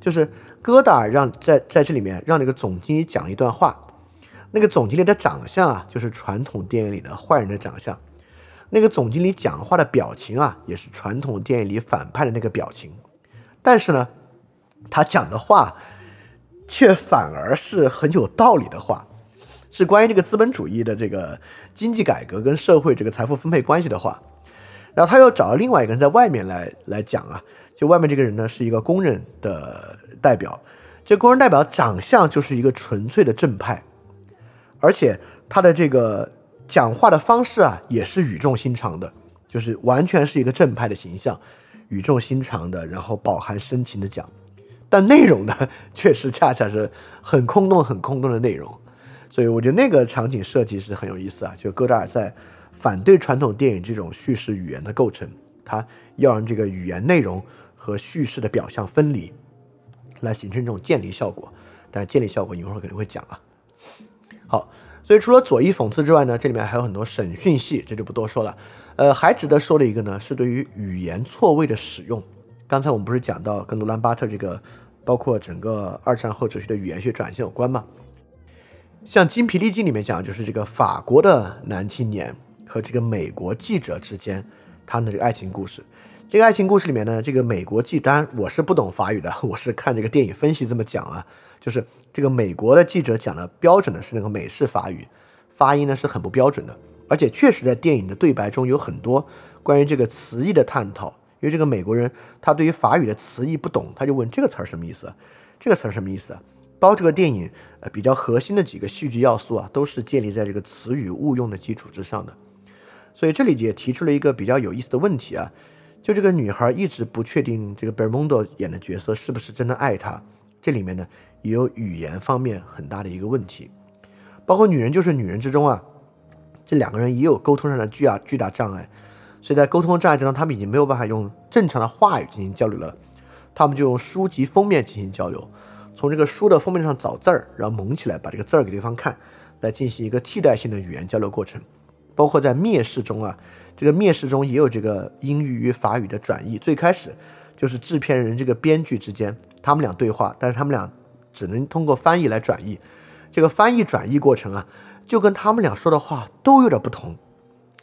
就是戈达尔让在在这里面让那个总经理讲一段话，那个总经理的长相啊，就是传统电影里的坏人的长相，那个总经理讲话的表情啊，也是传统电影里反派的那个表情，但是呢，他讲的话却反而是很有道理的话。是关于这个资本主义的这个经济改革跟社会这个财富分配关系的话，然后他又找了另外一个人在外面来来讲啊，就外面这个人呢是一个工人的代表，这工人代表长相就是一个纯粹的正派，而且他的这个讲话的方式啊也是语重心长的，就是完全是一个正派的形象，语重心长的，然后饱含深情的讲，但内容呢确实恰恰是很空洞、很空洞的内容。所以我觉得那个场景设计是很有意思啊，就戈达尔在反对传统电影这种叙事语言的构成，他要让这个语言内容和叙事的表象分离，来形成这种建立效果。但是建立效果一会儿肯定会讲啊。好，所以除了左翼讽刺之外呢，这里面还有很多审讯戏，这就不多说了。呃，还值得说的一个呢，是对于语言错位的使用。刚才我们不是讲到跟罗兰巴特这个，包括整个二战后哲学的语言学转型有关吗？像《精疲力尽》里面讲，就是这个法国的男青年和这个美国记者之间，他们的这个爱情故事。这个爱情故事里面呢，这个美国记，当然我是不懂法语的，[LAUGHS] 我是看这个电影分析这么讲啊，就是这个美国的记者讲的标准的是那个美式法语，发音呢是很不标准的，而且确实在电影的对白中有很多关于这个词义的探讨，因为这个美国人他对于法语的词义不懂，他就问这个词儿什么意思，这个词儿什么意思。包这个电影，呃，比较核心的几个戏剧要素啊，都是建立在这个词语误用的基础之上的。所以这里也提出了一个比较有意思的问题啊，就这个女孩一直不确定这个 Bermondo 演的角色是不是真的爱她，这里面呢也有语言方面很大的一个问题。包括女人就是女人之中啊，这两个人也有沟通上的巨大巨大障碍，所以在沟通障碍之中，他们已经没有办法用正常的话语进行交流了，他们就用书籍封面进行交流，从这个书的封面上找字儿，然后蒙起来，把这个字儿给对方看，来进行一个替代性的语言交流过程。包括在面试中啊，这个面试中也有这个英语与法语的转译，最开始就是制片人这个编剧之间。他们俩对话，但是他们俩只能通过翻译来转译。这个翻译转译过程啊，就跟他们俩说的话都有点不同。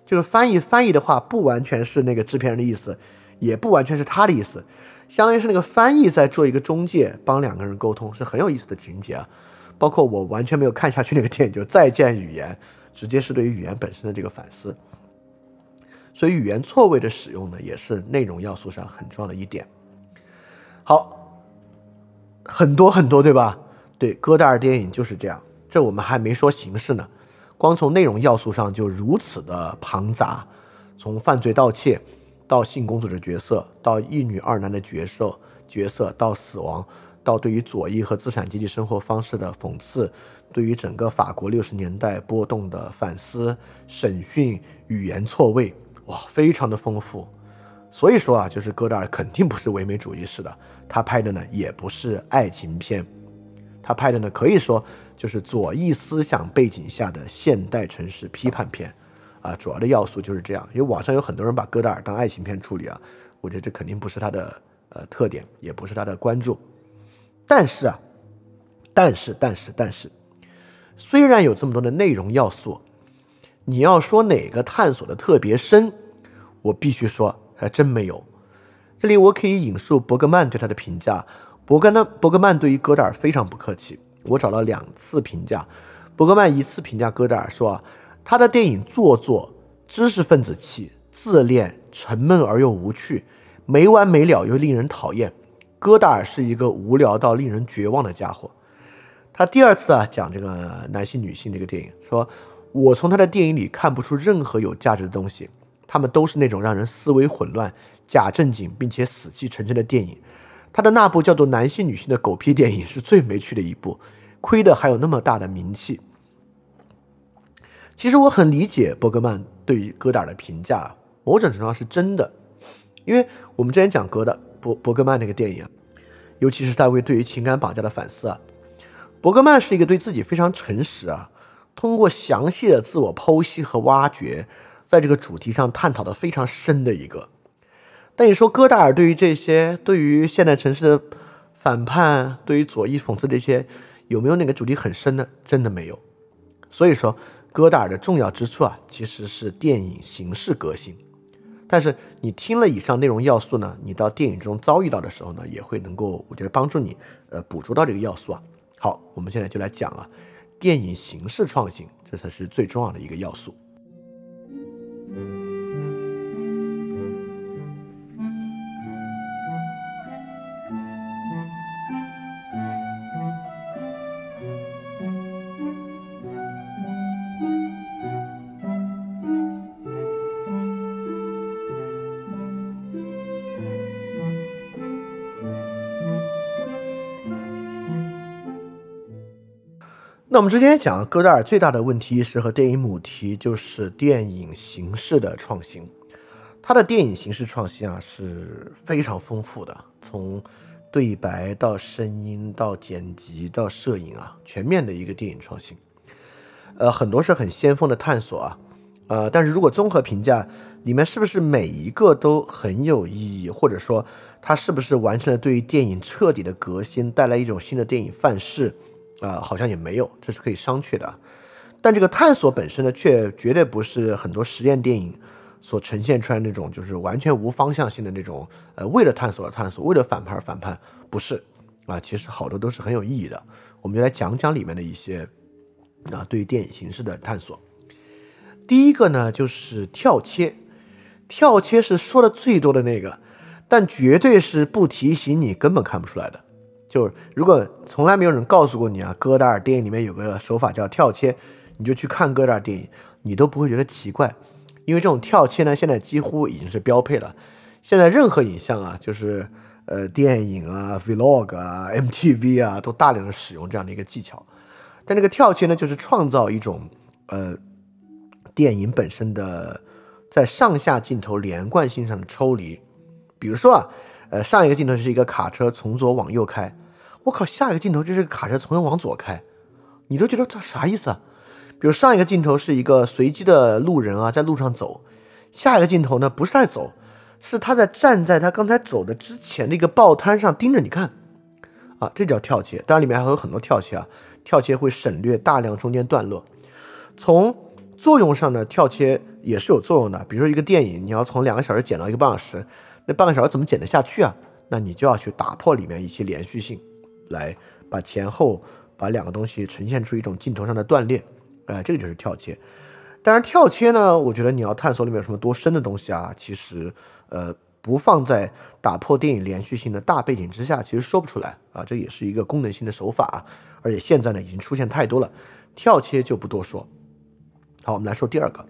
就是翻译翻译的话，不完全是那个制片人的意思，也不完全是他的意思，相当于是那个翻译在做一个中介，帮两个人沟通，是很有意思的情节啊。包括我完全没有看下去那个电影，就《再见语言》，直接是对于语言本身的这个反思。所以语言错位的使用呢，也是内容要素上很重要的一点。好。很多很多，对吧？对，戈达尔电影就是这样。这我们还没说形式呢，光从内容要素上就如此的庞杂。从犯罪盗窃到性公主的角色，到一女二男的角色角色，到死亡，到对于左翼和资产阶级生活方式的讽刺，对于整个法国六十年代波动的反思、审讯、语言错位，哇，非常的丰富。所以说啊，就是戈达尔肯定不是唯美主义式的。他拍的呢也不是爱情片，他拍的呢可以说就是左翼思想背景下的现代城市批判片，啊，主要的要素就是这样。因为网上有很多人把戈达尔当爱情片处理啊，我觉得这肯定不是他的呃特点，也不是他的关注。但是啊，但是但是但是，虽然有这么多的内容要素，你要说哪个探索的特别深，我必须说还真没有。这里我可以引述伯格曼对他的评价。伯格呢，伯格曼对于戈达尔非常不客气。我找了两次评价，伯格曼一次评价戈达尔说，他的电影做作、知识分子气、自恋、沉闷而又无趣，没完没了又令人讨厌。戈达尔是一个无聊到令人绝望的家伙。他第二次啊讲这个男性女性这个电影，说我从他的电影里看不出任何有价值的东西，他们都是那种让人思维混乱。假正经并且死气沉沉的电影，他的那部叫做《男性女性》的狗屁电影是最没趣的一部，亏的还有那么大的名气。其实我很理解伯格曼对于戈达尔的评价，某种程度上是真的，因为我们之前讲戈的伯伯格曼那个电影，尤其是他会对于情感绑架的反思啊，伯格曼是一个对自己非常诚实啊，通过详细的自我剖析和挖掘，在这个主题上探讨的非常深的一个。但你说戈达尔对于这些，对于现代城市的反叛，对于左翼讽刺这些，有没有哪个主题很深呢？真的没有。所以说，戈达尔的重要之处啊，其实是电影形式革新。但是你听了以上内容要素呢，你到电影中遭遇到的时候呢，也会能够，我觉得帮助你，呃，捕捉到这个要素啊。好，我们现在就来讲啊，电影形式创新，这才是最重要的一个要素。那我们之前讲，戈达尔最大的问题是和电影母题就是电影形式的创新。他的电影形式创新啊是非常丰富的，从对白到声音到剪辑到摄影啊，全面的一个电影创新。呃，很多是很先锋的探索啊，呃，但是如果综合评价，里面是不是每一个都很有意义，或者说它是不是完成了对于电影彻底的革新，带来一种新的电影范式？啊，好像也没有，这是可以商榷的。但这个探索本身呢，却绝对不是很多实验电影所呈现出来那种，就是完全无方向性的那种。呃，为了探索而探索，为了反叛而反叛，不是啊。其实好多都是很有意义的。我们就来讲讲里面的一些啊，对于电影形式的探索。第一个呢，就是跳切。跳切是说的最多的那个，但绝对是不提醒你根本看不出来的。就是如果从来没有人告诉过你啊，戈达尔电影里面有个手法叫跳切，你就去看戈达尔电影，你都不会觉得奇怪，因为这种跳切呢，现在几乎已经是标配了。现在任何影像啊，就是呃电影啊、vlog 啊、MTV 啊，都大量的使用这样的一个技巧。但这个跳切呢，就是创造一种呃电影本身的在上下镜头连贯性上的抽离。比如说啊，呃，上一个镜头是一个卡车从左往右开，我靠，下一个镜头就是个卡车从右往左开，你都觉得这啥意思啊？比如上一个镜头是一个随机的路人啊，在路上走，下一个镜头呢不是在走，是他在站在他刚才走的之前的一个报摊上盯着你看，啊，这叫跳切。当然里面还有很多跳切啊，跳切会省略大量中间段落。从作用上呢，跳切也是有作用的。比如说一个电影，你要从两个小时剪到一个半小时，那半个小时怎么剪得下去啊？那你就要去打破里面一些连续性，来把前后把两个东西呈现出一种镜头上的断裂。哎，这个就是跳切。当然，跳切呢，我觉得你要探索里面有什么多深的东西啊，其实，呃，不放在打破电影连续性的大背景之下，其实说不出来啊。这也是一个功能性的手法啊，而且现在呢，已经出现太多了，跳切就不多说。好，我们来说第二个。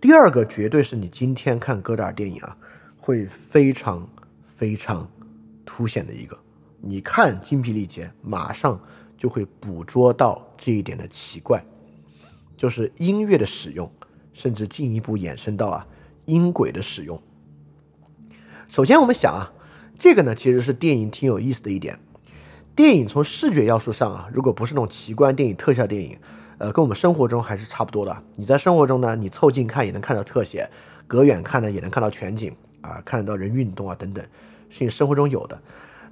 第二个绝对是你今天看戈达尔电影啊，会非常非常凸显的一个。你看精疲力竭，马上就会捕捉到这一点的奇怪。就是音乐的使用，甚至进一步延伸到啊音轨的使用。首先，我们想啊，这个呢其实是电影挺有意思的一点。电影从视觉要素上啊，如果不是那种奇观电影、特效电影，呃，跟我们生活中还是差不多的。你在生活中呢，你凑近看也能看到特写，隔远看呢也能看到全景啊，看得到人运动啊等等，是你生活中有的。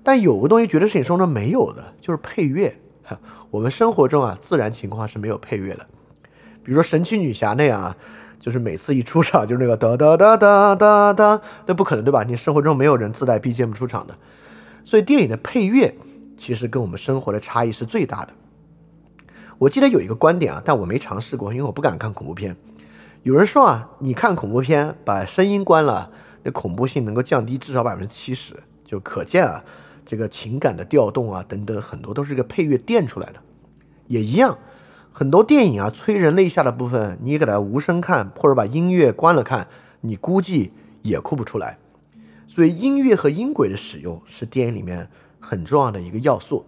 但有个东西绝对是你生活中没有的，就是配乐。我们生活中啊，自然情况是没有配乐的。比如说神奇女侠那样啊，就是每次一出场就是那个哒哒哒哒哒哒，那不可能对吧？你生活中没有人自带 BGM 出场的，所以电影的配乐其实跟我们生活的差异是最大的。我记得有一个观点啊，但我没尝试过，因为我不敢看恐怖片。有人说啊，你看恐怖片把声音关了，这恐怖性能够降低至少百分之七十，就可见啊，这个情感的调动啊等等很多都是这个配乐垫出来的，也一样。很多电影啊，催人泪下的部分，你给它无声看，或者把音乐关了看，你估计也哭不出来。所以音乐和音轨的使用是电影里面很重要的一个要素。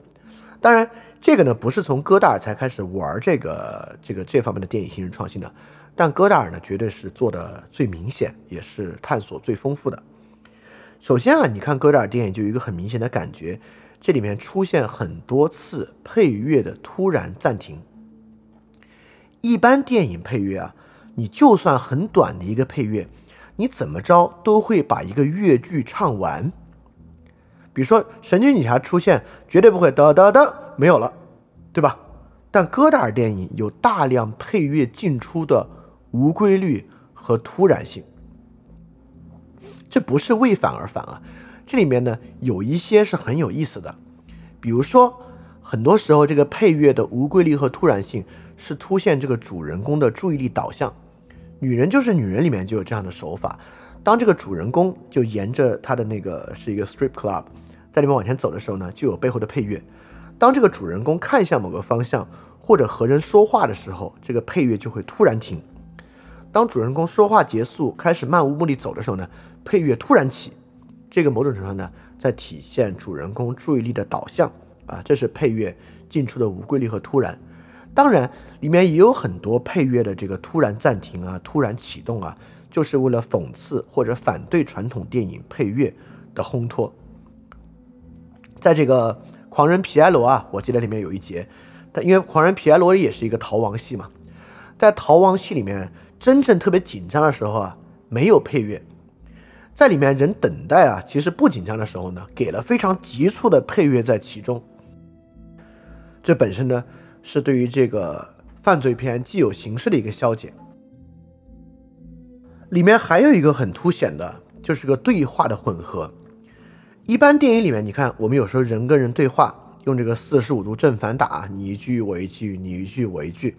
当然，这个呢不是从戈达尔才开始玩这个这个这方面的电影形式创新的，但戈达尔呢绝对是做的最明显，也是探索最丰富的。首先啊，你看戈达尔电影就有一个很明显的感觉，这里面出现很多次配乐的突然暂停。一般电影配乐啊，你就算很短的一个配乐，你怎么着都会把一个乐句唱完。比如说《神奇女侠》出现，绝对不会哒哒哒没有了，对吧？但戈达尔电影有大量配乐进出的无规律和突然性，这不是为反而反啊。这里面呢有一些是很有意思的，比如说很多时候这个配乐的无规律和突然性。是凸显这个主人公的注意力导向，女人就是女人里面就有这样的手法。当这个主人公就沿着他的那个是一个 strip club，在里面往前走的时候呢，就有背后的配乐。当这个主人公看向某个方向或者和人说话的时候，这个配乐就会突然停。当主人公说话结束，开始漫无目的走的时候呢，配乐突然起。这个某种程度上呢，在体现主人公注意力的导向啊，这是配乐进出的无规律和突然。当然，里面也有很多配乐的这个突然暂停啊、突然启动啊，就是为了讽刺或者反对传统电影配乐的烘托。在这个《狂人皮埃罗》啊，我记得里面有一节，但因为《狂人皮埃罗》也是一个逃亡戏嘛，在逃亡戏里面，真正特别紧张的时候啊，没有配乐，在里面人等待啊，其实不紧张的时候呢，给了非常急促的配乐在其中，这本身呢。是对于这个犯罪片既有形式的一个消解。里面还有一个很凸显的，就是个对话的混合。一般电影里面，你看我们有时候人跟人对话，用这个四十五度正反打，你一句我一句，你一句我一句。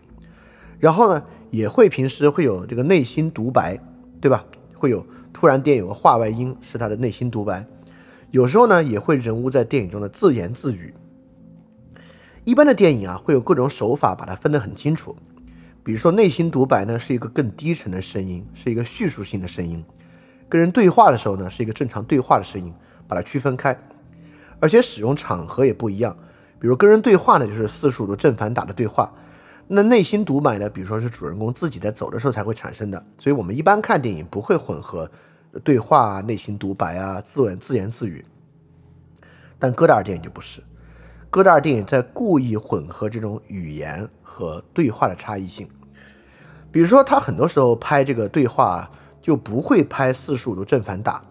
然后呢，也会平时会有这个内心独白，对吧？会有突然电影有个话外音是他的内心独白。有时候呢，也会人物在电影中的自言自语。一般的电影啊，会有各种手法把它分得很清楚。比如说，内心独白呢是一个更低沉的声音，是一个叙述性的声音；跟人对话的时候呢，是一个正常对话的声音，把它区分开。而且使用场合也不一样。比如跟人对话呢，就是四十五度正反打的对话。那内心独白呢，比如说是主人公自己在走的时候才会产生的。所以我们一般看电影不会混合对话啊、内心独白啊、自文自言自语。但戈达尔电影就不是，戈达尔电影在故意混合这种语言和对话的差异性。比如说，他很多时候拍这个对话就不会拍四十五度正反打，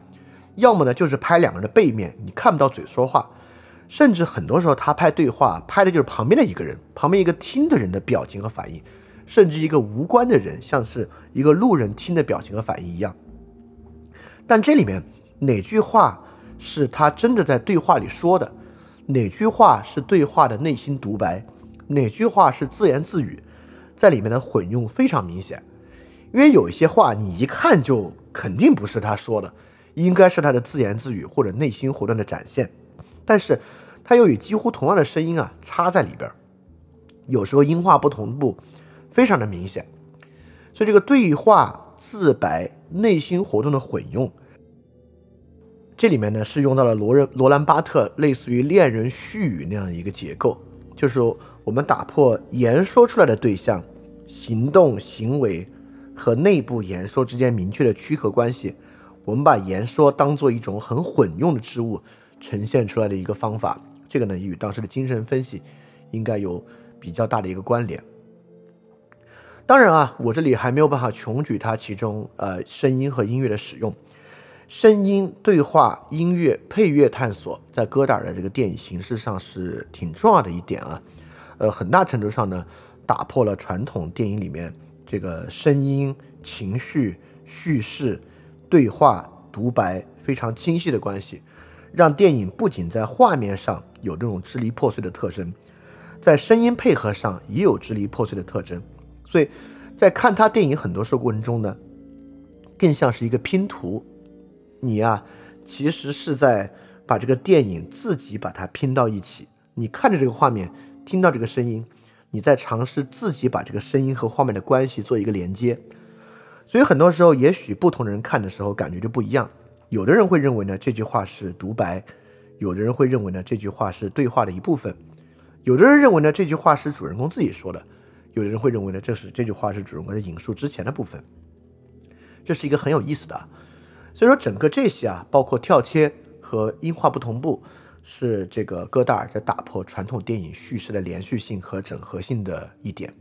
要么呢就是拍两个人的背面，你看不到嘴说话，甚至很多时候他拍对话拍的就是旁边的一个人，旁边一个听的人的表情和反应，甚至一个无关的人，像是一个路人听的表情和反应一样。但这里面哪句话是他真的在对话里说的，哪句话是对话的内心独白，哪句话是自言自语？在里面的混用非常明显，因为有一些话你一看就肯定不是他说的，应该是他的自言自语或者内心活动的展现，但是他又与几乎同样的声音啊插在里边，有时候音画不同步，非常的明显，所以这个对话自白内心活动的混用，这里面呢是用到了罗人罗兰巴特类似于恋人絮语那样的一个结构，就是。我们打破言说出来的对象、行动、行为和内部言说之间明确的区隔关系，我们把言说当做一种很混用的织物呈现出来的一个方法。这个呢，与当时的精神分析应该有比较大的一个关联。当然啊，我这里还没有办法穷举它其中呃声音和音乐的使用。声音、对话、音乐、配乐探索，在戈达尔的这个电影形式上是挺重要的一点啊。呃，很大程度上呢，打破了传统电影里面这个声音、情绪、叙事、对话、独白非常清晰的关系，让电影不仅在画面上有这种支离破碎的特征，在声音配合上也有支离破碎的特征。所以在看他电影很多时候过程中呢，更像是一个拼图，你啊，其实是在把这个电影自己把它拼到一起，你看着这个画面。听到这个声音，你在尝试自己把这个声音和画面的关系做一个连接，所以很多时候，也许不同的人看的时候感觉就不一样。有的人会认为呢这句话是独白，有的人会认为呢这句话是对话的一部分，有的人认为呢这句话是主人公自己说的，有的人会认为呢这是这句话是主人公的引述之前的部分。这是一个很有意思的，所以说整个这些啊，包括跳切和音画不同步。是这个戈达尔在打破传统电影叙事的连续性和整合性的一点。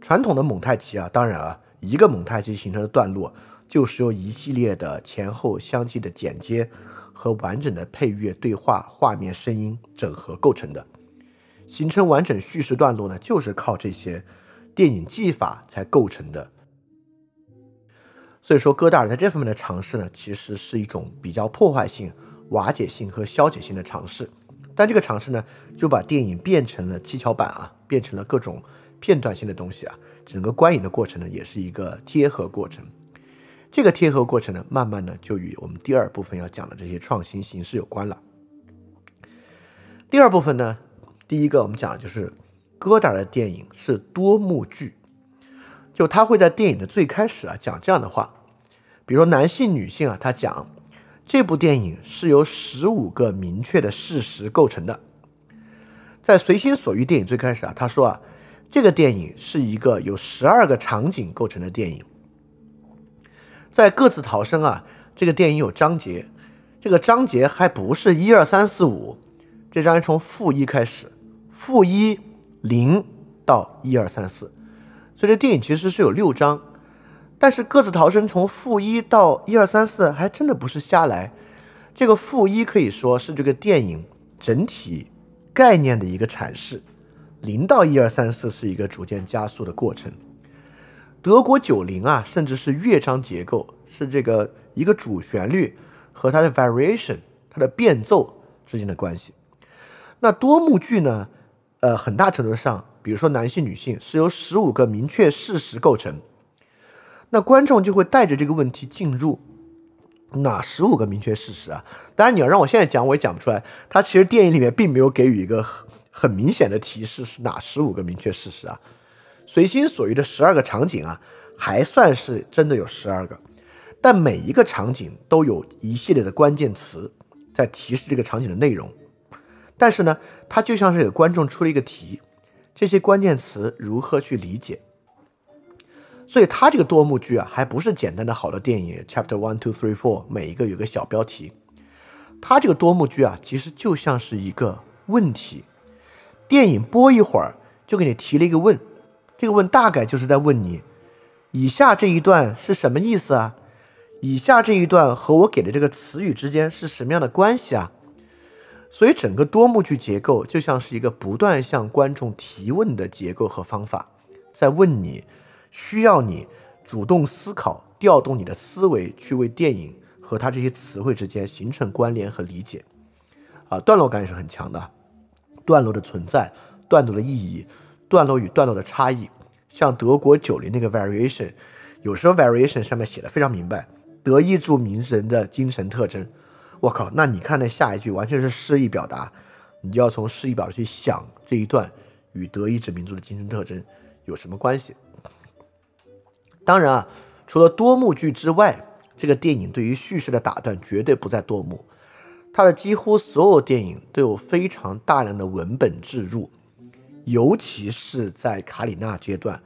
传统的蒙太奇啊，当然啊，一个蒙太奇形成的段落就是由一系列的前后相继的剪接和完整的配乐、对话、画面、声音整合构成的。形成完整叙事段落呢，就是靠这些电影技法才构成的。所以说，戈达尔在这方面的尝试呢，其实是一种比较破坏性。瓦解性和消解性的尝试，但这个尝试呢，就把电影变成了七巧板啊，变成了各种片段性的东西啊。整个观影的过程呢，也是一个贴合过程。这个贴合过程呢，慢慢呢，就与我们第二部分要讲的这些创新形式有关了。第二部分呢，第一个我们讲的就是戈达尔的电影是多幕剧，就他会在电影的最开始啊讲这样的话，比如男性、女性啊，他讲。这部电影是由十五个明确的事实构成的。在《随心所欲》电影最开始啊，他说啊，这个电影是一个有十二个场景构成的电影。在《各自逃生》啊，这个电影有章节，这个章节还不是一二三四五，这章节从负一开始，负一零到一二三四，所以这电影其实是有六章。但是各自逃生从负一到一二三四还真的不是瞎来，这个负一可以说是这个电影整体概念的一个阐释，零到一二三四是一个逐渐加速的过程。德国九零啊，甚至是乐章结构是这个一个主旋律和它的 variation 它的变奏之间的关系。那多幕剧呢？呃，很大程度上，比如说男性女性是由十五个明确事实构成。那观众就会带着这个问题进入哪十五个明确事实啊？当然，你要让我现在讲，我也讲不出来。它其实电影里面并没有给予一个很很明显的提示是哪十五个明确事实啊？随心所欲的十二个场景啊，还算是真的有十二个，但每一个场景都有一系列的关键词在提示这个场景的内容。但是呢，它就像是给观众出了一个题，这些关键词如何去理解。所以它这个多幕剧啊，还不是简单的好的电影，Chapter One, Two, Three, Four，每一个有个小标题。它这个多幕剧啊，其实就像是一个问题。电影播一会儿就给你提了一个问，这个问大概就是在问你：以下这一段是什么意思啊？以下这一段和我给的这个词语之间是什么样的关系啊？所以整个多幕剧结构就像是一个不断向观众提问的结构和方法，在问你。需要你主动思考，调动你的思维去为电影和它这些词汇之间形成关联和理解。啊，段落感也是很强的，段落的存在、段落的意义、段落与段落的差异。像德国九零那个 variation，有时候 variation 上面写的非常明白，德意志名人的精神特征。我靠，那你看那下一句完全是诗意表达，你就要从诗意表达去想这一段与德意志民族的精神特征有什么关系。当然啊，除了多幕剧之外，这个电影对于叙事的打断绝对不在多幕。它的几乎所有电影都有非常大量的文本置入，尤其是在卡里纳阶段。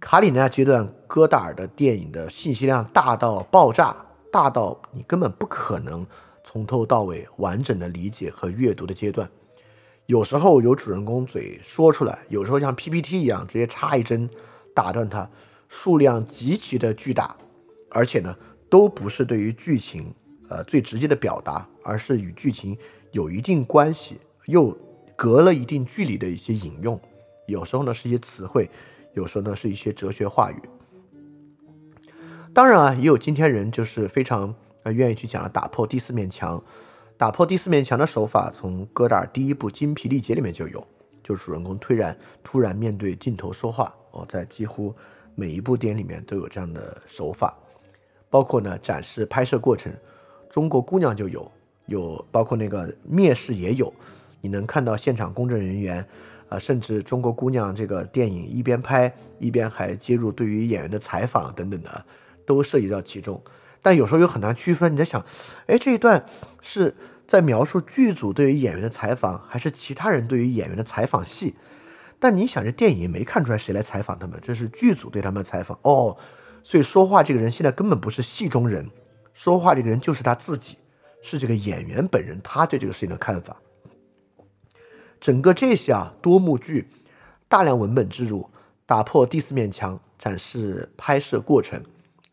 卡里纳阶段，戈达尔的电影的信息量大到爆炸，大到你根本不可能从头到尾完整的理解和阅读的阶段。有时候由主人公嘴说出来，有时候像 PPT 一样直接插一针打断它。数量极其的巨大，而且呢，都不是对于剧情呃最直接的表达，而是与剧情有一定关系又隔了一定距离的一些引用。有时候呢是一些词汇，有时候呢是一些哲学话语。当然啊，也有今天人就是非常呃愿意去讲打破第四面墙。打破第四面墙的手法，从戈达尔第一部《精疲力竭》里面就有，就是主人公突然突然面对镜头说话哦，在几乎。每一部电影里面都有这样的手法，包括呢展示拍摄过程，中国姑娘就有，有包括那个蔑视也有，你能看到现场公证人员，啊，甚至中国姑娘这个电影一边拍一边还接入对于演员的采访等等的，都涉及到其中。但有时候又很难区分，你在想，哎，这一段是在描述剧组对于演员的采访，还是其他人对于演员的采访戏？但你想，这电影没看出来谁来采访他们，这是剧组对他们的采访哦。所以说话这个人现在根本不是戏中人，说话这个人就是他自己，是这个演员本人他对这个事情的看法。整个这些啊多幕剧，大量文本植入，打破第四面墙，展示拍摄过程，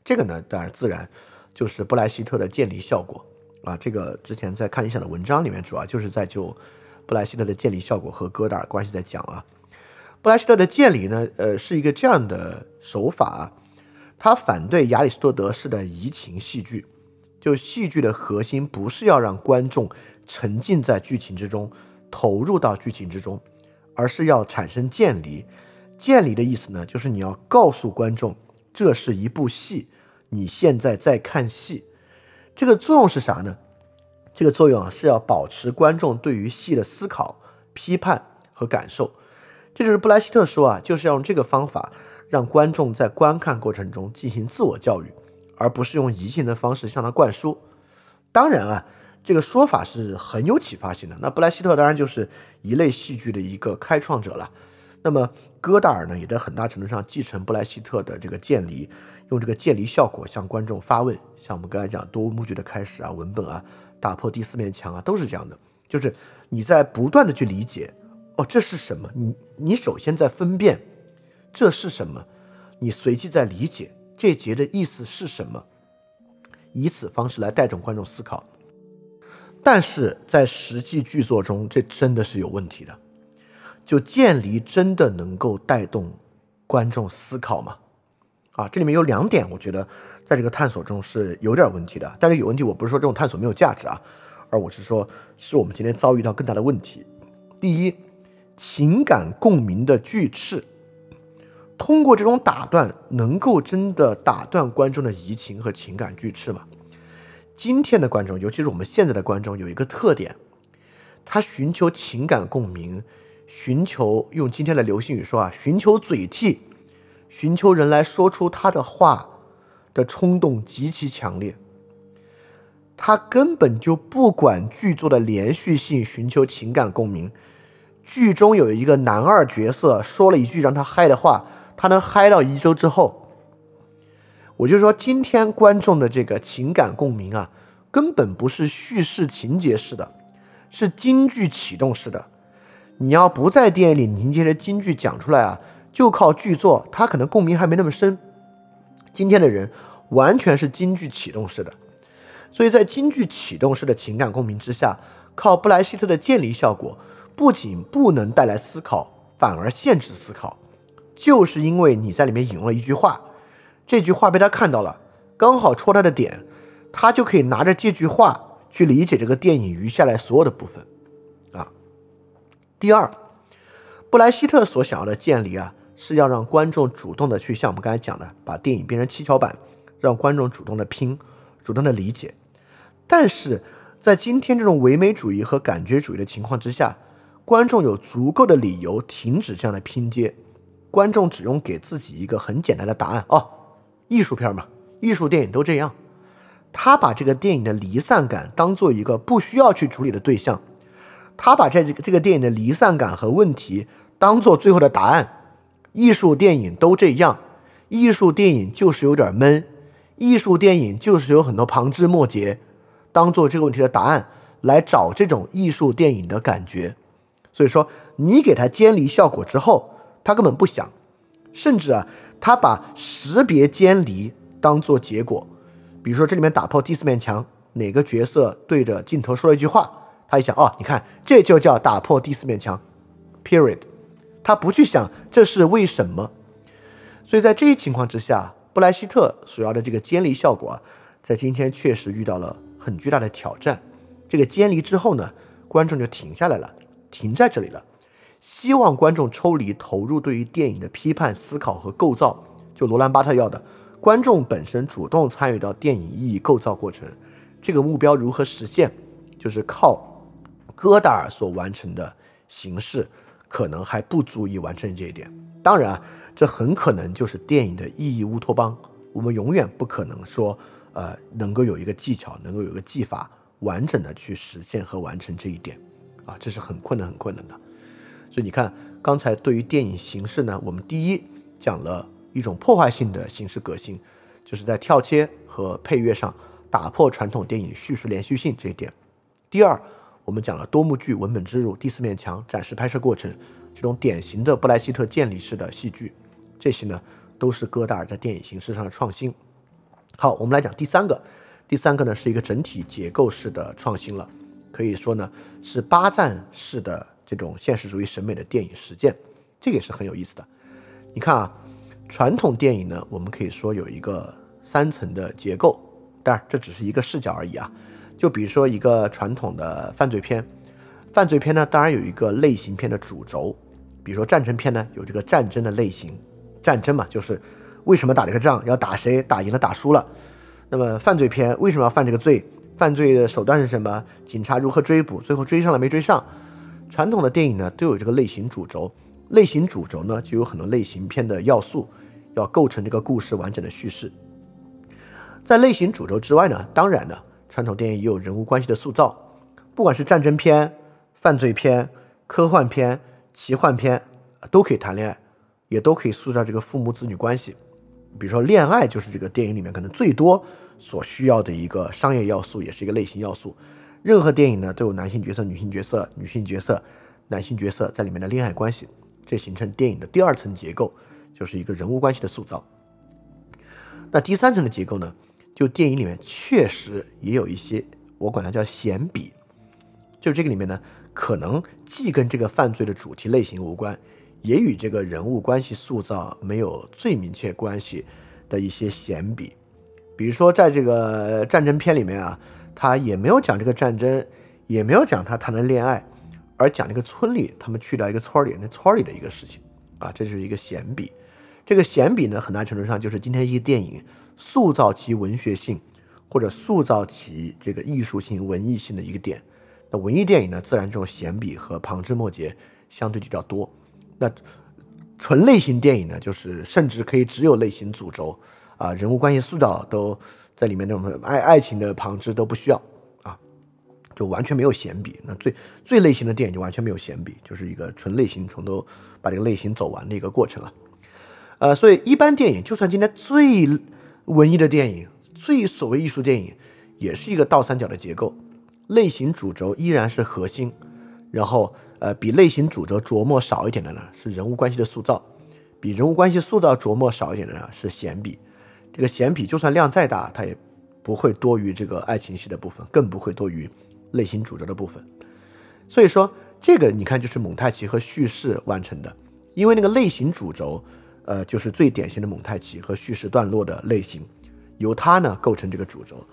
这个呢当然自然就是布莱希特的建立效果啊。这个之前在看理想的文章里面，主要就是在就布莱希特的建立效果和戈达尔关系在讲啊。布莱希特的建立呢，呃，是一个这样的手法啊，他反对亚里士多德式的移情戏剧，就戏剧的核心不是要让观众沉浸在剧情之中，投入到剧情之中，而是要产生渐离。渐离的意思呢，就是你要告诉观众，这是一部戏，你现在在看戏。这个作用是啥呢？这个作用啊，是要保持观众对于戏的思考、批判和感受。这就是布莱希特说啊，就是要用这个方法让观众在观看过程中进行自我教育，而不是用移情的方式向他灌输。当然啊，这个说法是很有启发性的。那布莱希特当然就是一类戏剧的一个开创者了。那么戈达尔呢，也在很大程度上继承布莱希特的这个建离，用这个建离效果向观众发问。像我们刚才讲多幕剧的开始啊，文本啊，打破第四面墙啊，都是这样的，就是你在不断的去理解。哦，这是什么？你你首先在分辨这是什么，你随即在理解这节的意思是什么，以此方式来带动观众思考。但是在实际剧作中，这真的是有问题的。就渐离真的能够带动观众思考吗？啊，这里面有两点，我觉得在这个探索中是有点问题的。但是有问题，我不是说这种探索没有价值啊，而我是说，是我们今天遭遇到更大的问题。第一。情感共鸣的巨翅，通过这种打断，能够真的打断观众的移情和情感巨翅吗？今天的观众，尤其是我们现在的观众，有一个特点，他寻求情感共鸣，寻求用今天的流行语说啊，寻求嘴替，寻求人来说出他的话的冲动极其强烈。他根本就不管剧作的连续性，寻求情感共鸣。剧中有一个男二角色说了一句让他嗨的话，他能嗨到一周之后。我就说，今天观众的这个情感共鸣啊，根本不是叙事情节式的，是京剧启动式的。你要不在电影里凝结着京剧讲出来啊，就靠剧作，它可能共鸣还没那么深。今天的人完全是京剧启动式的，所以在京剧启动式的情感共鸣之下，靠布莱希特的建立效果，不仅不能带来思考，反而限制思考，就是因为你在里面引用了一句话。这句话被他看到了，刚好戳他的点，他就可以拿着这句话去理解这个电影余下来所有的部分，啊。第二，布莱希特所想要的建立啊，是要让观众主动的去像我们刚才讲的，把电影变成七巧板，让观众主动的拼，主动的理解。但是在今天这种唯美主义和感觉主义的情况之下，观众有足够的理由停止这样的拼接，观众只用给自己一个很简单的答案哦。艺术片嘛，艺术电影都这样。他把这个电影的离散感当做一个不需要去处理的对象，他把这这个这个电影的离散感和问题当做最后的答案。艺术电影都这样，艺术电影就是有点闷，艺术电影就是有很多旁枝末节，当做这个问题的答案来找这种艺术电影的感觉。所以说，你给他监离效果之后，他根本不想，甚至啊。他把识别监离当做结果，比如说这里面打破第四面墙，哪个角色对着镜头说了一句话，他一想，哦，你看这就叫打破第四面墙，period。他不去想这是为什么，所以在这一情况之下，布莱希特所要的这个监离效果啊，在今天确实遇到了很巨大的挑战。这个监离之后呢，观众就停下来了，停在这里了。希望观众抽离投入对于电影的批判思考和构造，就罗兰巴特要的，观众本身主动参与到电影意义构造过程，这个目标如何实现，就是靠戈达尔所完成的形式，可能还不足以完成这一点。当然，这很可能就是电影的意义乌托邦，我们永远不可能说，呃，能够有一个技巧，能够有一个技法，完整的去实现和完成这一点，啊，这是很困难很困难的。所以你看，刚才对于电影形式呢，我们第一讲了一种破坏性的形式革新，就是在跳切和配乐上打破传统电影叙事连续性这一点。第二，我们讲了多幕剧文本植入、第四面墙展示拍摄过程这种典型的布莱希特建立式的戏剧，这些呢都是戈达尔在电影形式上的创新。好，我们来讲第三个，第三个呢是一个整体结构式的创新了，可以说呢是八站式的。这种现实主义审美的电影实践，这个也是很有意思的。你看啊，传统电影呢，我们可以说有一个三层的结构，当然这只是一个视角而已啊。就比如说一个传统的犯罪片，犯罪片呢，当然有一个类型片的主轴，比如说战争片呢，有这个战争的类型，战争嘛，就是为什么打这个仗，要打谁，打赢了打输了。那么犯罪片为什么要犯这个罪？犯罪的手段是什么？警察如何追捕？最后追上了没追上？传统的电影呢，都有这个类型主轴，类型主轴呢，就有很多类型片的要素，要构成这个故事完整的叙事。在类型主轴之外呢，当然呢，传统电影也有人物关系的塑造，不管是战争片、犯罪片、科幻片、奇幻片，都可以谈恋爱，也都可以塑造这个父母子女关系。比如说恋爱，就是这个电影里面可能最多所需要的一个商业要素，也是一个类型要素。任何电影呢都有男性角色、女性角色、女性角色、男性角色在里面的恋爱关系，这形成电影的第二层结构，就是一个人物关系的塑造。那第三层的结构呢，就电影里面确实也有一些，我管它叫闲笔，就这个里面呢，可能既跟这个犯罪的主题类型无关，也与这个人物关系塑造没有最明确关系的一些闲笔，比如说在这个战争片里面啊。他也没有讲这个战争，也没有讲他谈的恋爱，而讲这个村里他们去到一个村里，那村里的一个事情啊，这是一个闲笔。这个闲笔呢，很大程度上就是今天一些电影塑造其文学性或者塑造其这个艺术性、文艺性的一个点。那文艺电影呢，自然这种闲笔和旁枝末节相对比较多。那纯类型电影呢，就是甚至可以只有类型主轴啊，人物关系塑造都。在里面那种爱爱情的旁枝都不需要啊，就完全没有闲笔。那最最类型的电影就完全没有闲笔，就是一个纯类型，从头把这个类型走完的一个过程啊。呃，所以一般电影，就算今天最文艺的电影，最所谓艺术电影，也是一个倒三角的结构，类型主轴依然是核心，然后呃，比类型主轴琢磨少一点的呢，是人物关系的塑造，比人物关系塑造琢磨少一点的呢，是闲笔。这个弦比就算量再大，它也不会多于这个爱情戏的部分，更不会多于类型主轴的部分。所以说，这个你看就是蒙太奇和叙事完成的，因为那个类型主轴，呃，就是最典型的蒙太奇和叙事段落的类型，由它呢构成这个主轴。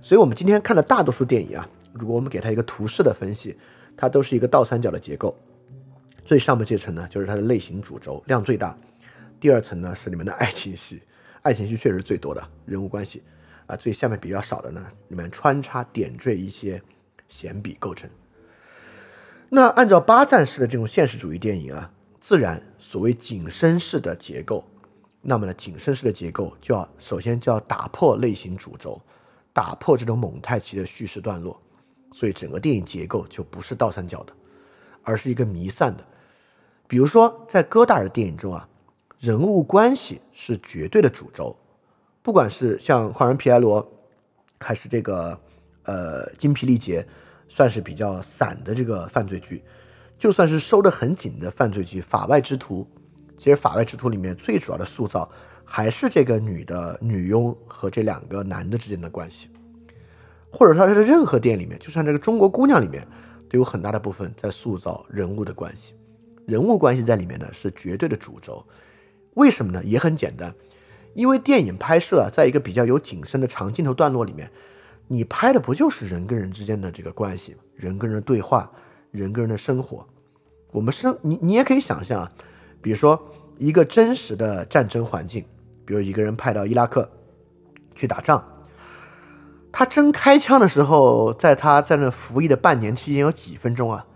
所以我们今天看的大多数电影啊，如果我们给它一个图式的分析，它都是一个倒三角的结构。最上面这层呢，就是它的类型主轴，量最大；第二层呢是里面的爱情戏。爱情戏确实最多的人物关系啊，最下面比较少的呢，里面穿插点缀一些闲笔构成。那按照八站式的这种现实主义电影啊，自然所谓景深式的结构，那么呢，景深式的结构就要首先就要打破类型主轴，打破这种蒙太奇的叙事段落，所以整个电影结构就不是倒三角的，而是一个弥散的。比如说在戈达尔电影中啊。人物关系是绝对的主轴，不管是像《狂人皮埃罗》，还是这个呃《精疲力竭》，算是比较散的这个犯罪剧，就算是收得很紧的犯罪剧，《法外之徒》，其实《法外之徒》里面最主要的塑造还是这个女的女佣和这两个男的之间的关系，或者说它的任何电影里面，就算这个中国姑娘里面，都有很大的部分在塑造人物的关系，人物关系在里面呢是绝对的主轴。为什么呢？也很简单，因为电影拍摄啊，在一个比较有景深的长镜头段落里面，你拍的不就是人跟人之间的这个关系，人跟人对话，人跟人的生活。我们生你你也可以想象啊，比如说一个真实的战争环境，比如一个人派到伊拉克去打仗，他真开枪的时候，在他在那服役的半年期间有几分钟啊？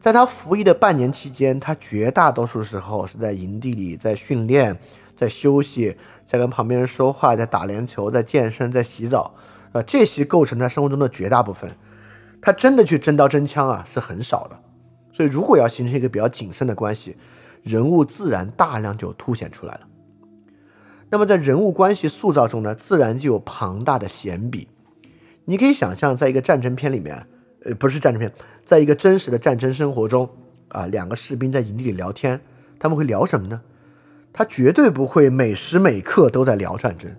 在他服役的半年期间，他绝大多数时候是在营地里，在训练，在休息，在跟旁边人说话，在打篮球，在健身，在洗澡，啊，这些构成他生活中的绝大部分。他真的去真刀真枪啊，是很少的。所以，如果要形成一个比较谨慎的关系，人物自然大量就凸显出来了。那么，在人物关系塑造中呢，自然就有庞大的闲笔。你可以想象，在一个战争片里面，呃，不是战争片。在一个真实的战争生活中，啊，两个士兵在营地里聊天，他们会聊什么呢？他绝对不会每时每刻都在聊战争，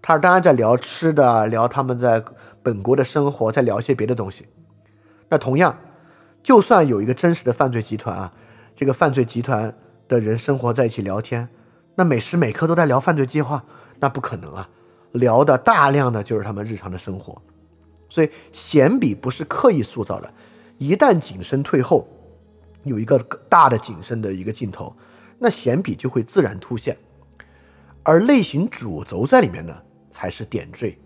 他当然在聊吃的，聊他们在本国的生活，在聊一些别的东西。那同样，就算有一个真实的犯罪集团啊，这个犯罪集团的人生活在一起聊天，那每时每刻都在聊犯罪计划，那不可能啊，聊的大量的就是他们日常的生活。所以，闲笔不是刻意塑造的。一旦景深退后，有一个大的景深的一个镜头，那显笔就会自然凸现，而类型主轴在里面呢，才是点缀。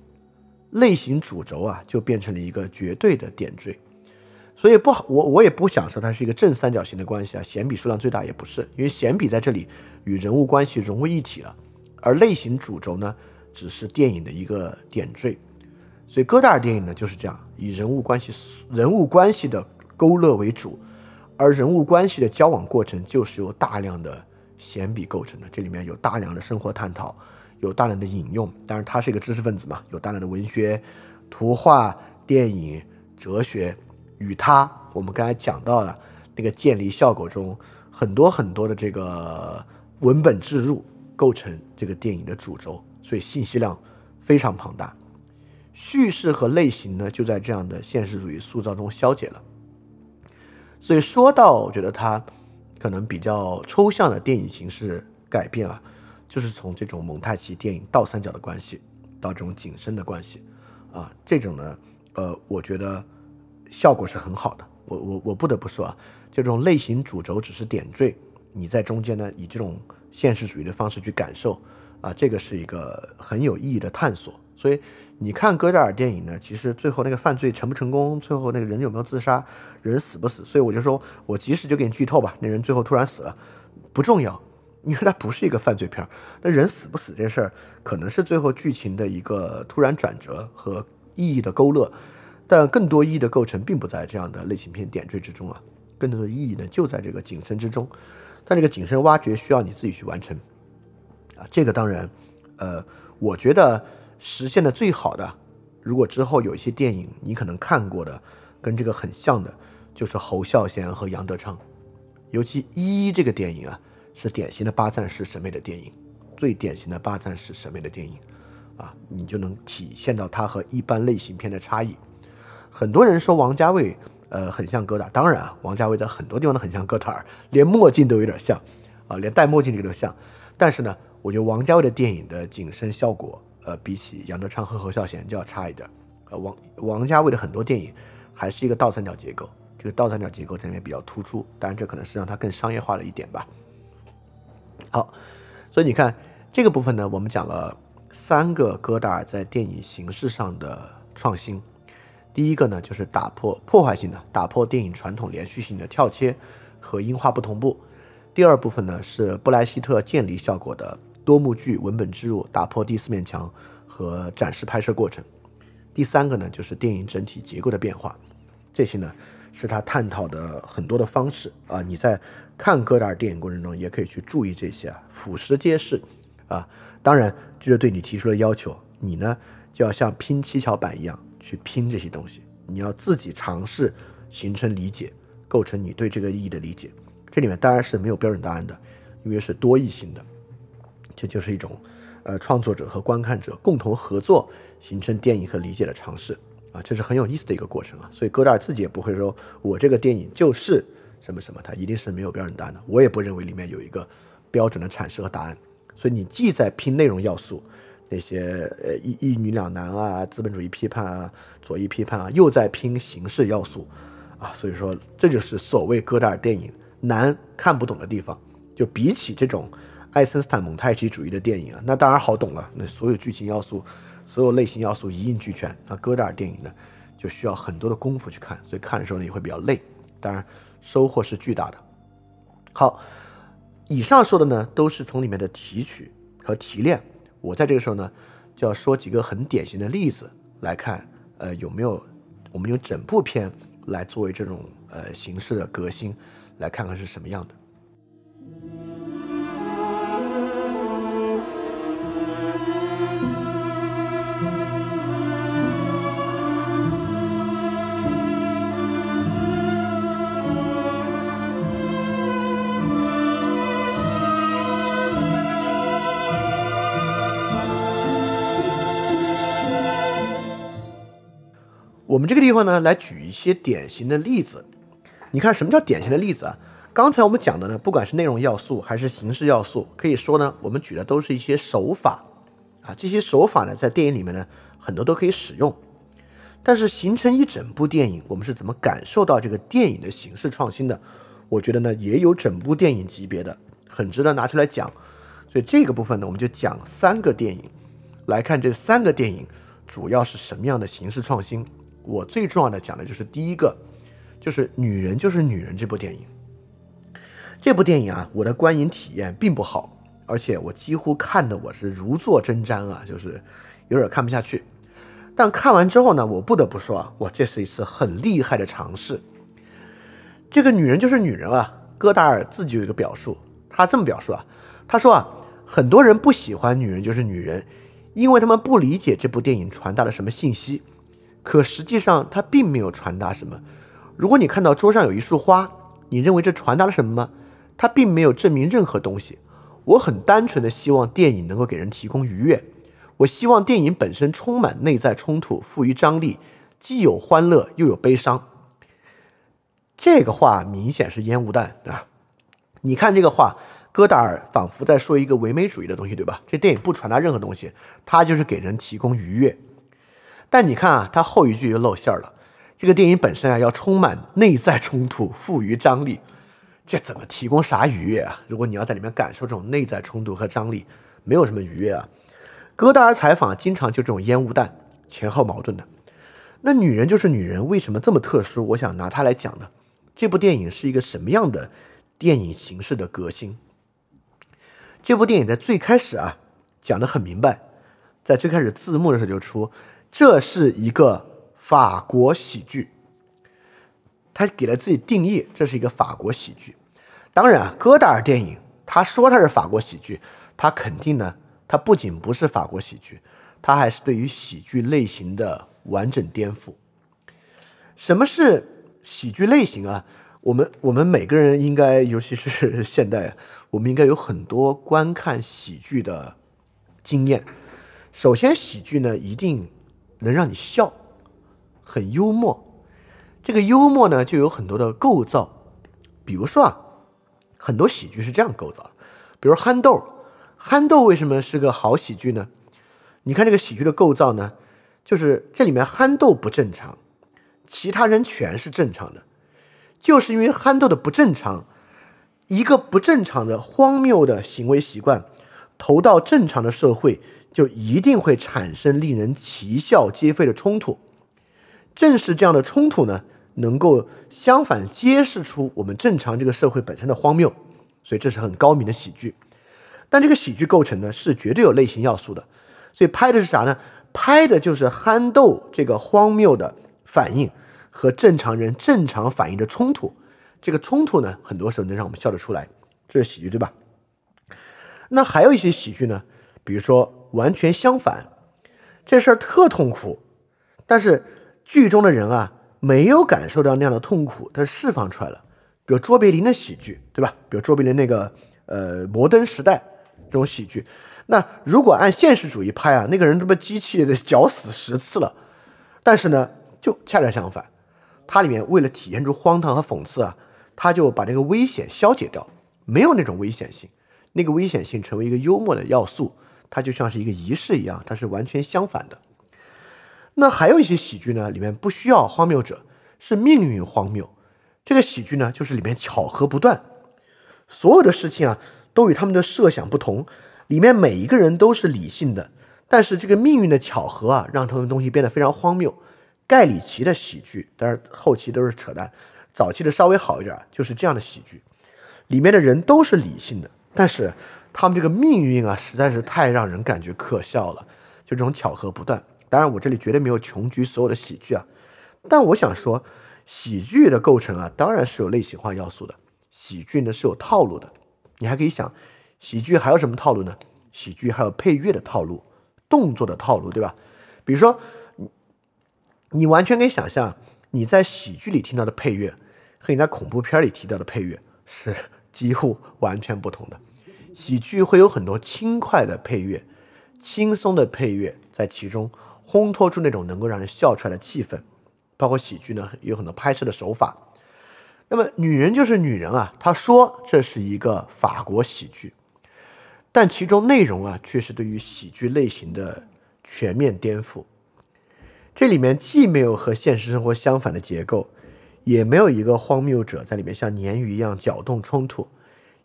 类型主轴啊，就变成了一个绝对的点缀。所以不好，我我也不想说它是一个正三角形的关系啊。显笔数量最大也不是，因为显笔在这里与人物关系融为一体了，而类型主轴呢，只是电影的一个点缀。所以戈达尔电影呢就是这样，以人物关系、人物关系的勾勒为主，而人物关系的交往过程就是由大量的闲笔构成的。这里面有大量的生活探讨，有大量的引用。当然，他是一个知识分子嘛，有大量的文学、图画、电影、哲学。与他，我们刚才讲到了那个建立效果中，很多很多的这个文本置入构成这个电影的主轴，所以信息量非常庞大。叙事和类型呢，就在这样的现实主义塑造中消解了。所以说到，我觉得它可能比较抽象的电影形式改变啊，就是从这种蒙太奇电影倒三角的关系到这种景深的关系啊，这种呢，呃，我觉得效果是很好的。我我我不得不说啊，这种类型主轴只是点缀，你在中间呢，以这种现实主义的方式去感受啊，这个是一个很有意义的探索。所以。你看戈达尔电影呢，其实最后那个犯罪成不成功，最后那个人有没有自杀，人死不死？所以我就说，我及时就给你剧透吧，那人最后突然死了，不重要，因为它不是一个犯罪片儿。那人死不死这事儿，可能是最后剧情的一个突然转折和意义的勾勒。但更多意义的构成并不在这样的类型片点缀之中啊，更多的意义呢就在这个景深之中。但这个景深挖掘需要你自己去完成啊，这个当然，呃，我觉得实现的最好的，如果之后有一些电影你可能看过的，跟这个很像的，就是侯孝贤和杨德昌，尤其《一》这个电影啊，是典型的八战式审美的电影，最典型的八战式审美的电影啊，你就能体现到它和一般类型片的差异。很多人说王家卫，呃，很像戈达。当然啊，王家卫在很多地方都很像戈达尔，连墨镜都有点像，啊，连戴墨镜这个都像。但是呢，我觉得王家卫的电影的景深效果，呃，比起杨德昌和侯孝贤就要差一点。呃，王王家卫的很多电影还是一个倒三角结构，这个倒三角结构在里面比较突出。当然，这可能是让它更商业化了一点吧。好，所以你看这个部分呢，我们讲了三个戈达尔在电影形式上的创新。第一个呢，就是打破破坏性的打破电影传统连续性的跳切和音画不同步。第二部分呢，是布莱希特建立效果的多幕剧文本植入，打破第四面墙和展示拍摄过程。第三个呢，就是电影整体结构的变化。这些呢，是他探讨的很多的方式啊。你在看戈达尔电影过程中，也可以去注意这些啊，俯拾皆是啊。当然，这是对你提出了要求，你呢就要像拼七巧板一样。去拼这些东西，你要自己尝试形成理解，构成你对这个意义的理解。这里面当然是没有标准答案的，因为是多义性的。这就是一种，呃，创作者和观看者共同合作形成电影和理解的尝试啊，这是很有意思的一个过程啊。所以戈达尔自己也不会说我这个电影就是什么什么，他一定是没有标准答案的。我也不认为里面有一个标准的阐释和答案。所以你既在拼内容要素。那些呃一一女两男啊，资本主义批判啊，左翼批判啊，又在拼形式要素啊，所以说这就是所谓戈达尔电影难看不懂的地方。就比起这种爱森斯坦蒙太奇主义的电影啊，那当然好懂了，那所有剧情要素、所有类型要素一应俱全。那戈达尔电影呢，就需要很多的功夫去看，所以看的时候呢也会比较累，当然收获是巨大的。好，以上说的呢都是从里面的提取和提炼。我在这个时候呢，就要说几个很典型的例子来看，呃，有没有我们用整部片来作为这种呃形式的革新，来看看是什么样的。我们这个地方呢，来举一些典型的例子。你看，什么叫典型的例子啊？刚才我们讲的呢，不管是内容要素还是形式要素，可以说呢，我们举的都是一些手法啊。这些手法呢，在电影里面呢，很多都可以使用。但是形成一整部电影，我们是怎么感受到这个电影的形式创新的？我觉得呢，也有整部电影级别的，很值得拿出来讲。所以这个部分呢，我们就讲三个电影，来看这三个电影主要是什么样的形式创新。我最重要的讲的就是第一个，就是《女人就是女人》这部电影。这部电影啊，我的观影体验并不好，而且我几乎看的我是如坐针毡啊，就是有点看不下去。但看完之后呢，我不得不说啊，哇，这是一次很厉害的尝试。这个女人就是女人啊，戈达尔自己有一个表述，他这么表述啊，他说啊，很多人不喜欢《女人就是女人》，因为他们不理解这部电影传达了什么信息。可实际上，它并没有传达什么。如果你看到桌上有一束花，你认为这传达了什么吗？它并没有证明任何东西。我很单纯的希望电影能够给人提供愉悦。我希望电影本身充满内在冲突，富于张力，既有欢乐又有悲伤。这个话明显是烟雾弹啊！你看这个话，戈达尔仿佛在说一个唯美主义的东西，对吧？这电影不传达任何东西，它就是给人提供愉悦。但你看啊，他后一句又露馅儿了。这个电影本身啊，要充满内在冲突，富于张力，这怎么提供啥愉悦啊？如果你要在里面感受这种内在冲突和张力，没有什么愉悦啊。戈达尔采访经常就这种烟雾弹，前后矛盾的。那女人就是女人，为什么这么特殊？我想拿它来讲呢。这部电影是一个什么样的电影形式的革新？这部电影在最开始啊，讲得很明白，在最开始字幕的时候就出。这是一个法国喜剧。他给了自己定义，这是一个法国喜剧。当然啊，戈达尔电影他说他是法国喜剧，他肯定呢，他不仅不是法国喜剧，他还是对于喜剧类型的完整颠覆。什么是喜剧类型啊？我们我们每个人应该，尤其是现代，我们应该有很多观看喜剧的经验。首先，喜剧呢一定能让你笑，很幽默。这个幽默呢就有很多的构造，比如说啊，很多喜剧是这样构造的，比如憨豆，憨豆为什么是个好喜剧呢？你看这个喜剧的构造呢，就是这里面憨豆不正常，其他人全是正常的。就是因为憨豆的不正常，一个不正常的荒谬的行为习惯，投到正常的社会，就一定会产生令人啼笑皆非的冲突。正是这样的冲突呢，能够相反揭示出我们正常这个社会本身的荒谬，所以这是很高明的喜剧。但这个喜剧构成呢，是绝对有类型要素的，所以拍的是啥呢？拍的就是憨豆这个荒谬的反应。和正常人正常反应的冲突，这个冲突呢，很多时候能让我们笑得出来，这是喜剧，对吧？那还有一些喜剧呢，比如说完全相反，这事儿特痛苦，但是剧中的人啊没有感受到那样的痛苦，他释放出来了。比如卓别林的喜剧，对吧？比如卓别林那个呃《摩登时代》这种喜剧，那如果按现实主义拍啊，那个人都被机器绞死十次了，但是呢，就恰恰相反。它里面为了体现出荒唐和讽刺啊，他就把这个危险消解掉，没有那种危险性，那个危险性成为一个幽默的要素，它就像是一个仪式一样，它是完全相反的。那还有一些喜剧呢，里面不需要荒谬者，是命运荒谬。这个喜剧呢，就是里面巧合不断，所有的事情啊都与他们的设想不同，里面每一个人都是理性的，但是这个命运的巧合啊，让他们东西变得非常荒谬。盖里奇的喜剧，当然后期都是扯淡，早期的稍微好一点，就是这样的喜剧，里面的人都是理性的，但是他们这个命运啊，实在是太让人感觉可笑了，就这种巧合不断。当然，我这里绝对没有穷举所有的喜剧啊，但我想说，喜剧的构成啊，当然是有类型化要素的，喜剧呢是有套路的。你还可以想，喜剧还有什么套路呢？喜剧还有配乐的套路，动作的套路，对吧？比如说。你完全可以想象，你在喜剧里听到的配乐和你在恐怖片里提到的配乐是几乎完全不同的。喜剧会有很多轻快的配乐，轻松的配乐在其中烘托出那种能够让人笑出来的气氛。包括喜剧呢，有很多拍摄的手法。那么，女人就是女人啊，她说这是一个法国喜剧，但其中内容啊，却是对于喜剧类型的全面颠覆。这里面既没有和现实生活相反的结构，也没有一个荒谬者在里面像鲶鱼一样搅动冲突，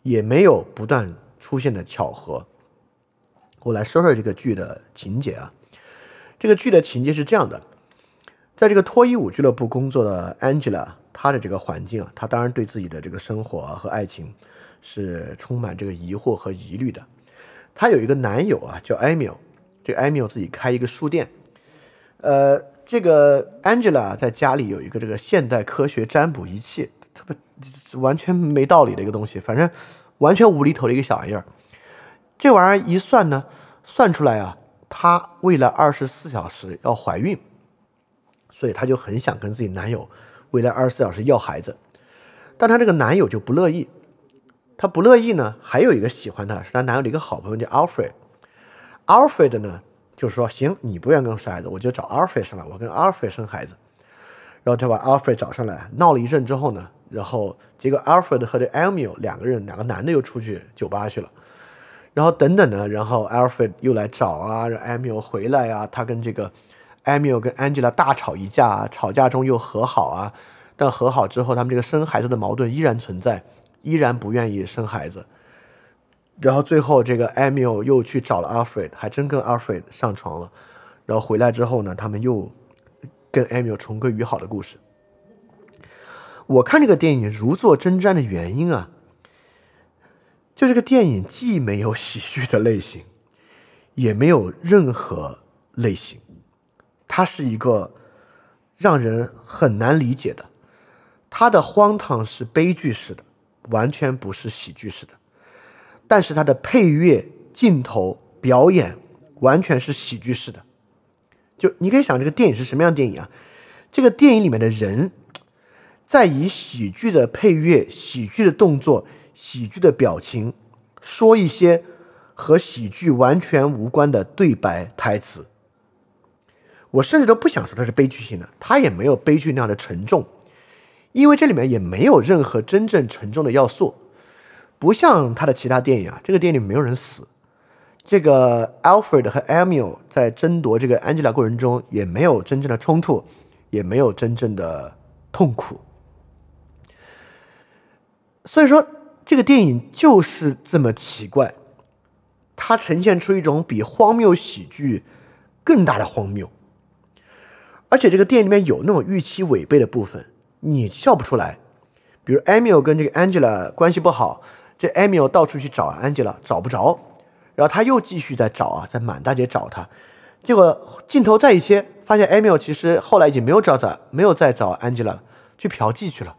也没有不断出现的巧合。我来说说这个剧的情节啊。这个剧的情节是这样的：在这个脱衣舞俱乐部工作的 Angela，她的这个环境啊，她当然对自己的这个生活和爱情是充满这个疑惑和疑虑的。她有一个男友啊，叫 Emil，这 Emil 自己开一个书店。呃，这个 Angela 在家里有一个这个现代科学占卜仪器，特别完全没道理的一个东西，反正完全无厘头的一个小玩意儿。这玩意儿一算呢，算出来啊，她未来二十四小时要怀孕，所以她就很想跟自己男友未来二十四小时要孩子，但她这个男友就不乐意。她不乐意呢，还有一个喜欢她是她男友的一个好朋友叫 Alfred。Alfred 呢？就是说，行，你不愿跟我生孩子，我就找 Alfred 上来，我跟 Alfred 生孩子。然后他把 Alfred 找上来，闹了一阵之后呢，然后结果 Alfred 和这 Emil 两个人，两个男的又出去酒吧去了。然后等等呢，然后 Alfred 又来找啊，让 Emil 回来啊。他跟这个 Emil 跟 Angela 大吵一架，啊吵架中又和好啊。但和好之后，他们这个生孩子的矛盾依然存在，依然不愿意生孩子。然后最后，这个 Emil 又去找了 Alfred，还真跟 Alfred 上床了。然后回来之后呢，他们又跟 Emil 重归于好的故事。我看这个电影如坐针毡的原因啊，就这个电影既没有喜剧的类型，也没有任何类型，它是一个让人很难理解的。它的荒唐是悲剧式的，完全不是喜剧式的。但是它的配乐、镜头、表演完全是喜剧式的。就你可以想，这个电影是什么样的电影啊？这个电影里面的人，在以喜剧的配乐、喜剧的动作、喜剧的表情，说一些和喜剧完全无关的对白台词。我甚至都不想说它是悲剧性的，它也没有悲剧那样的沉重，因为这里面也没有任何真正沉重的要素，不像他的其他电影啊，这个电影没有人死。这个 Alfred 和 Emil 在争夺这个 Angela 过程中也没有真正的冲突，也没有真正的痛苦。所以说，这个电影就是这么奇怪，它呈现出一种比荒谬喜剧更大的荒谬。而且这个电影里面有那种预期违背的部分，你笑不出来。比如 Emil 跟这个 Angela 关系不好，这 Emil 到处去找 Angela，找不着。然后他又继续在找啊，在满大街找他，结果镜头再一切，发现 Emil 其实后来已经没有找找，没有再找 Angela 了去嫖妓去了。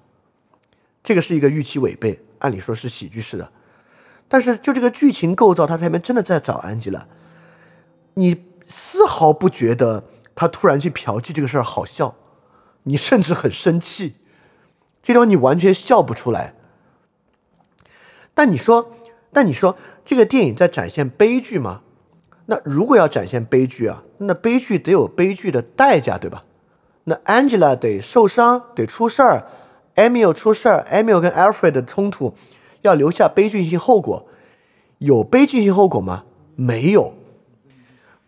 这个是一个预期违背，按理说是喜剧式的，但是就这个剧情构造，他这边真的在找 Angela，你丝毫不觉得他突然去嫖妓这个事儿好笑，你甚至很生气，这地方你完全笑不出来。但你说，但你说。这个电影在展现悲剧吗？那如果要展现悲剧啊，那悲剧得有悲剧的代价，对吧？那 Angela 得受伤，得出事儿，Emil 出事儿，Emil 跟 Alfred 的冲突要留下悲剧性后果，有悲剧性后果吗？没有，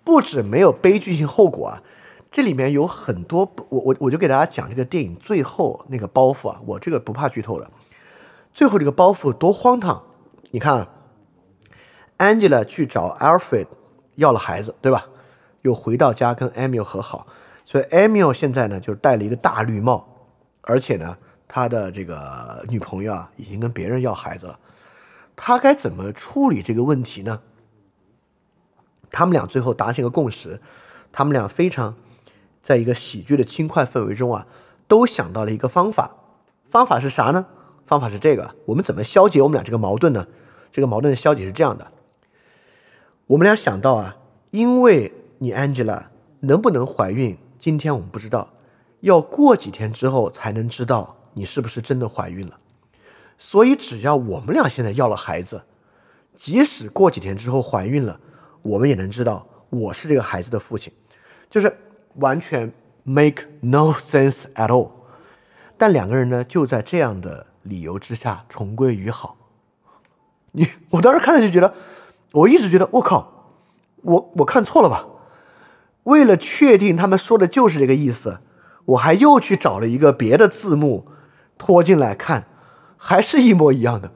不止没有悲剧性后果啊，这里面有很多，我我我就给大家讲这个电影最后那个包袱啊，我这个不怕剧透的，最后这个包袱多荒唐，你看。Angela 去找 Alfred 要了孩子，对吧？又回到家跟 Emil 和好，所以 Emil 现在呢就戴了一个大绿帽，而且呢他的这个女朋友啊已经跟别人要孩子了，他该怎么处理这个问题呢？他们俩最后达成一个共识，他们俩非常在一个喜剧的轻快氛围中啊，都想到了一个方法，方法是啥呢？方法是这个，我们怎么消解我们俩这个矛盾呢？这个矛盾的消解是这样的。我们俩想到啊，因为你 Angela 能不能怀孕，今天我们不知道，要过几天之后才能知道你是不是真的怀孕了。所以只要我们俩现在要了孩子，即使过几天之后怀孕了，我们也能知道我是这个孩子的父亲，就是完全 make no sense at all。但两个人呢，就在这样的理由之下重归于好。你我当时看了就觉得。我一直觉得，我靠，我我看错了吧？为了确定他们说的就是这个意思，我还又去找了一个别的字幕拖进来看，还是一模一样的。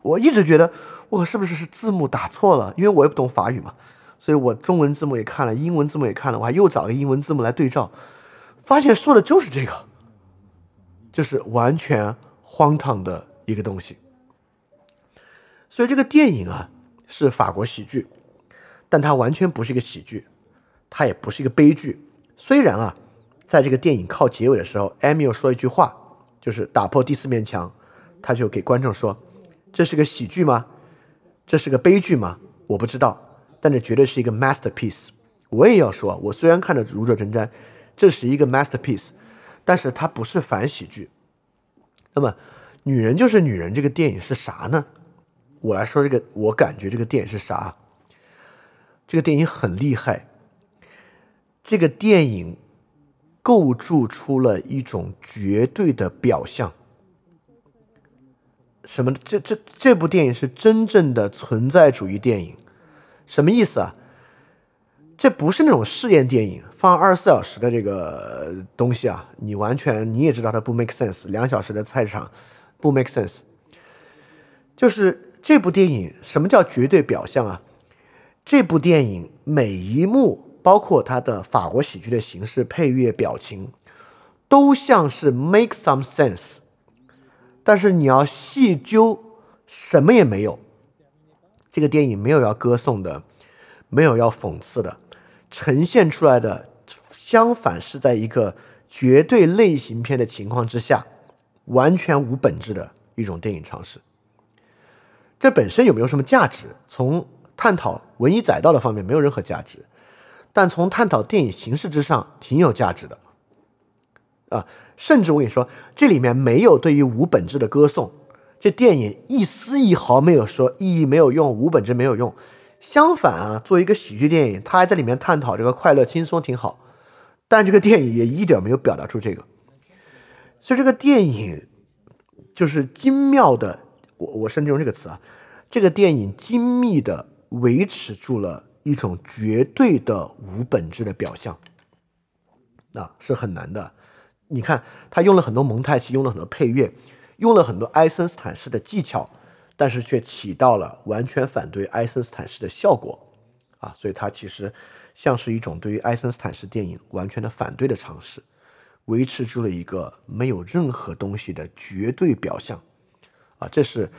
我一直觉得，我是不是是字幕打错了？因为我也不懂法语嘛，所以我中文字幕也看了，英文字幕也看了，我还又找个英文字幕来对照，发现说的就是这个，就是完全荒唐的一个东西。所以这个电影啊。是法国喜剧，但它完全不是一个喜剧，它也不是一个悲剧。虽然啊，在这个电影靠结尾的时候，Emil 说一句话，就是打破第四面墙，他就给观众说：“这是个喜剧吗？这是个悲剧吗？我不知道，但这绝对是一个 masterpiece。”我也要说，我虽然看的如坐针毡，这是一个 masterpiece，但是它不是反喜剧。那么，《女人就是女人》这个电影是啥呢？我来说这个，我感觉这个电影是啥？这个电影很厉害。这个电影构筑出了一种绝对的表象。什么？这这这部电影是真正的存在主义电影。什么意思啊？这不是那种试验电影，放二十四小时的这个东西啊，你完全你也知道它不 make sense。两小时的菜市场不 make sense，就是。这部电影什么叫绝对表象啊？这部电影每一幕，包括它的法国喜剧的形式、配乐、表情，都像是 make some sense。但是你要细究，什么也没有。这个电影没有要歌颂的，没有要讽刺的，呈现出来的相反是在一个绝对类型片的情况之下，完全无本质的一种电影尝试。这本身有没有什么价值？从探讨文艺载道的方面没有任何价值，但从探讨电影形式之上挺有价值的。啊，甚至我跟你说，这里面没有对于无本质的歌颂，这电影一丝一毫没有说意义没有用，无本质没有用。相反啊，作为一个喜剧电影，他还在里面探讨这个快乐轻松挺好。但这个电影也一点没有表达出这个，所以这个电影就是精妙的，我我甚至用这个词啊，这个电影精密的维持住了一种绝对的无本质的表象，那是很难的。你看，他用了很多蒙太奇，用了很多配乐，用了很多爱森斯坦式的技巧，但是却起到了完全反对爱森斯坦式的效果啊！所以它其实。像是一种对于爱森斯坦式电影完全的反对的尝试，维持住了一个没有任何东西的绝对表象，啊，这是《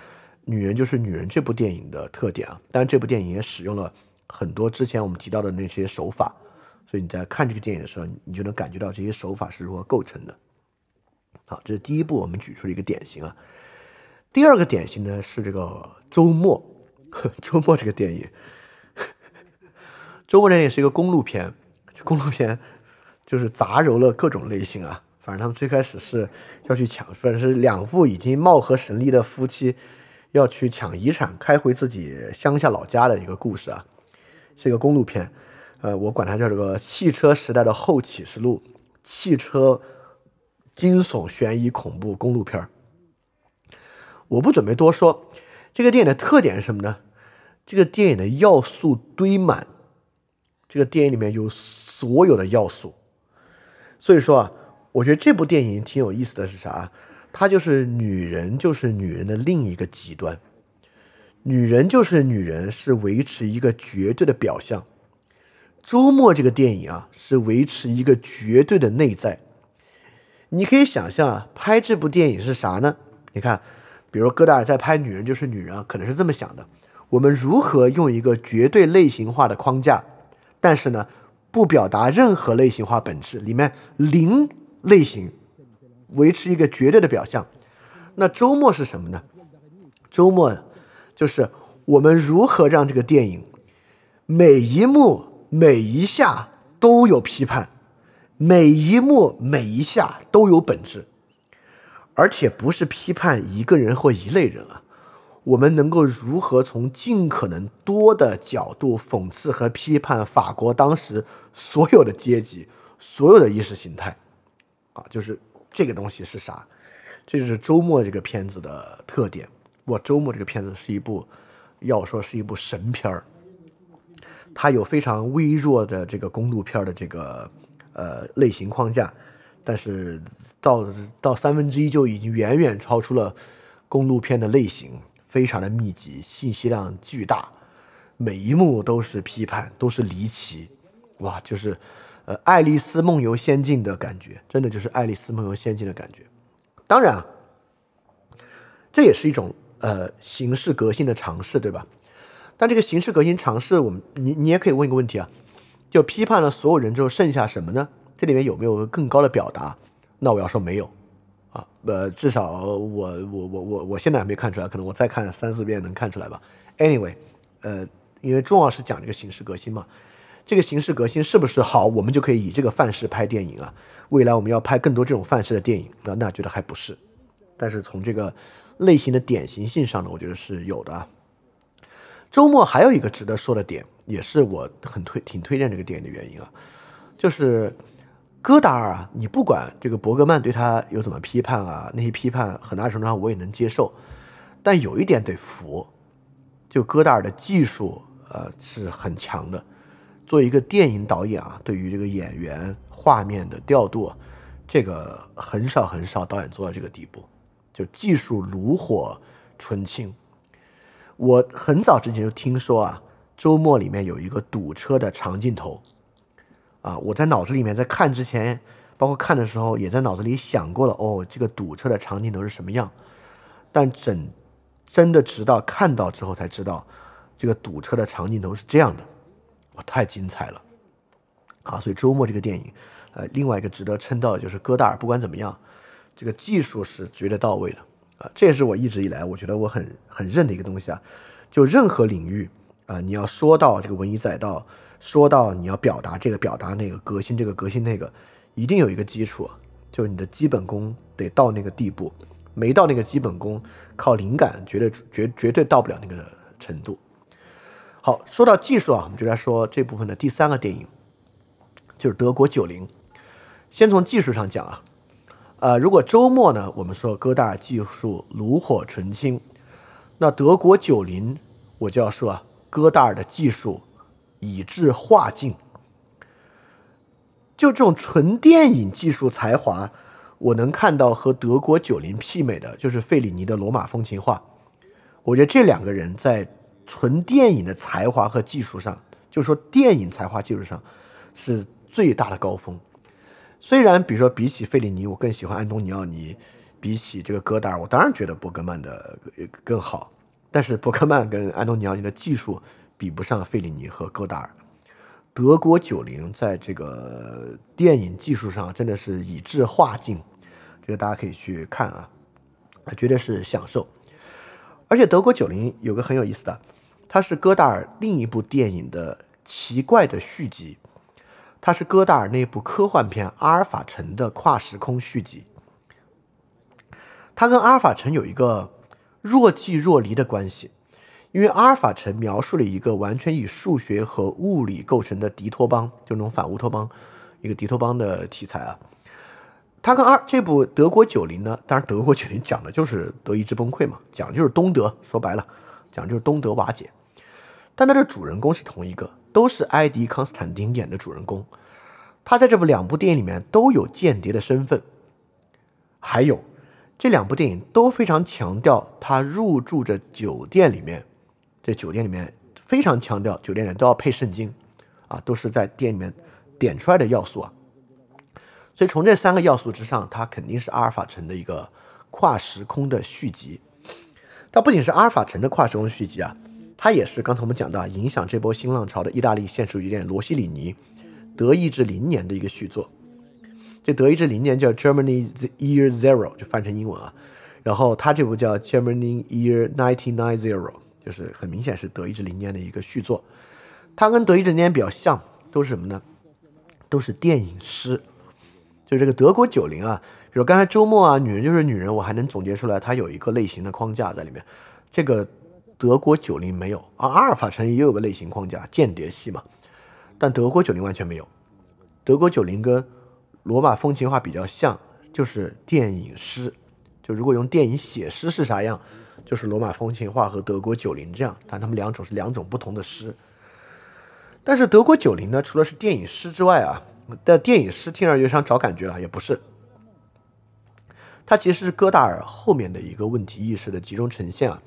女人就是女人》这部电影的特点啊。当然，这部电影也使用了很多之前我们提到的那些手法，所以你在看这个电影的时候，你就能感觉到这些手法是如何构成的。好，这是第一部我们举出了一个典型啊。第二个典型呢是这个周末，[LAUGHS] 周末这个电影。[LAUGHS] 周末这也是一个公路片，公路片就是杂糅了各种类型啊。反正他们最开始是要去抢，反正是两副已经貌合神离的夫妻要去抢遗产，开回自己乡下老家的一个故事啊，是一个公路片。呃，我管它叫这个汽车时代的后启示录，汽车惊悚悬疑恐怖公路片我不准备多说，这个电影的特点是什么呢？这个电影的要素堆满。这个电影里面有所有的要素，所以说啊，我觉得这部电影挺有意思的是啥？它就是女人就是女人的另一个极端，女人就是女人是维持一个绝对的表象。周末这个电影啊是维持一个绝对的内在。你可以想象啊，拍这部电影是啥呢？你看，比如戈达尔在拍《女人就是女人》，可能是这么想的：我们如何用一个绝对类型化的框架？但是呢，不表达任何类型化本质，里面零类型，维持一个绝对的表象。那周末是什么呢？周末就是我们如何让这个电影每一幕每一下都有批判，每一幕每一下都有本质，而且不是批判一个人或一类人啊。我们能够如何从尽可能多的角度讽刺和批判法国当时所有的阶级、所有的意识形态？啊，就是这个东西是啥？这就是周末这个片子的特点。我周末这个片子是一部，要说是一部神片儿。它有非常微弱的这个公路片的这个呃类型框架，但是到到三分之一就已经远远超出了公路片的类型。非常的密集，信息量巨大，每一幕都是批判，都是离奇，哇，就是，呃，《爱丽丝梦游仙境》的感觉，真的就是《爱丽丝梦游仙境》的感觉。当然，这也是一种呃形式革新的尝试，对吧？但这个形式革新尝试，我们你你也可以问一个问题啊，就批判了所有人之后，剩下什么呢？这里面有没有更高的表达？那我要说没有。啊，呃，至少我我我我我现在还没看出来，可能我再看三四遍能看出来吧。Anyway，呃，因为重要是讲这个形式革新嘛，这个形式革新是不是好，我们就可以以这个范式拍电影啊？未来我们要拍更多这种范式的电影，那那觉得还不是。但是从这个类型的典型性上呢，我觉得是有的。周末还有一个值得说的点，也是我很推挺推荐这个电影的原因啊，就是。戈达尔啊，你不管这个伯格曼对他有怎么批判啊，那些批判很大程度上我也能接受，但有一点得服，就戈达尔的技术呃是很强的。作为一个电影导演啊，对于这个演员画面的调度，这个很少很少导演做到这个地步，就技术炉火纯青。我很早之前就听说啊，周末里面有一个堵车的长镜头。啊，我在脑子里面在看之前，包括看的时候，也在脑子里想过了。哦，这个堵车的长镜头是什么样？但整真的直到看到之后才知道，这个堵车的长镜头是这样的。哇，太精彩了！啊，所以周末这个电影呃，另外一个值得称道的就是戈达尔，不管怎么样，这个技术是绝对到位的啊，这也是我一直以来我觉得我很很认的一个东西啊。就任何领域啊，你要说到这个文以载道，说到你要表达这个表达那个革新这个革新那个，一定有一个基础，就是你的基本功得到那个地步，没到那个基本功，靠灵感绝对绝绝对到不了那个程度。好，说到技术啊，我们就来说这部分的第三个电影，就是德国九零。先从技术上讲啊，呃，如果周末呢，我们说戈达尔技术炉火纯青，那德国九零。我就要说啊，戈达尔的技术以至化境，就这种纯电影技术才华，我能看到和德国九零媲美的，就是费里尼的《罗马风情画》。我觉得这两个人在纯电影的才华和技术上，就说电影才华技术上是最大的高峰。虽然比如说比起费里尼，我更喜欢安东尼奥尼；比起这个戈达尔，我当然觉得伯格曼的更好。但是伯克曼跟安东尼奥尼的技术比不上费里尼和戈达尔。德国九零在这个电影技术上真的是以至化境，这个大家可以去看啊，绝对是享受。而且德国九零有个很有意思的，它是戈达尔另一部电影的奇怪的续集，它是戈达尔那部科幻片《阿尔法城》的跨时空续集。它跟《阿尔法城》有一个。若即若离的关系，因为阿尔法城描述了一个完全以数学和物理构成的敌托邦，就那种反乌托邦，一个敌托邦的题材啊。它跟二这部德国九零呢，当然德国九零讲的就是德意志崩溃嘛，讲的就是东德，说白了，讲就是东德瓦解。但它的主人公是同一个，都是埃迪康斯坦丁演的主人公。他在这部两部电影里面都有间谍的身份，还有。这两部电影都非常强调他入住着酒店里面，这酒店里面非常强调酒店里都要配圣经，啊，都是在店里面点出来的要素啊。所以从这三个要素之上，它肯定是阿尔法城的一个跨时空的续集。它不仅是阿尔法城的跨时空续集啊，它也是刚才我们讲到影响这波新浪潮的意大利现实主义电影罗西里尼德意志零年的一个续作。这德意志零年叫 Germany Year Zero，就翻成英文啊。然后他这部叫 Germany Year Nineteen Nine Zero，就是很明显是德意志零年的一个续作。它跟德意志零年比较像，都是什么呢？都是电影师。就这个德国九零啊，比如刚才周末啊，女人就是女人，我还能总结出来，它有一个类型的框架在里面。这个德国九零没有啊，阿尔法城也有个类型框架，间谍戏嘛。但德国九零完全没有。德国九零跟罗马风情画比较像，就是电影诗。就如果用电影写诗是啥样，就是罗马风情画和德国九零这样。但他们两种是两种不同的诗。但是德国九零呢，除了是电影诗之外啊，但电影诗听上去像找感觉了，也不是。它其实是戈达尔后面的一个问题意识的集中呈现啊。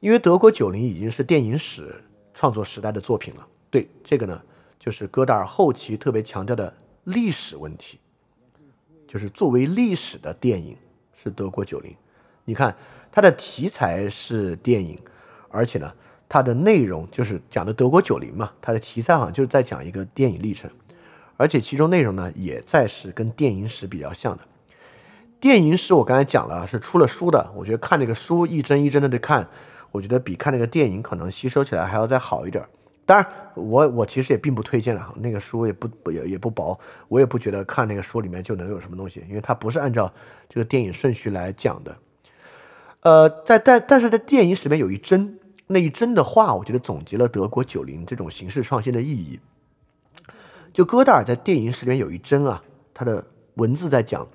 因为德国九零已经是电影史创作时代的作品了。对这个呢，就是戈达尔后期特别强调的历史问题。就是作为历史的电影是德国九零，你看它的题材是电影，而且呢，它的内容就是讲的德国九零嘛，它的题材好像就是在讲一个电影历程，而且其中内容呢也在是跟电影史比较像的。电影史我刚才讲了是出了书的，我觉得看那个书一帧一帧的在看，我觉得比看那个电影可能吸收起来还要再好一点。当然，我我其实也并不推荐了，那个书也不也也不薄，我也不觉得看那个书里面就能有什么东西，因为它不是按照这个电影顺序来讲的。呃，在但但是在电影史里面有一帧，那一帧的话，我觉得总结了德国九零这种形式创新的意义。就戈达尔在电影史里面有一帧啊，他的文字在讲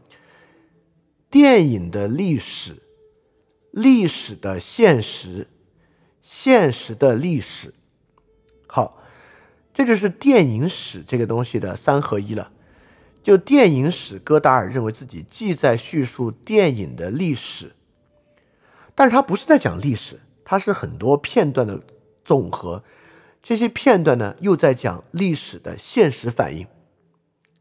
电影的历史、历史的现实、现实的历史。好，这就是电影史这个东西的三合一了。就电影史，戈达尔认为自己既在叙述电影的历史，但是他不是在讲历史，它是很多片段的总和。这些片段呢，又在讲历史的现实反应，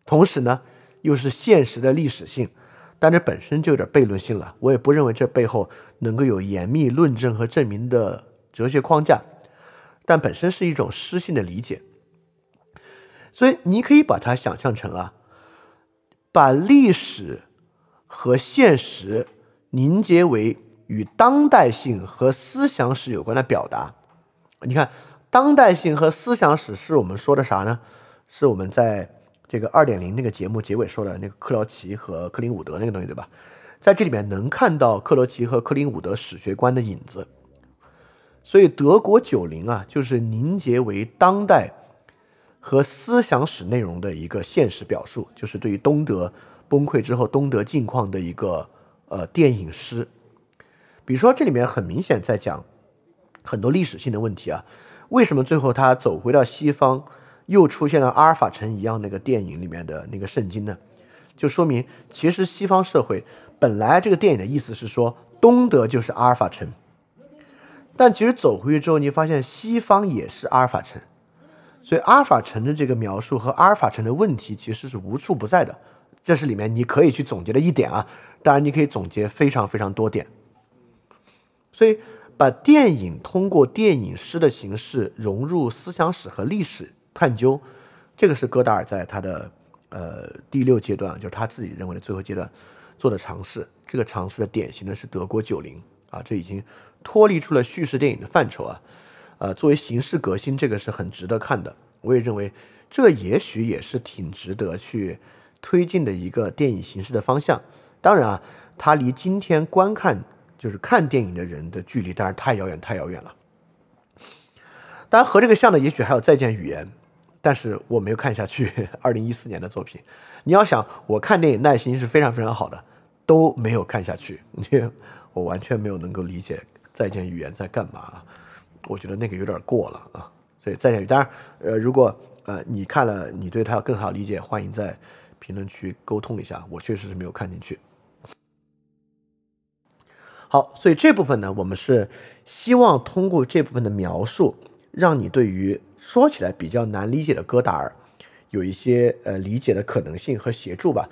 同时呢，又是现实的历史性。但这本身就有点悖论性了。我也不认为这背后能够有严密论证和证明的哲学框架。但本身是一种诗性的理解，所以你可以把它想象成啊，把历史和现实凝结为与当代性和思想史有关的表达。你看，当代性和思想史是我们说的啥呢？是我们在这个二点零那个节目结尾说的那个克劳奇和克林伍德那个东西，对吧？在这里面能看到克罗奇和克林伍德史学观的影子。所以德国九零啊，就是凝结为当代和思想史内容的一个现实表述，就是对于东德崩溃之后东德境况的一个呃电影诗。比如说，这里面很明显在讲很多历史性的问题啊，为什么最后他走回到西方？又出现了阿尔法城一样那个电影里面的那个圣经呢，就说明其实西方社会本来这个电影的意思是说东德就是阿尔法城，但其实走回去之后，你发现西方也是阿尔法城，所以阿尔法城的这个描述和阿尔法城的问题其实是无处不在的，这是里面你可以去总结的一点啊，当然你可以总结非常非常多点，所以把电影通过电影诗的形式融入思想史和历史。探究，这个是戈达尔在他的呃第六阶段，就是他自己认为的最后阶段做的尝试。这个尝试的典型的是德国九零啊，这已经脱离出了叙事电影的范畴啊。呃，作为形式革新，这个是很值得看的。我也认为这也许也是挺值得去推进的一个电影形式的方向。当然啊，它离今天观看就是看电影的人的距离，当然太遥远太遥远了。当然和这个像的，也许还有再见语言。但是我没有看下去，二零一四年的作品。你要想，我看电影耐心是非常非常好的，都没有看下去，[LAUGHS] 因为我完全没有能够理解再见语言在干嘛。我觉得那个有点过了啊。所以再见语，当然，呃，如果呃你看了，你对它更好理解，欢迎在评论区沟通一下。我确实是没有看进去。好，所以这部分呢，我们是希望通过这部分的描述，让你对于。说起来比较难理解的戈达尔，有一些呃理解的可能性和协助吧。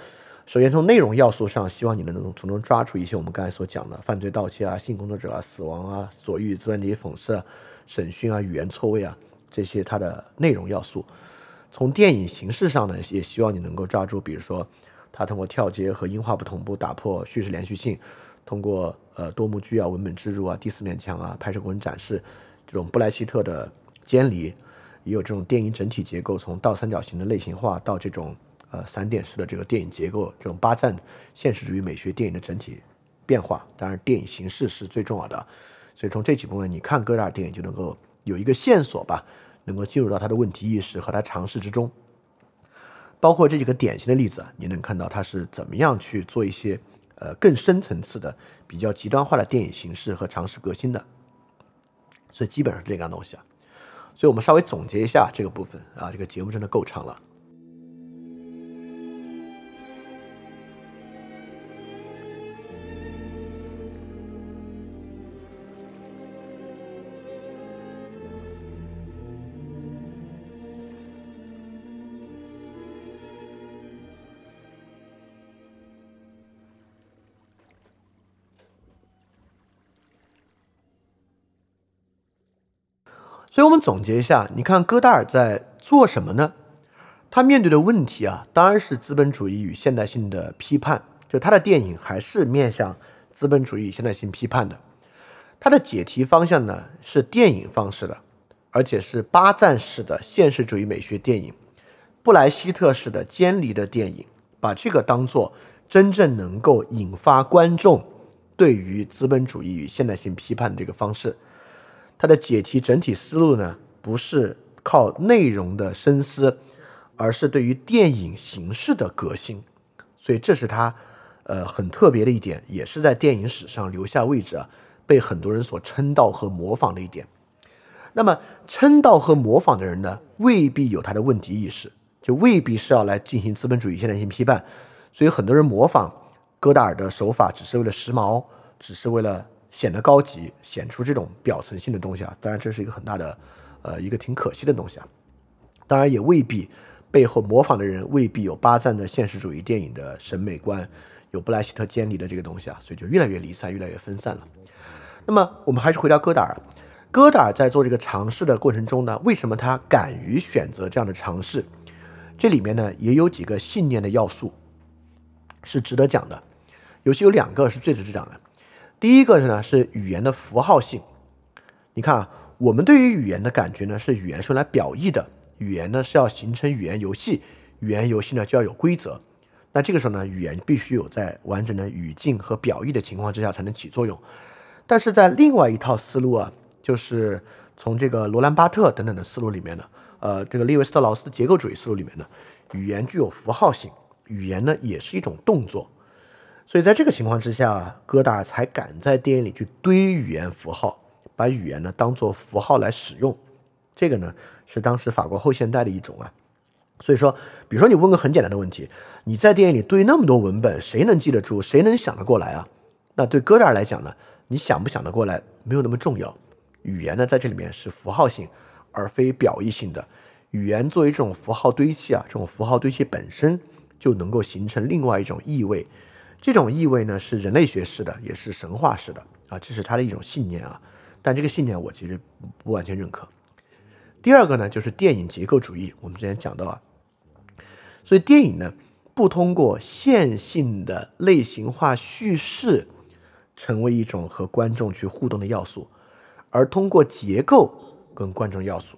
首先从内容要素上，希望你能从中抓住一些我们刚才所讲的犯罪盗窃啊、性工作者啊、死亡啊、所欲资源这些讽刺、审讯啊、语言错位啊这些它的内容要素。从电影形式上呢，也希望你能够抓住，比如说他通过跳接和音画不同步打破叙事连续性，通过呃多幕剧啊、文本植入啊、第四面墙啊、拍摄过程展示这种布莱希特的监离。也有这种电影整体结构，从倒三角形的类型化到这种呃散点式的这个电影结构，这种巴赞现实主义美学电影的整体变化。当然，电影形式是最重要的。所以从这几部分，你看戈达尔电影就能够有一个线索吧，能够进入到他的问题意识和他尝试之中。包括这几个典型的例子，你能看到他是怎么样去做一些呃更深层次的、比较极端化的电影形式和尝试革新的。所以基本上是这样东西啊。所以我们稍微总结一下这个部分啊，这个节目真的够长了。所以，我们总结一下，你看戈达尔在做什么呢？他面对的问题啊，当然是资本主义与现代性的批判。就他的电影还是面向资本主义现代性批判的。他的解题方向呢，是电影方式的，而且是巴赞式的现实主义美学电影，布莱希特式的监离的电影，把这个当做真正能够引发观众对于资本主义与现代性批判的这个方式。它的解题整体思路呢，不是靠内容的深思，而是对于电影形式的革新，所以这是它，呃，很特别的一点，也是在电影史上留下位置啊，被很多人所称道和模仿的一点。那么称道和模仿的人呢，未必有他的问题意识，就未必是要来进行资本主义现代性批判，所以很多人模仿戈达尔的手法，只是为了时髦，只是为了。显得高级，显出这种表层性的东西啊，当然这是一个很大的，呃，一个挺可惜的东西啊。当然也未必背后模仿的人未必有巴赞的现实主义电影的审美观，有布莱希特监离的这个东西啊，所以就越来越离散，越来越分散了。那么我们还是回到戈达尔，戈达尔在做这个尝试的过程中呢，为什么他敢于选择这样的尝试？这里面呢也有几个信念的要素。是值得讲的，尤其有两个是最值得讲的。第一个是呢是语言的符号性，你看啊，我们对于语言的感觉呢是语言是用来表意的，语言呢是要形成语言游戏，语言游戏呢就要有规则。那这个时候呢，语言必须有在完整的语境和表意的情况之下才能起作用。但是在另外一套思路啊，就是从这个罗兰巴特等等的思路里面呢，呃，这个利维斯特劳斯的结构主义思路里面呢，语言具有符号性，语言呢也是一种动作。所以在这个情况之下，戈达尔才敢在电影里去堆语言符号，把语言呢当做符号来使用。这个呢是当时法国后现代的一种啊。所以说，比如说你问个很简单的问题，你在电影里堆那么多文本，谁能记得住？谁能想得过来啊？那对戈达尔来讲呢，你想不想得过来没有那么重要。语言呢，在这里面是符号性，而非表意性的。语言作为这种符号堆砌啊，这种符号堆砌本身就能够形成另外一种意味。这种意味呢，是人类学式的，也是神话式的啊，这是他的一种信念啊。但这个信念我其实不完全认可。第二个呢，就是电影结构主义。我们之前讲到啊。所以电影呢，不通过线性的类型化叙事成为一种和观众去互动的要素，而通过结构跟观众要素，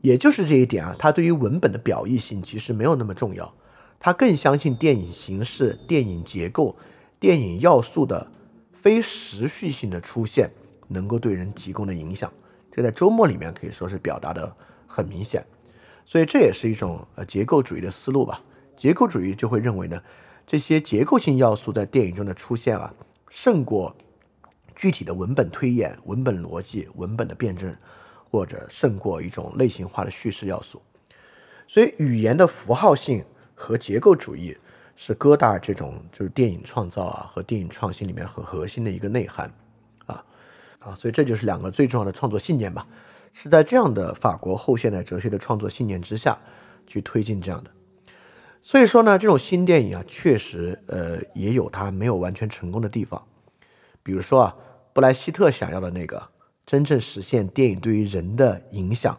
也就是这一点啊，它对于文本的表意性其实没有那么重要，他更相信电影形式、电影结构、电影要素的非时序性的出现能够对人提供的影响，这在周末里面可以说是表达的很明显。所以这也是一种呃结构主义的思路吧。结构主义就会认为呢，这些结构性要素在电影中的出现啊，胜过具体的文本推演、文本逻辑、文本的辩证，或者胜过一种类型化的叙事要素。所以语言的符号性和结构主义是戈达尔这种就是电影创造啊和电影创新里面很核心的一个内涵啊啊，所以这就是两个最重要的创作信念吧。是在这样的法国后现代哲学的创作信念之下去推进这样的，所以说呢，这种新电影啊，确实呃也有它没有完全成功的地方。比如说啊，布莱希特想要的那个真正实现电影对于人的影响，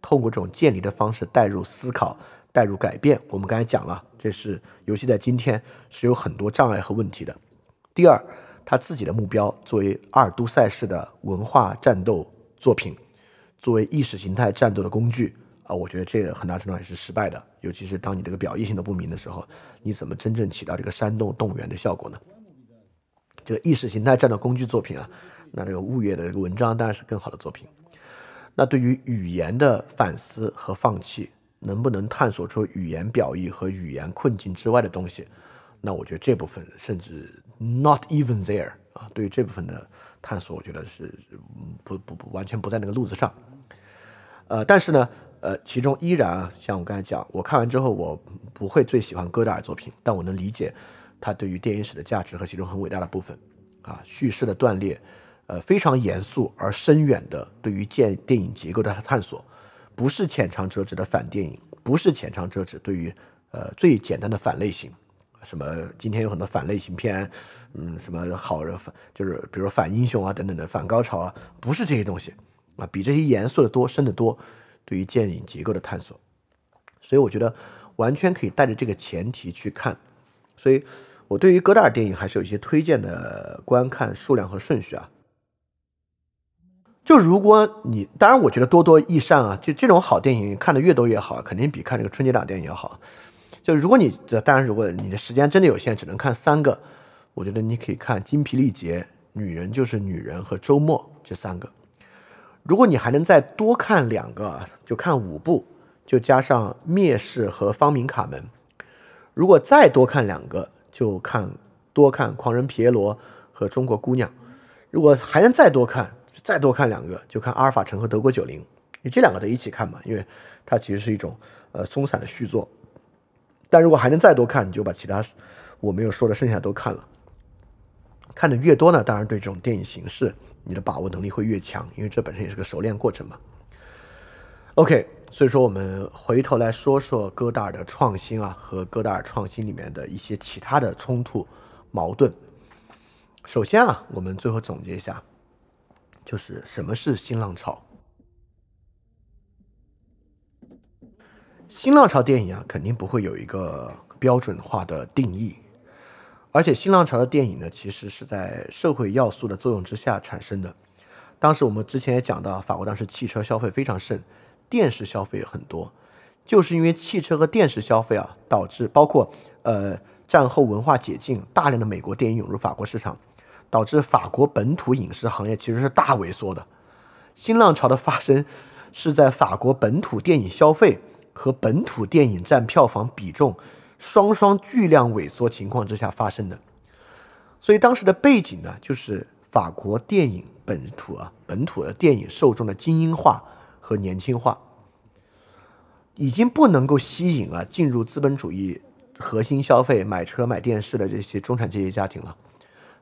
通过这种建立的方式带入思考、带入改变，我们刚才讲了，这是尤其在今天是有很多障碍和问题的。第二，他自己的目标作为阿尔都塞式的文化战斗作品。作为意识形态战斗的工具啊，我觉得这个很大程度上也是失败的。尤其是当你这个表意性都不明的时候，你怎么真正起到这个煽动动员的效果呢？这个意识形态战斗工具作品啊，那这个物业的文章当然是更好的作品。那对于语言的反思和放弃，能不能探索出语言表意和语言困境之外的东西？那我觉得这部分甚至 not even there 啊，对于这部分的探索，我觉得是不不不完全不在那个路子上。呃，但是呢，呃，其中依然啊，像我刚才讲，我看完之后，我不会最喜欢戈达尔作品，但我能理解他对于电影史的价值和其中很伟大的部分，啊，叙事的断裂，呃，非常严肃而深远的对于建电影结构的探索，不是浅尝辄止的反电影，不是浅尝辄止对于呃最简单的反类型，什么今天有很多反类型片，嗯，什么好人反就是比如反英雄啊等等的反高潮啊，不是这些东西。啊，比这些严肃的多、深的多，对于电影结构的探索，所以我觉得完全可以带着这个前提去看。所以我对于戈达尔电影还是有一些推荐的观看数量和顺序啊。就如果你，当然我觉得多多益善啊，就这种好电影看的越多越好，肯定比看这个春节档电影要好。就如果你，当然如果你的时间真的有限，只能看三个，我觉得你可以看《精疲力竭》《女人就是女人》和《周末》这三个。如果你还能再多看两个，就看五部，就加上《灭世》和《方明卡门》。如果再多看两个，就看多看《狂人皮耶罗》和《中国姑娘》。如果还能再多看，再多看两个，就看《阿尔法城》和《德国九零》。你这两个得一起看嘛，因为它其实是一种呃松散的续作。但如果还能再多看，你就把其他我没有说的剩下都看了。看的越多呢，当然对这种电影形式。你的把握能力会越强，因为这本身也是个熟练过程嘛。OK，所以说我们回头来说说戈达尔的创新啊，和戈达尔创新里面的一些其他的冲突矛盾。首先啊，我们最后总结一下，就是什么是新浪潮？新浪潮电影啊，肯定不会有一个标准化的定义。而且新浪潮的电影呢，其实是在社会要素的作用之下产生的。当时我们之前也讲到，法国当时汽车消费非常盛，电视消费也很多，就是因为汽车和电视消费啊，导致包括呃战后文化解禁，大量的美国电影涌入法国市场，导致法国本土影视行业其实是大萎缩的。新浪潮的发生是在法国本土电影消费和本土电影占票房比重。双双巨量萎缩情况之下发生的，所以当时的背景呢，就是法国电影本土啊本土的电影受众的精英化和年轻化，已经不能够吸引了进入资本主义核心消费买车买电视的这些中产阶级家庭了，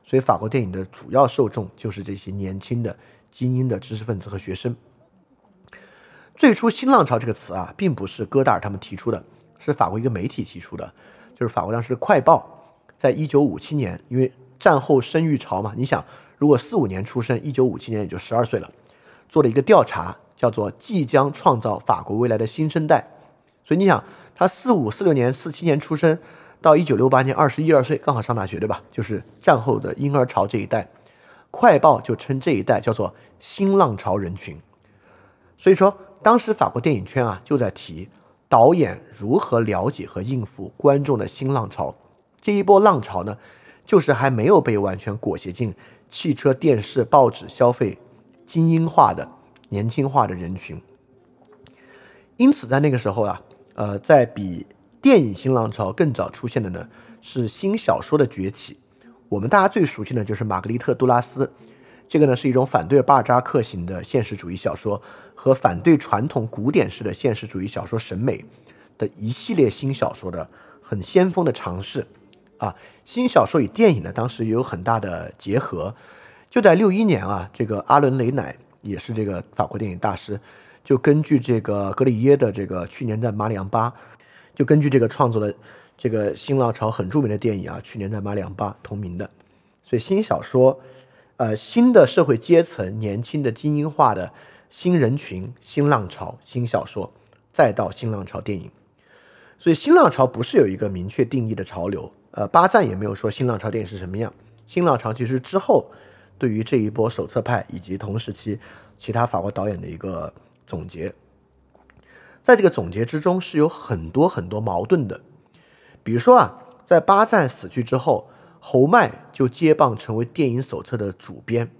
所以法国电影的主要受众就是这些年轻的精英的知识分子和学生。最初“新浪潮”这个词啊，并不是戈达尔他们提出的。是法国一个媒体提出的，就是法国当时的《快报》在一九五七年，因为战后生育潮嘛，你想，如果四五年出生，一九五七年也就十二岁了，做了一个调查，叫做“即将创造法国未来的新生代”。所以你想，他四五四六年、四七年出生，到一九六八年二十一二岁，刚好上大学，对吧？就是战后的婴儿潮这一代，《快报》就称这一代叫做“新浪潮人群”。所以说，当时法国电影圈啊就在提。导演如何了解和应付观众的新浪潮？这一波浪潮呢，就是还没有被完全裹挟进汽车、电视、报纸消费精英化的年轻化的人群。因此，在那个时候啊，呃，在比电影新浪潮更早出现的呢，是新小说的崛起。我们大家最熟悉的就是玛格丽特·杜拉斯，这个呢是一种反对巴尔扎克型的现实主义小说。和反对传统古典式的现实主义小说审美的一系列新小说的很先锋的尝试啊，新小说与电影呢，当时也有很大的结合。就在六一年啊，这个阿伦·雷乃也是这个法国电影大师，就根据这个格里耶的这个去年在马里昂巴，就根据这个创作的这个新浪潮很著名的电影啊，去年在马里昂巴同名的。所以新小说，呃，新的社会阶层，年轻的精英化的。新人群、新浪潮、新小说，再到新浪潮电影，所以新浪潮不是有一个明确定义的潮流。呃，巴赞也没有说新浪潮电影是什么样。新浪潮其实之后对于这一波手册派以及同时期其他法国导演的一个总结，在这个总结之中是有很多很多矛盾的。比如说啊，在巴赞死去之后，侯麦就接棒成为电影手册的主编。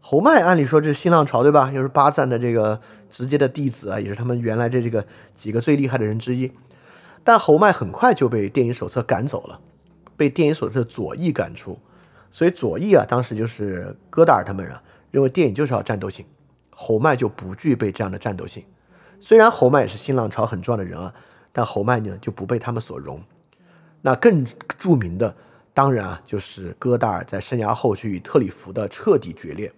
侯麦按理说这是新浪潮对吧？又是巴赞的这个直接的弟子啊，也是他们原来这这个几个最厉害的人之一。但侯麦很快就被电影手册赶走了，被电影手册左翼赶出。所以左翼啊，当时就是戈达尔他们啊，认为电影就是要战斗性，侯麦就不具备这样的战斗性。虽然侯麦也是新浪潮很重要的人啊，但侯麦呢就不被他们所容。那更著名的当然啊，就是戈达尔在生涯后期与特里弗的彻底决裂。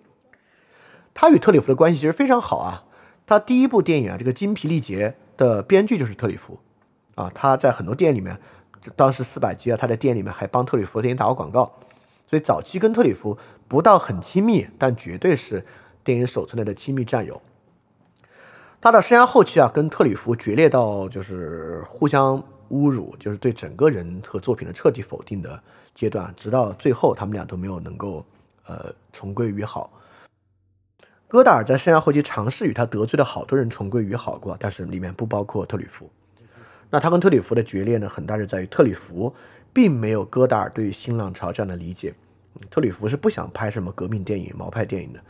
他与特里弗的关系其实非常好啊。他第一部电影啊，这个《精疲力竭》的编剧就是特里弗啊。他在很多电影里面，当时四百集啊，他在电影里面还帮特里弗电影打过广告。所以早期跟特里弗不到很亲密，但绝对是电影手册内的亲密战友。他的生涯后期啊，跟特里弗决裂到就是互相侮辱，就是对整个人和作品的彻底否定的阶段，直到最后他们俩都没有能够呃重归于好。戈达尔在生涯后期尝试与他得罪的好多人重归于好过，但是里面不包括特里弗。那他跟特里弗的决裂呢，很大是在于特里弗并没有戈达尔对于新浪潮这样的理解。特里弗是不想拍什么革命电影、毛派电影的。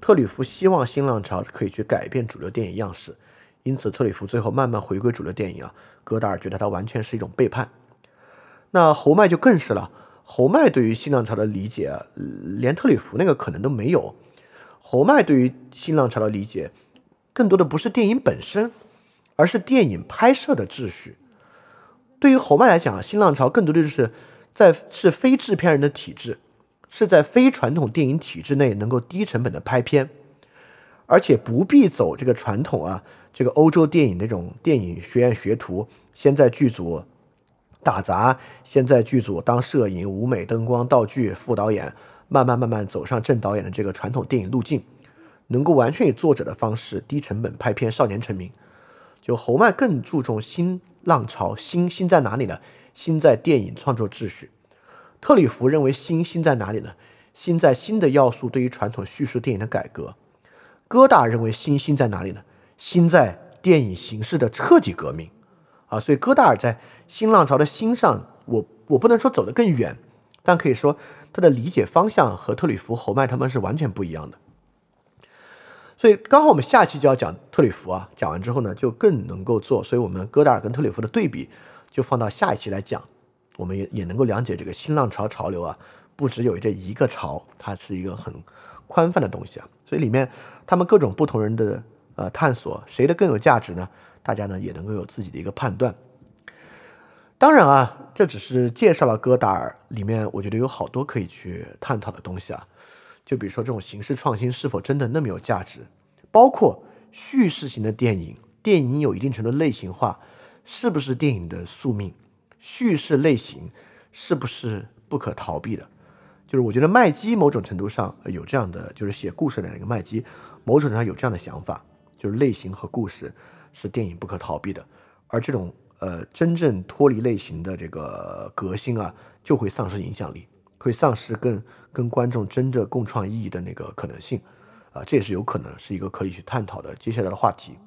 特里弗希望新浪潮可以去改变主流电影样式，因此特里弗最后慢慢回归主流电影啊。戈达尔觉得他完全是一种背叛。那侯麦就更是了，侯麦对于新浪潮的理解，连特里弗那个可能都没有。侯麦对于新浪潮的理解，更多的不是电影本身，而是电影拍摄的秩序。对于侯麦来讲，新浪潮更多的就是在是非制片人的体制，是在非传统电影体制内能够低成本的拍片，而且不必走这个传统啊，这个欧洲电影那种电影学院学徒，先在剧组打杂，先在剧组当摄影、舞美、灯光、道具、副导演。慢慢慢慢走上正导演的这个传统电影路径，能够完全以作者的方式低成本拍片，少年成名。就侯麦更注重新浪潮，新新在哪里呢？新在电影创作秩序。特里弗认为新新在哪里呢？新在新的要素对于传统叙事电影的改革。戈达尔认为新新在哪里呢？新在电影形式的彻底革命。啊，所以戈达尔在新浪潮的新上，我我不能说走得更远，但可以说他的理解方向和特里弗、侯麦他们是完全不一样的。所以刚好我们下期就要讲特里弗啊，讲完之后呢，就更能够做。所以我们戈达尔跟特里弗的对比就放到下一期来讲，我们也也能够了解这个新浪潮潮流啊，不只有这一个潮，它是一个很宽泛的东西啊。所以里面他们各种不同人的呃探索，谁的更有价值呢？大家呢也能够有自己的一个判断。当然啊，这只是介绍了戈达尔，里面我觉得有好多可以去探讨的东西啊。就比如说这种形式创新是否真的那么有价值？包括叙事型的电影，电影有一定程度类型化，是不是电影的宿命？叙事类型是不是不可逃避的？就是我觉得麦基某种程度上有这样的，就是写故事的那个麦基，某种程度上有这样的想法，就是类型和故事是电影不可逃避的，而这种呃真正脱离类型的这个革新啊，就会丧失影响力。会丧失跟跟观众真正共创意义的那个可能性，啊，这也是有可能是一个可以去探讨的接下来的话题。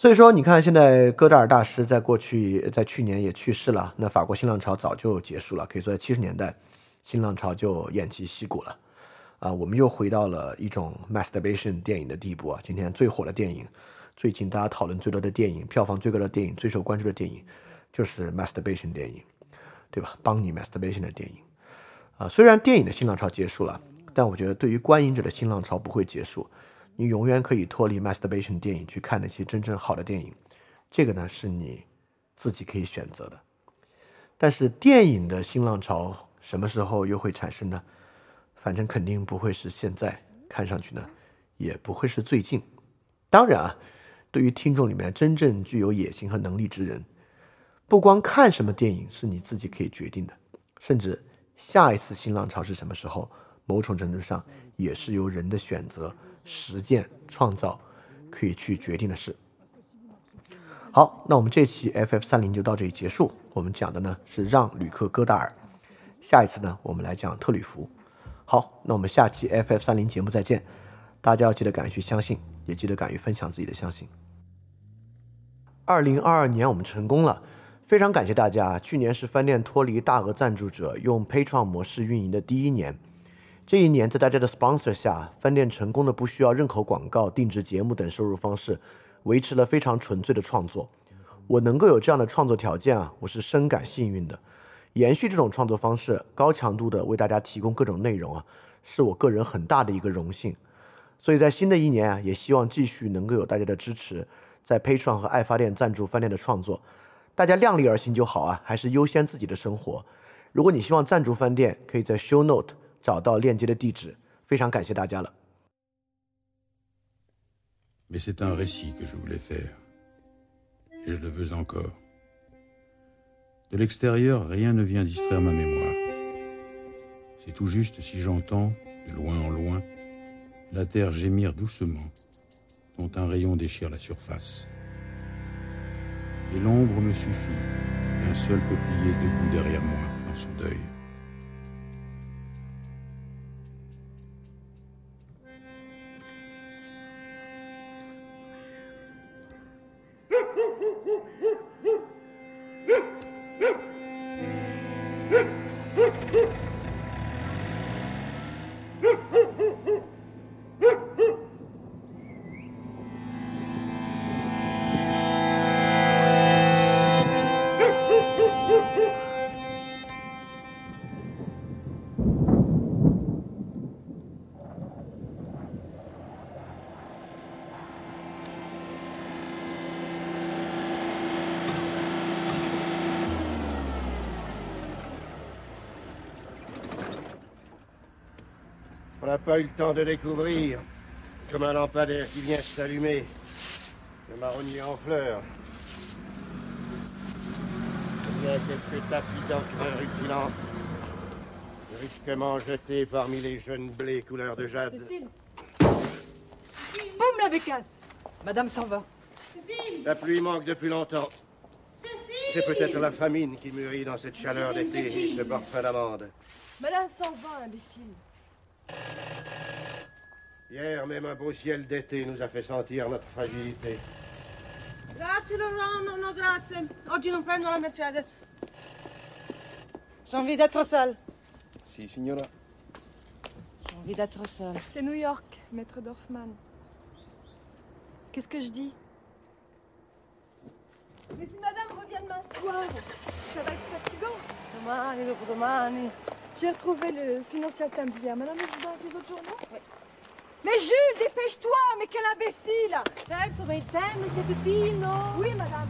所以说，你看现在戈达尔大师在过去在去年也去世了，那法国新浪潮早就结束了，可以说在七十年代新浪潮就偃旗息鼓了，啊，我们又回到了一种 masturbation 电影的地步啊。今天最火的电影，最近大家讨论最多的电影，票房最高的电影，最受关注的电影，就是 masturbation 电影。对吧？帮你 masturbation 的电影，啊，虽然电影的新浪潮结束了，但我觉得对于观影者的新浪潮不会结束。你永远可以脱离 masturbation 电影去看那些真正好的电影，这个呢是你自己可以选择的。但是电影的新浪潮什么时候又会产生呢？反正肯定不会是现在，看上去呢也不会是最近。当然啊，对于听众里面真正具有野心和能力之人。不光看什么电影是你自己可以决定的，甚至下一次新浪潮是什么时候，某种程度上也是由人的选择、实践、创造可以去决定的事。好，那我们这期 FF 三零就到这里结束。我们讲的呢是让·吕克·戈达尔，下一次呢我们来讲特吕弗。好，那我们下期 FF 三零节目再见。大家要记得敢于去相信，也记得敢于分享自己的相信。二零二二年我们成功了。非常感谢大家！去年是饭店脱离大额赞助者用 Patreon 模式运营的第一年。这一年，在大家的 sponsor 下，饭店成功的不需要任何广告、定制节目等收入方式，维持了非常纯粹的创作。我能够有这样的创作条件啊，我是深感幸运的。延续这种创作方式，高强度的为大家提供各种内容啊，是我个人很大的一个荣幸。所以在新的一年啊，也希望继续能够有大家的支持，在 Patron 和爱发电赞助饭店的创作。大家量力而行就好啊，还是优先自己的生活。如果你希望赞助饭店，可以在 Show Note 找到链接的地址。非常感谢大家了。Mais c'est un récit que je voulais faire. Et je le veux encore. De l'extérieur, rien ne vient distraire ma mémoire. C'est tout juste si j'entends, de loin en loin, la terre gémir doucement, dont un rayon déchire la surface et l'ombre me suffit, un seul peuplier debout derrière moi dans son deuil. Pas eu le temps de découvrir, comme un lampadaire qui vient s'allumer, le marronnier en fleurs. Il y a quelques tapis d'encre rutilants, brusquement jetés parmi les jeunes blés couleur de jade. Cécile Boum la bécasse Madame s'en va. La pluie manque depuis longtemps. Cécile C'est peut-être la famine qui mûrit dans cette chaleur d'été et ce parfum d'amande. Madame s'en va, imbécile. Hier, même un beau ciel d'été nous a fait sentir notre fragilité. Grazie Laurent, no, no, grazie. Oggi non prendo la Mercedes. J'ai envie d'être seule. Si, signora. J'ai envie d'être seule. C'est New York, maître Dorfman. Qu'est-ce que je dis? Mais si madame revient demain soir, ça va être fatigant. Domani, dopodomani. J'ai retrouvé le financier samedi. Madame, vous dans les autres journaux? Oui. Mais Jules, dépêche-toi, mais quel imbécile Hein, comme elle t'aime, cette fille, non? Oui, madame.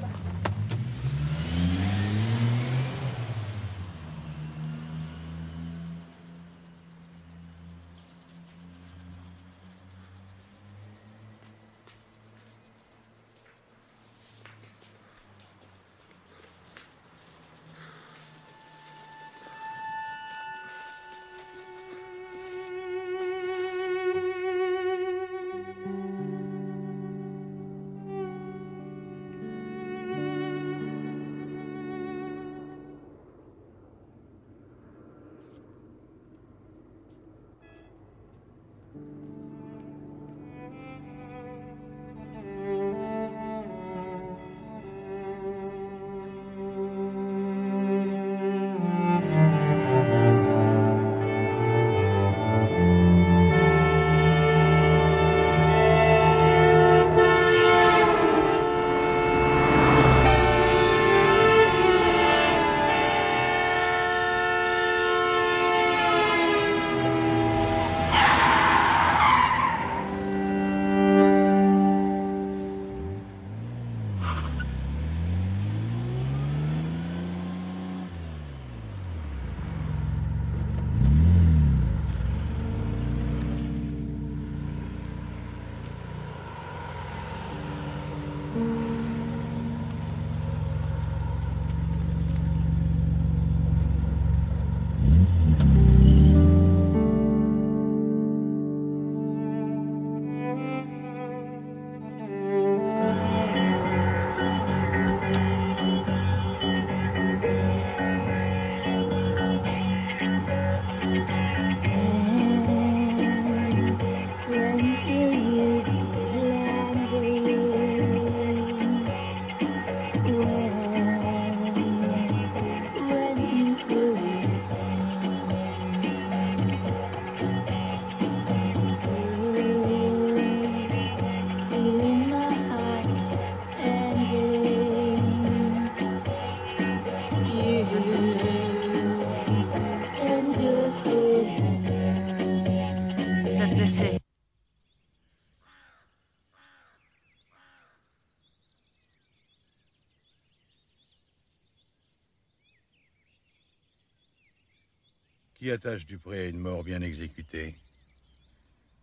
Attache Dupré à une mort bien exécutée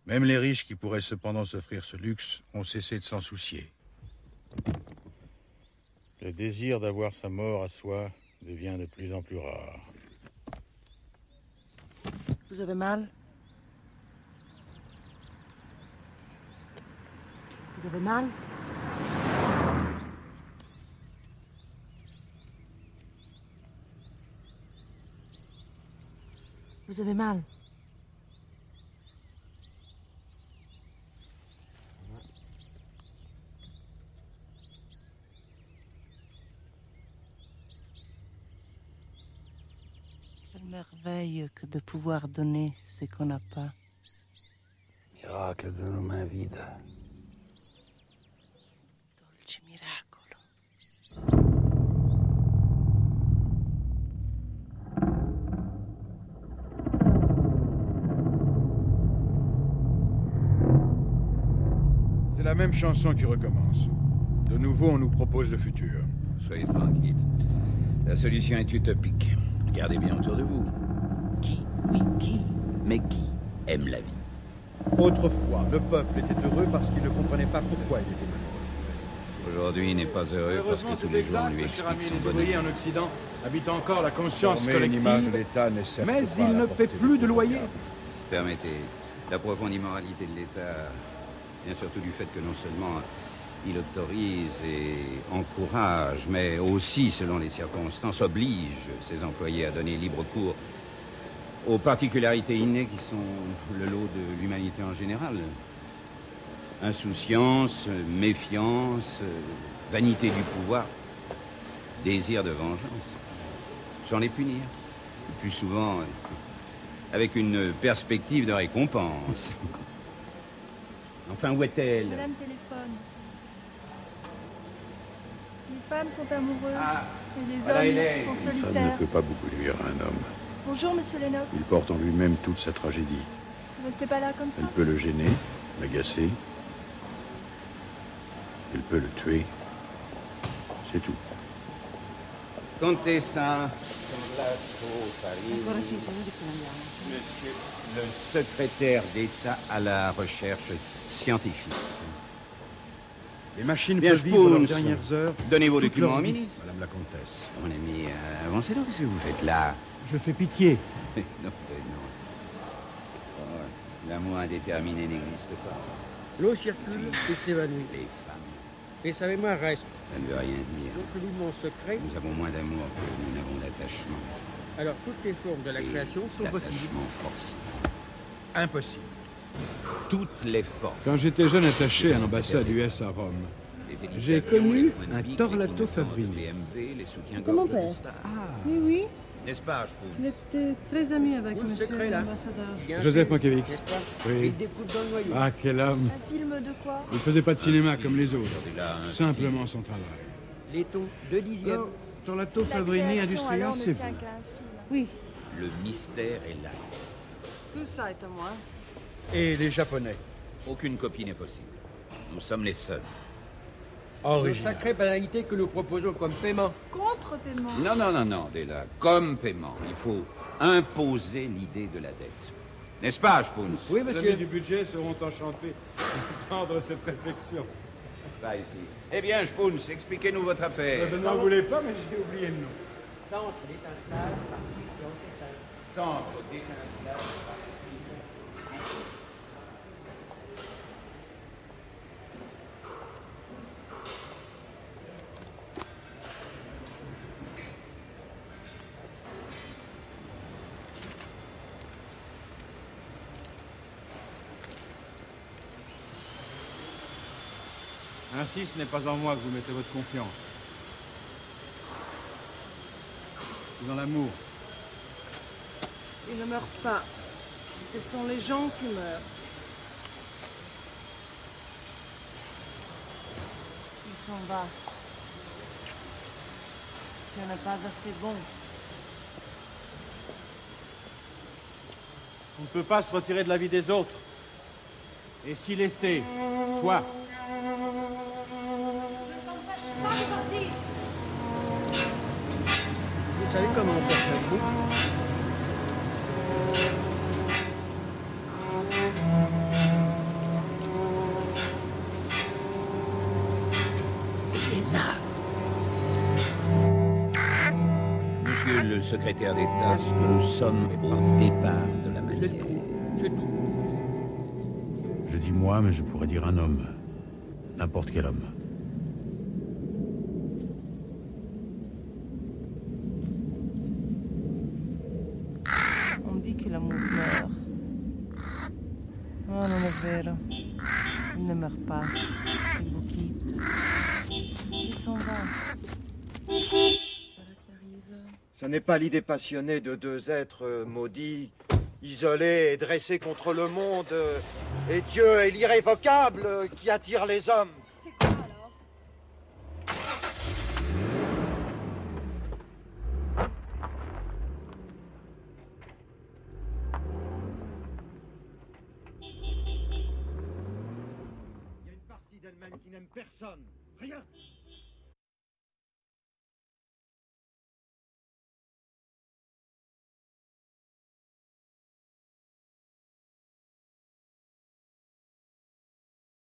Même les riches qui pourraient cependant s'offrir ce luxe ont cessé de s'en soucier. Le désir d'avoir sa mort à soi devient de plus en plus rare. Vous avez mal? Vous avez mal? Vous avez mal Quelle merveille que de pouvoir donner ce qu'on n'a pas. Miracle de nos mains vides. La même chanson qui recommence. De nouveau, on nous propose le futur. Soyez tranquille. La solution est utopique. Regardez bien autour de vous. Qui, oui, qui, mais qui aime la vie Autrefois, le peuple était heureux parce qu'il ne comprenait pas pourquoi il était malheureux. Aujourd'hui, il n'est pas heureux parce que tous les jours, on lui explique son bonheur. en Occident habitent encore la conscience de collective, mais ils la ne paient plus de loyer. Permettez, la profonde immoralité de l'État vient surtout du fait que non seulement Il autorise et encourage, mais aussi, selon les circonstances, oblige ses employés à donner libre cours aux particularités innées qui sont le lot de l'humanité en général. Insouciance, méfiance, vanité du pouvoir, désir de vengeance. J'en ai punir. Plus souvent, avec une perspective de récompense. Enfin, où est-elle Madame téléphone. Les femmes sont amoureuses Ah, et les voilà hommes sont Une femme ne solitaires. peut pas beaucoup nuire à un homme. Bonjour, monsieur Lennox. Il porte en lui-même toute sa tragédie. Vous restez pas là comme ça Elle peut le gêner, l'agacer. Elle peut le tuer. C'est tout. Contessa Monsieur le secrétaire d'État à la recherche scientifique. Les machines Bien, peuvent vivre leurs Spoons. dernières heures. Donnez vos documents au ministre. Madame la comtesse. Mon ami, euh, avancez donc, qu'est-ce que vous faites là Je fais pitié. [LAUGHS] non, mais non. Oh, L'amour indéterminé n'existe pas. L'eau circule et s'évanouit. Les femmes, Et sa mémoire reste. Ça ne veut rien dire. Donc secret. Nous avons moins d'amour que nous n'avons d'attachement. Alors toutes les formes de la Et création sont possibles. forcé. Impossible. Toutes les formes. Quand j'étais jeune attaché à l'ambassade US à Rome, J'ai connu un Torlato Favrini. C'était mon père. star. Oui, oui. N'est-ce pas, Spoon Il était très ami avec monsieur secret, là l'ambassadeur. Joseph Mankiewicz. n'est-ce pas Oui. Il découpe dans le noyau. Ah, quel homme Un film de quoi? Il ne faisait pas de cinéma comme les autres. là, un Simplement son travail. Les tons, deux dixièmes. Alors, Torlato La Favrini création, Industrial, alors, ne c'est tient vous. qu'à un film. Oui, Le mystère est là. tout ça est à moi. Et les Japonais. Aucune copie n'est possible. Nous sommes les seuls. Une Original. sacrée banalité que nous proposons comme paiement. Contre-paiement. Non, non, non, non, Della. Comme paiement, il faut imposer l'idée de la dette. N'est-ce pas, Spoons Oui, Les amis monsieur. du budget seront enchantés de prendre cette réflexion. Pas ici. Eh bien, Spoons, expliquez-nous votre affaire. Je n'en voulais pas, mais j'ai oublié le nom. Centre d'étincelage. Centre d'étincelage. Ainsi, ce n'est pas en moi que vous mettez votre confiance. C'est dans l'amour. Il ne meurt pas. Ce sont les gens qui meurent. Il s'en va. Ce n'est pas assez bon. On ne peut pas se retirer de la vie des autres. Et s'y laisser, soit. Savez comment on fait coup Monsieur le secrétaire d'État, ce que nous sommes au départ de la manière. C'est tout. Je dis moi, mais je pourrais dire un homme. N'importe quel homme. On dit que l'amour meurt. Oh, non è vero. Il ne meurt pas. Il vous quitte. Il s'en va. Voilà qui arrive. Ce n'est pas l'idée passionnée de deux êtres euh, maudits, isolés et dressés contre le monde, euh, et Dieu et l'irrévocable euh, qui attire les hommes. C'est quoi alors? Il y a une partie d'elle-même qui n'aime personne. Rien.